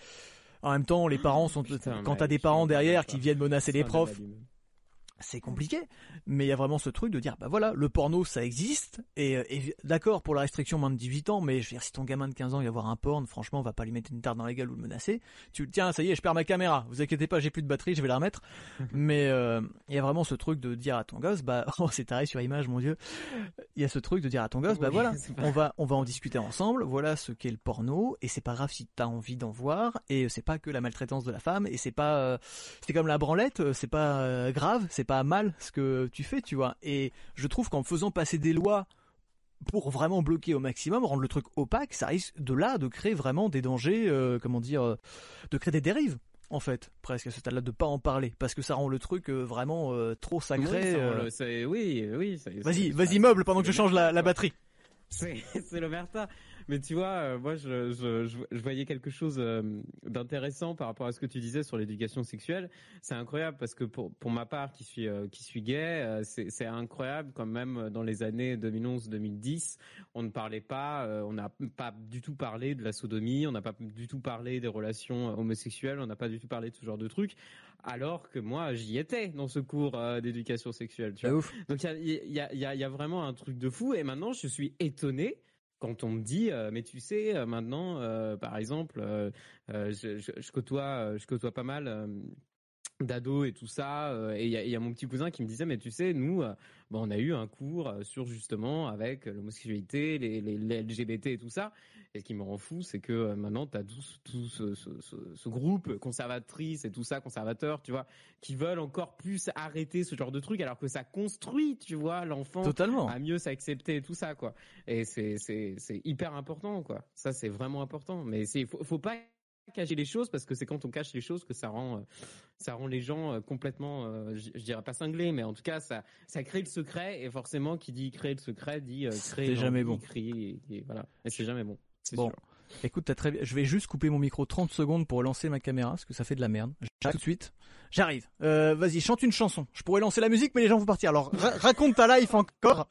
en même temps, les parents sont Putain, quand t'as des parents derrière qui viennent menacer les profs. C'est compliqué, mais il y a vraiment ce truc de dire, bah voilà, le porno ça existe, et, euh, et d'accord pour la restriction moins de 18 ans, mais je veux dire, si ton gamin de 15 ans il va voir un porn, franchement, on va pas lui mettre une tarte dans la gueule ou le menacer. Tu tiens, ça y est, je perds ma caméra, vous inquiétez pas, j'ai plus de batterie, je vais la remettre. [laughs] mais euh, il y a vraiment ce truc de dire à ton gosse, bah, [laughs] oh, c'est taré sur image, mon dieu. Il y a ce truc de dire à ton gosse, bah Oui, voilà, on va, on va en discuter ensemble, voilà ce qu'est le porno, et c'est pas grave si t'as envie d'en voir, et c'est pas que la maltraitance de la femme, et c'est pas, euh, c'est comme la branlette, c'est pas euh, grave, c'est pas mal ce que tu fais, tu vois. Et je trouve qu'en faisant passer des lois pour vraiment bloquer au maximum, rendre le truc opaque, ça risque de là de créer vraiment des dangers, euh, comment dire, euh, de créer des dérives. En fait, presque à ce stade-là, de pas en parler, parce que ça rend le truc euh, vraiment euh, trop Oui, sacré. ça, euh. oui, oui. Vas-y, vas-y, meuble pendant que je change la, la batterie. C'est [laughs] c'est l'omerta. Mais tu vois, euh, moi, je, je, je, voyais quelque chose euh, d'intéressant par rapport à ce que tu disais sur l'éducation sexuelle. C'est incroyable parce que pour, pour ma part, qui suis, euh, qui suis gay, euh, c'est incroyable quand même dans les années 2011-2010, on ne parlait pas, euh, on n'a pas du tout parlé de la sodomie, on n'a pas du tout parlé des relations homosexuelles, on n'a pas du tout parlé de ce genre de trucs. Alors que moi, j'y étais dans ce cours euh, d'éducation sexuelle. Tu vois. ouf. Donc il y a, y, a, y, a, y a vraiment un truc de fou. Et maintenant, je suis étonné quand on me dit, euh, mais tu sais, euh, maintenant, euh, par exemple, je, côtoie, pas mal. d'ados et tout ça et il y a mon petit cousin qui me disait mais tu sais nous on a eu un cours euh, sur justement avec l'homosexualité les, les, les LGBT et tout ça. Et ce qui me rend fou c'est que euh, maintenant tu as tout, ce- tout ce, ce, ce, ce groupe conservatrice et tout ça conservateur tu vois qui veulent encore plus arrêter ce genre de truc alors que ça construit tu vois l'enfant Totalement. à mieux s'accepter et tout ça quoi. Et c'est c'est c'est hyper important quoi. Ça c'est vraiment important. Mais c'est faut, faut pas cacher les choses parce que c'est quand on cache les choses que ça rend euh, ça rend les gens euh, complètement euh, je je dirais pas cinglés mais en tout cas ça ça crée le secret et forcément qui dit créer le secret dit créer C'est jamais bon. créer et, et voilà et c'est jamais bon Bon. sûr. Écoute, t'as très bien. Je vais juste couper mon micro 30 secondes pour lancer ma caméra, parce que ça fait de la merde. Tout de suite. J'arrive. Euh, vas-y, chante une chanson. Je pourrais lancer la musique, mais les gens vont partir. Alors, ra- raconte ta life encore.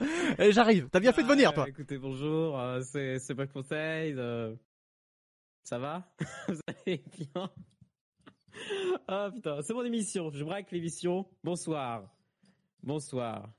J'arrive. T'as bien fait de venir, Ah, toi. écoutez bonjour euh, c'est c'est pas conseil euh, ça va? [laughs] Vous allez bien? Ah putain c'est mon émission je braque l'émission bonsoir bonsoir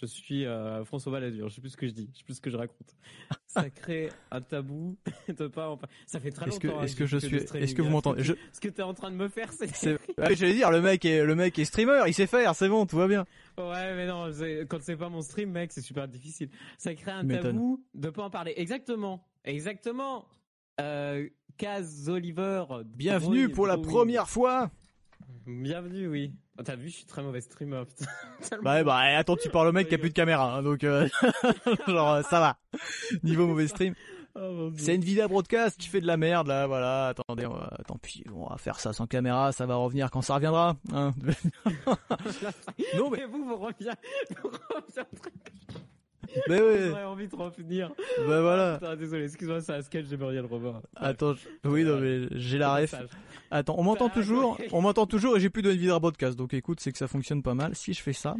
je suis euh, François Balladur, je sais plus ce que je dis, je sais plus ce que je raconte. [laughs] Ça crée un tabou [laughs] de pas en Ça fait très Est-ce que, longtemps. hein, est-ce que je fait suis, est-ce que vous hein. m'entendez Je- Ce que t'es en train de me faire, c'est. Ouais, j'allais dire, le mec est, le mec est streamer, il sait faire, c'est bon, tout va bien. Ouais, mais non, quand c'est pas mon stream, mec, c'est super difficile. Ça crée un tabou de pas en parler. Exactement, exactement. Euh, Kaz Oliver. Bienvenue pour la première fois. Bienvenue, oui. Oh, T'as vu, je suis très mauvais streamer. putain. [laughs] Tellement- Bah, bah, attends, tu parles au mec qui a plus de caméra, hein, donc, euh, [laughs] genre, euh, ça va. Niveau mauvais stream. Oh. C'est une vidéo broadcast qui fait de la merde là, voilà. Attendez, on va- tant pis, on va faire ça sans caméra, ça va revenir quand ça reviendra. hein. [laughs] non mais, Et vous, vous reviendrez. Vous reviendrez. Mais ouais, [laughs] J'aurais envie de revenir. bah voilà. Putain, désolé, excuse-moi, c'est un sketch, bien le revoir. Attends, je- oui non mais j'ai la ref. Attends, on m'entend Ah, toujours, on m'entend toujours et j'ai plus de vidéo broadcast. Donc écoute, c'est que ça fonctionne pas mal. Si je fais ça,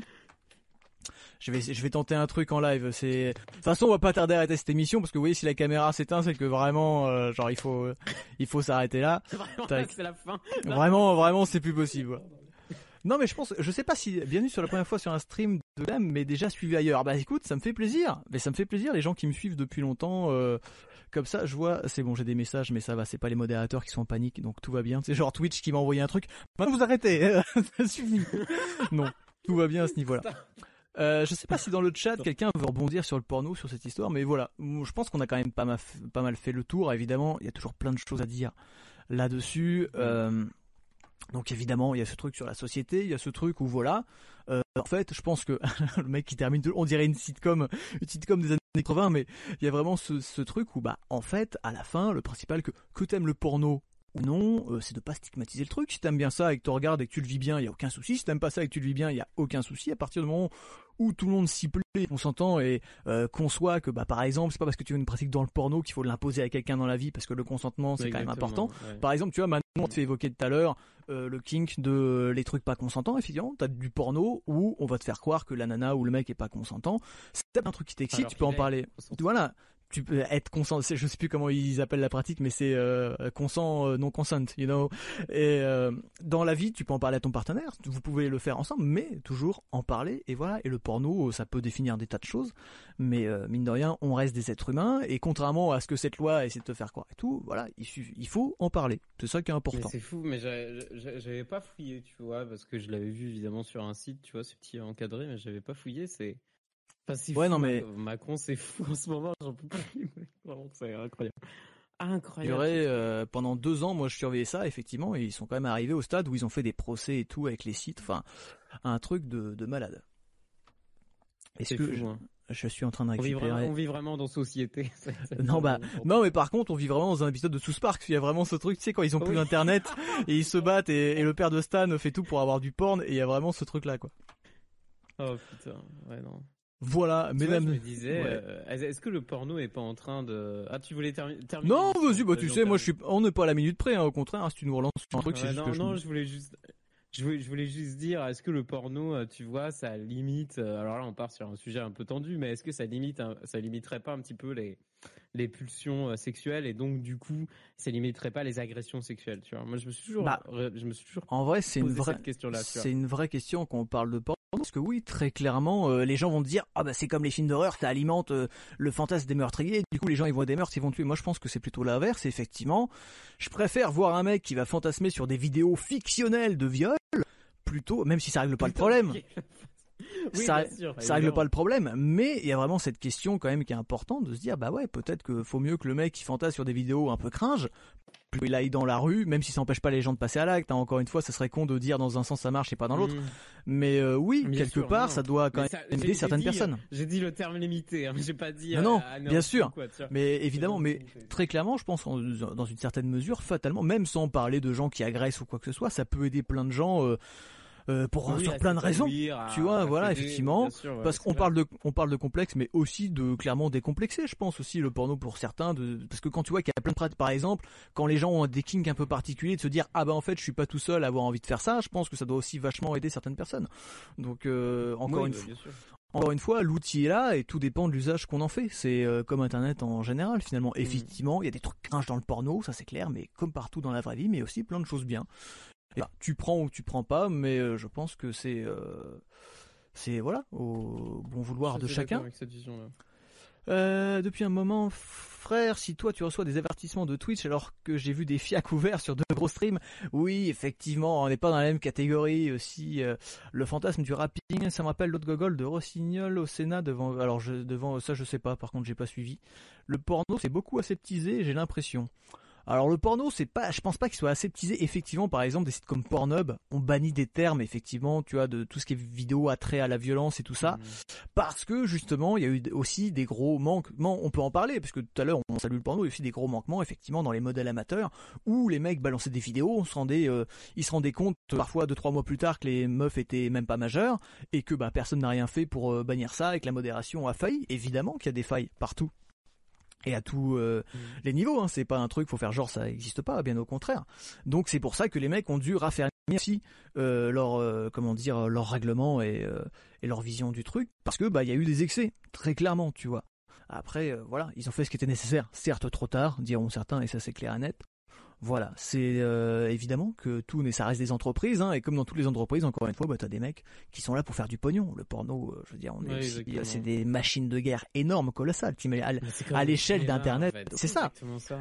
je vais, je vais tenter un truc en live. C'est, de toute façon, on va pas tarder à arrêter cette émission parce que vous voyez, si la caméra s'éteint, c'est que vraiment, euh, genre, il faut, il faut s'arrêter là. [laughs] Vraiment, c'est la fin. Vraiment, vraiment, c'est plus possible. Non, mais je pense, je sais pas si, bienvenue sur la première fois sur un stream de Dame, mais déjà suivi ailleurs. Bah écoute, ça me fait plaisir. Mais ça me fait plaisir, les gens qui me suivent depuis longtemps, euh, comme ça, je vois, c'est bon, j'ai des messages, mais ça va, c'est pas les modérateurs qui sont en panique, donc tout va bien. C'est genre Twitch qui m'a envoyé un truc. Maintenant, vous arrêtez, [laughs] ça suffit. non, tout va bien à ce niveau-là. Euh, je sais pas si dans le chat quelqu'un veut rebondir sur le porno, sur cette histoire, mais voilà, je pense qu'on a quand même pas mal, pas mal fait le tour. Évidemment, il y a toujours plein de choses à dire là-dessus. Euh, donc évidemment, il y a ce truc sur la société, il y a ce truc où voilà. Euh, en fait, je pense que [laughs] le mec qui termine, on dirait une sitcom, une sitcom des années 80, mais il y a vraiment ce, ce truc où bah en fait, à la fin, le principal que que t'aimes le porno ou non, euh, c'est de pas stigmatiser le truc. Si t'aimes bien ça et que tu regardes et que tu le vis bien, il y a aucun souci. Si t'aimes pas ça et que tu le vis bien, il y a aucun souci. À partir du moment où tout le monde s'y plaît, consentant et euh, conçoit que, bah, par exemple, c'est pas parce que tu as une pratique dans le porno qu'il faut l'imposer à quelqu'un dans la vie, parce que le consentement c'est quand même important. Par exemple, tu vois, maintenant on te fait évoquer tout à l'heure euh, le kink de les trucs pas consentants. Effectivement, t'as du porno où on va te faire croire que la nana ou le mec est pas consentant. C'est un truc qui t'excite, tu peux en parler. Voilà tu peux être consent je sais plus comment ils appellent la pratique mais c'est euh, consent euh, non consent you know. Et euh, dans la vie tu peux en parler à ton partenaire vous pouvez le faire ensemble mais toujours en parler et voilà. Et le porno ça peut définir des tas de choses mais mine de rien on reste des êtres humains et contrairement à ce que cette loi essaie de te faire croire et tout voilà il, il faut en parler. C'est ça qui est important. C'est fou mais j'avais pas fouillé tu vois parce que je l'avais vu évidemment sur un site tu vois ce petit encadré mais j'avais pas fouillé c'est ouais, non, mais... Macron, c'est fou en ce moment, j'en peux plus. [laughs] Vraiment, c'est incroyable. Incroyable. aurait, euh, pendant deux ans, moi, je surveillais ça, effectivement, et ils sont quand même arrivés au stade où ils ont fait des procès et tout avec les sites. Enfin, un truc de, de malade. Est-ce que je, hein. je, suis en train de récupérer... On vit, on vit vraiment dans société. [laughs] non, bah, non, mais par contre, on vit vraiment dans un épisode de South Park. Il y a vraiment ce truc, tu sais, quand ils ont plus d'internet [laughs] et ils se battent et, et, le père de Stan fait tout pour avoir du porn et il y a vraiment ce truc là, quoi. Oh putain, ouais, non. Voilà, mesdames. je me disais, euh, est-ce que le porno est pas en train de Ah, tu voulais terminer Non, vas-y, bah tu sais, moi je suis, on n'est pas à la minute près, hein, au contraire. Hein, si tu nous relances sur un truc, c'est non, non, je voulais juste, je voulais, je voulais juste dire, est-ce que le porno, euh, tu vois, ça limite euh, Alors là, on part sur un sujet un peu tendu, mais est-ce que ça limite, ça limiterait pas un petit peu les les pulsions sexuelles et donc du coup, ça limiterait pas les agressions sexuelles, tu vois? Moi, je me suis toujours, bah, je me suis toujours. En vrai, c'est une vraie question C'est une vraie question quand on parle de porno parce que oui, très clairement, euh, les gens vont dire ah bah c'est comme les films d'horreur, ça alimente euh, le fantasme des meurtriers. Du coup, les gens ils voient des meurtres, ils vont tuer. Moi, je pense que c'est plutôt l'inverse. Effectivement, je préfère voir un mec qui va fantasmer sur des vidéos fictionnelles de viol plutôt, même si ça règle pas le problème. Ça, ça règle pas le problème, mais il y a vraiment cette question quand même qui est importante de se dire bah ouais peut-être que faut mieux que le mec qui fantasme sur des vidéos un peu cringe plus il aille dans la rue, même si ça n'empêche pas les gens de passer à l'acte. Hein. Encore une fois, ça serait con de dire dans un sens ça marche et pas dans l'autre. Mm. Mais euh, oui, quelque part, ça doit quand même aider certaines personnes. J'ai dit le terme limité, hein, j'ai pas dit. Non, non, bien sûr. mais évidemment, mais très clairement, je pense dans une certaine mesure, fatalement, même sans parler de gens qui agressent ou quoi que ce soit, ça peut aider plein de gens. Euh, euh, pour sur plein de raisons. tu vois, voilà, effectivement, parce qu'on parle de on parle de complexe, mais aussi de clairement décomplexer. Je pense aussi le porno pour certains, de parce que quand tu vois qu'il y a plein de pratiques, par exemple, quand les gens ont des kinks un peu particuliers, de se dire ah bah en fait je suis pas tout seul à avoir envie de faire ça, je pense que ça doit aussi vachement aider certaines personnes. Donc euh, encore une bah, fois. Encore une fois, l'outil est là et tout dépend de l'usage qu'on en fait. C'est euh, comme Internet en général finalement. Mm. Effectivement, il y a des trucs cringes dans le porno, ça c'est clair, mais comme partout dans la vraie vie, mais aussi plein de choses bien tu prends ou tu prends pas, mais euh, je pense que c'est euh, c'est voilà au bon vouloir de chacun. Euh, depuis un moment, frère, si toi tu reçois des avertissements de Twitch alors que j'ai vu des fiacs ouverts sur de gros streams, oui, effectivement, on n'est pas dans la même catégorie aussi. le fantasme du rapping, ça me rappelle l'autre gogol de Rossignol au Sénat devant. Alors je, devant ça, je sais pas. Par contre, j'ai pas suivi. Le porno, c'est beaucoup aseptisé, j'ai l'impression. Alors le porno, c'est pas, je pense pas qu'il soit aseptisé. Effectivement, par exemple, des sites comme Pornhub ont banni des termes, effectivement, tu vois, de tout ce qui est vidéo attrait à la violence et tout ça, mmh. parce que justement, il y a eu aussi des gros manquements. On peut en parler, parce que tout à l'heure on salue le porno, il y a aussi des gros manquements, effectivement, dans les modèles amateurs, où les mecs balançaient des vidéos, on se rendait, euh, ils se rendaient compte parfois deux trois mois plus tard que les meufs étaient même pas majeures et que bah personne n'a rien fait pour euh, bannir ça et que la modération a failli. Évidemment qu'il y a des failles partout et à tous euh, mm. les niveaux. Hein. C'est pas un truc, faut faire genre ça n'existe pas, bien au contraire. Donc c'est pour ça que les mecs ont dû raffermir aussi euh, leur euh, comment dire leur règlement et, et leur vision du truc, parce que bah il y a eu des excès, très clairement, tu vois. Après voilà, ils ont fait ce qui était nécessaire, certes trop tard, diront certains, et ça c'est clair et net. Voilà, c'est euh, évidemment que tout, ça reste des entreprises, hein, et comme dans toutes les entreprises, encore une fois, bah, t'as des mecs qui sont là pour faire du pognon. Le porno, euh, je veux dire, on est, c'est des machines de guerre énormes, colossales. À, à l'échelle d'Internet, c'est ça.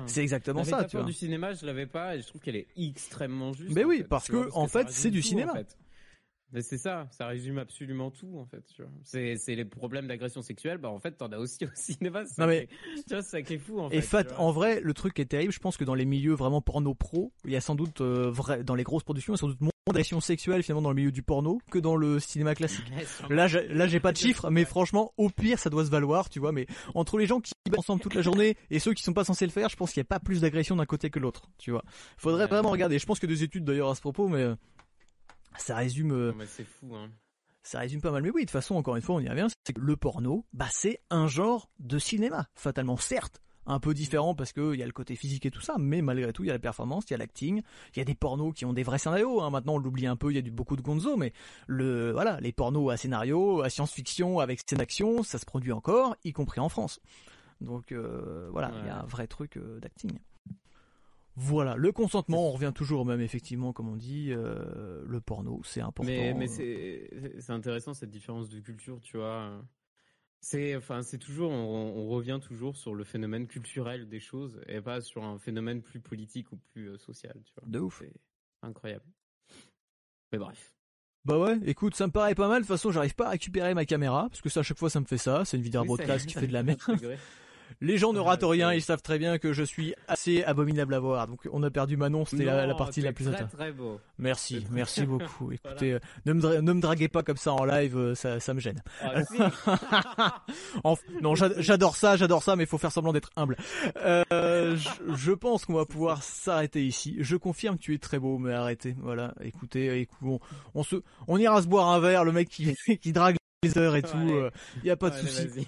C'est exactement ça. Tu vois. du cinéma, je l'avais pas, et je trouve qu'elle est extrêmement juste. Mais oui, parce que en fait, c'est du cinéma. Mais c'est ça, ça résume absolument tout en fait. C'est c'est les problèmes d'agression sexuelle, bah en fait t'en as aussi au [laughs] cinéma. Non mais tu vois ça qui est fou en fait. Et fait, en vrai, le truc qui est terrible, je pense que dans les milieux vraiment porno pro, il y a sans doute euh, vrai dans les grosses productions, il y a sans doute moins d'agression sexuelle finalement dans le milieu du porno que dans le cinéma classique. Là, j'ai- là, j'ai pas de chiffres, mais franchement, au pire, ça doit se valoir, tu vois. Mais entre les gens qui bossent ensemble toute la journée et ceux qui sont pas censés le faire, je pense qu'il y a pas plus d'agression d'un côté que l'autre, tu vois. Faudrait vraiment regarder. Je pense que des études d'ailleurs à ce propos, mais ça résume, euh, c'est fou, hein. ça résume pas mal. Mais oui, de toute façon, encore une fois, on y revient. C'est que le porno, bah, c'est un genre de cinéma, fatalement, certes. Un peu différent parce que il y a le côté physique et tout ça, mais malgré tout, il y a la performance, il y a l'acting, il y a des pornos qui ont des vrais scénarios. Hein. Maintenant, on l'oublie un peu, il y a du, beaucoup de gonzo, mais le voilà, les pornos à scénario, à science-fiction, avec scène d'action, ça se produit encore, y compris en France. Donc euh, voilà, il y a un vrai truc euh, d'acting. Voilà, le consentement, on revient toujours au même effectivement, comme on dit, euh, le porno, c'est important. Mais, mais c'est intéressant cette différence de culture, tu vois. C'est enfin c'est toujours on, on revient toujours sur le phénomène culturel des choses et pas sur un phénomène plus politique ou plus euh, social, tu vois. De ouf. C'est incroyable. Mais bref. Bah ouais, écoute, ça me paraît pas mal. De toute façon, j'arrive pas à récupérer ma caméra parce que ça à chaque fois ça me fait ça. C'est une vidéo broadcast qui fait de la merde. [laughs] Les gens ne Ouais, ratent rien, ils savent très bien que je suis assez abominable à voir. Donc on a perdu Manon, c'était la, la partie la plus très intéressante. très beau. Merci, merci [laughs] beaucoup. Écoutez, euh, ne, me ne me draguez pas comme ça en live, euh, ça, ça me gêne. Ah, si. [laughs] Non, j'a- j'adore ça, j'adore ça, mais il faut faire semblant d'être humble. Euh, je, je pense qu'on va pouvoir s'arrêter ici. Je confirme, tu es très beau, mais arrêtez. Voilà, écoutez, écou- on, on se, on ira se boire un verre. Le mec qui, [laughs] qui drague les heures et tout, Ouais. il y a pas de souci.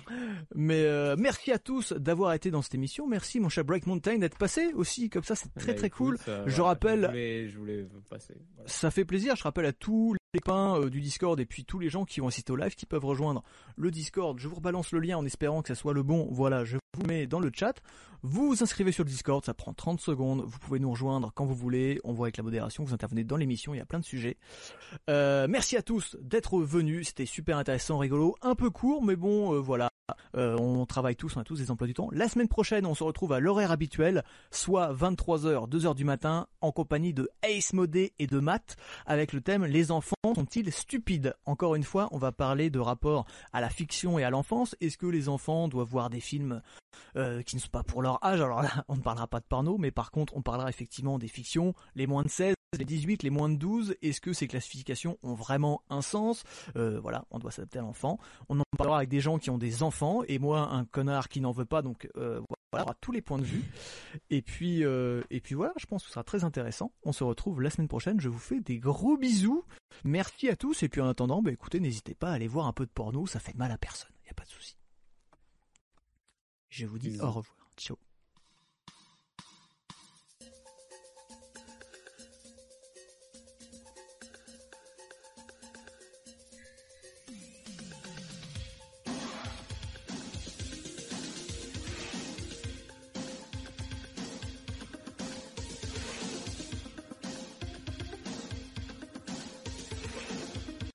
Mais euh, merci à tous d'avoir été dans cette émission. Merci mon cher Break Mountain d'être passé aussi, comme ça c'est très Bah, très cool. écoute, euh, Je rappelle- Je voulais, je voulais passer. Voilà. Ça fait plaisir. Je rappelle à tous les copains euh, du Discord et puis tous les gens qui vont assister au live qui peuvent rejoindre le Discord. Je vous rebalance le lien en espérant que ça soit le bon. Voilà, je vous mets dans le chat. Vous vous inscrivez sur le Discord, ça prend 30 secondes. Vous pouvez nous rejoindre quand vous voulez. On voit avec la modération, vous intervenez dans l'émission, il y a plein de sujets. Euh, merci à tous d'être venus. C'était super intéressant, rigolo, un peu court, mais bon, euh, voilà. Euh, on travaille tous, on a tous des emplois du temps. La semaine prochaine, on se retrouve à l'horaire habituel, soit 23h, 2h du matin, en compagnie de Ace Modé et de Matt, avec le thème Les enfants sont-ils stupides? Encore une fois, on va parler de rapport à la fiction et à l'enfance. Est-ce que les enfants doivent voir des films euh, qui ne sont pas pour leur âge Alors là, on ne parlera pas de porno, mais par contre, on parlera effectivement des fictions, les moins de 16, les 18, les moins de 12. Est-ce que ces classifications ont vraiment un sens? Euh, Voilà, on doit s'adapter à l'enfant. On en parlera avec des gens qui ont des enfants, et moi, un connard qui n'en veut pas, donc euh, voilà, on aura tous les points de vue. Et puis, voilà, je pense que ce sera très intéressant. On se retrouve la semaine prochaine. Je vous fais des gros bisous. Merci à tous. Et puis en attendant, bah, écoutez, n'hésitez pas à aller voir un peu de porno. Ça fait mal à personne. Il n'y a pas de souci. Je vous dis au revoir. Ciao.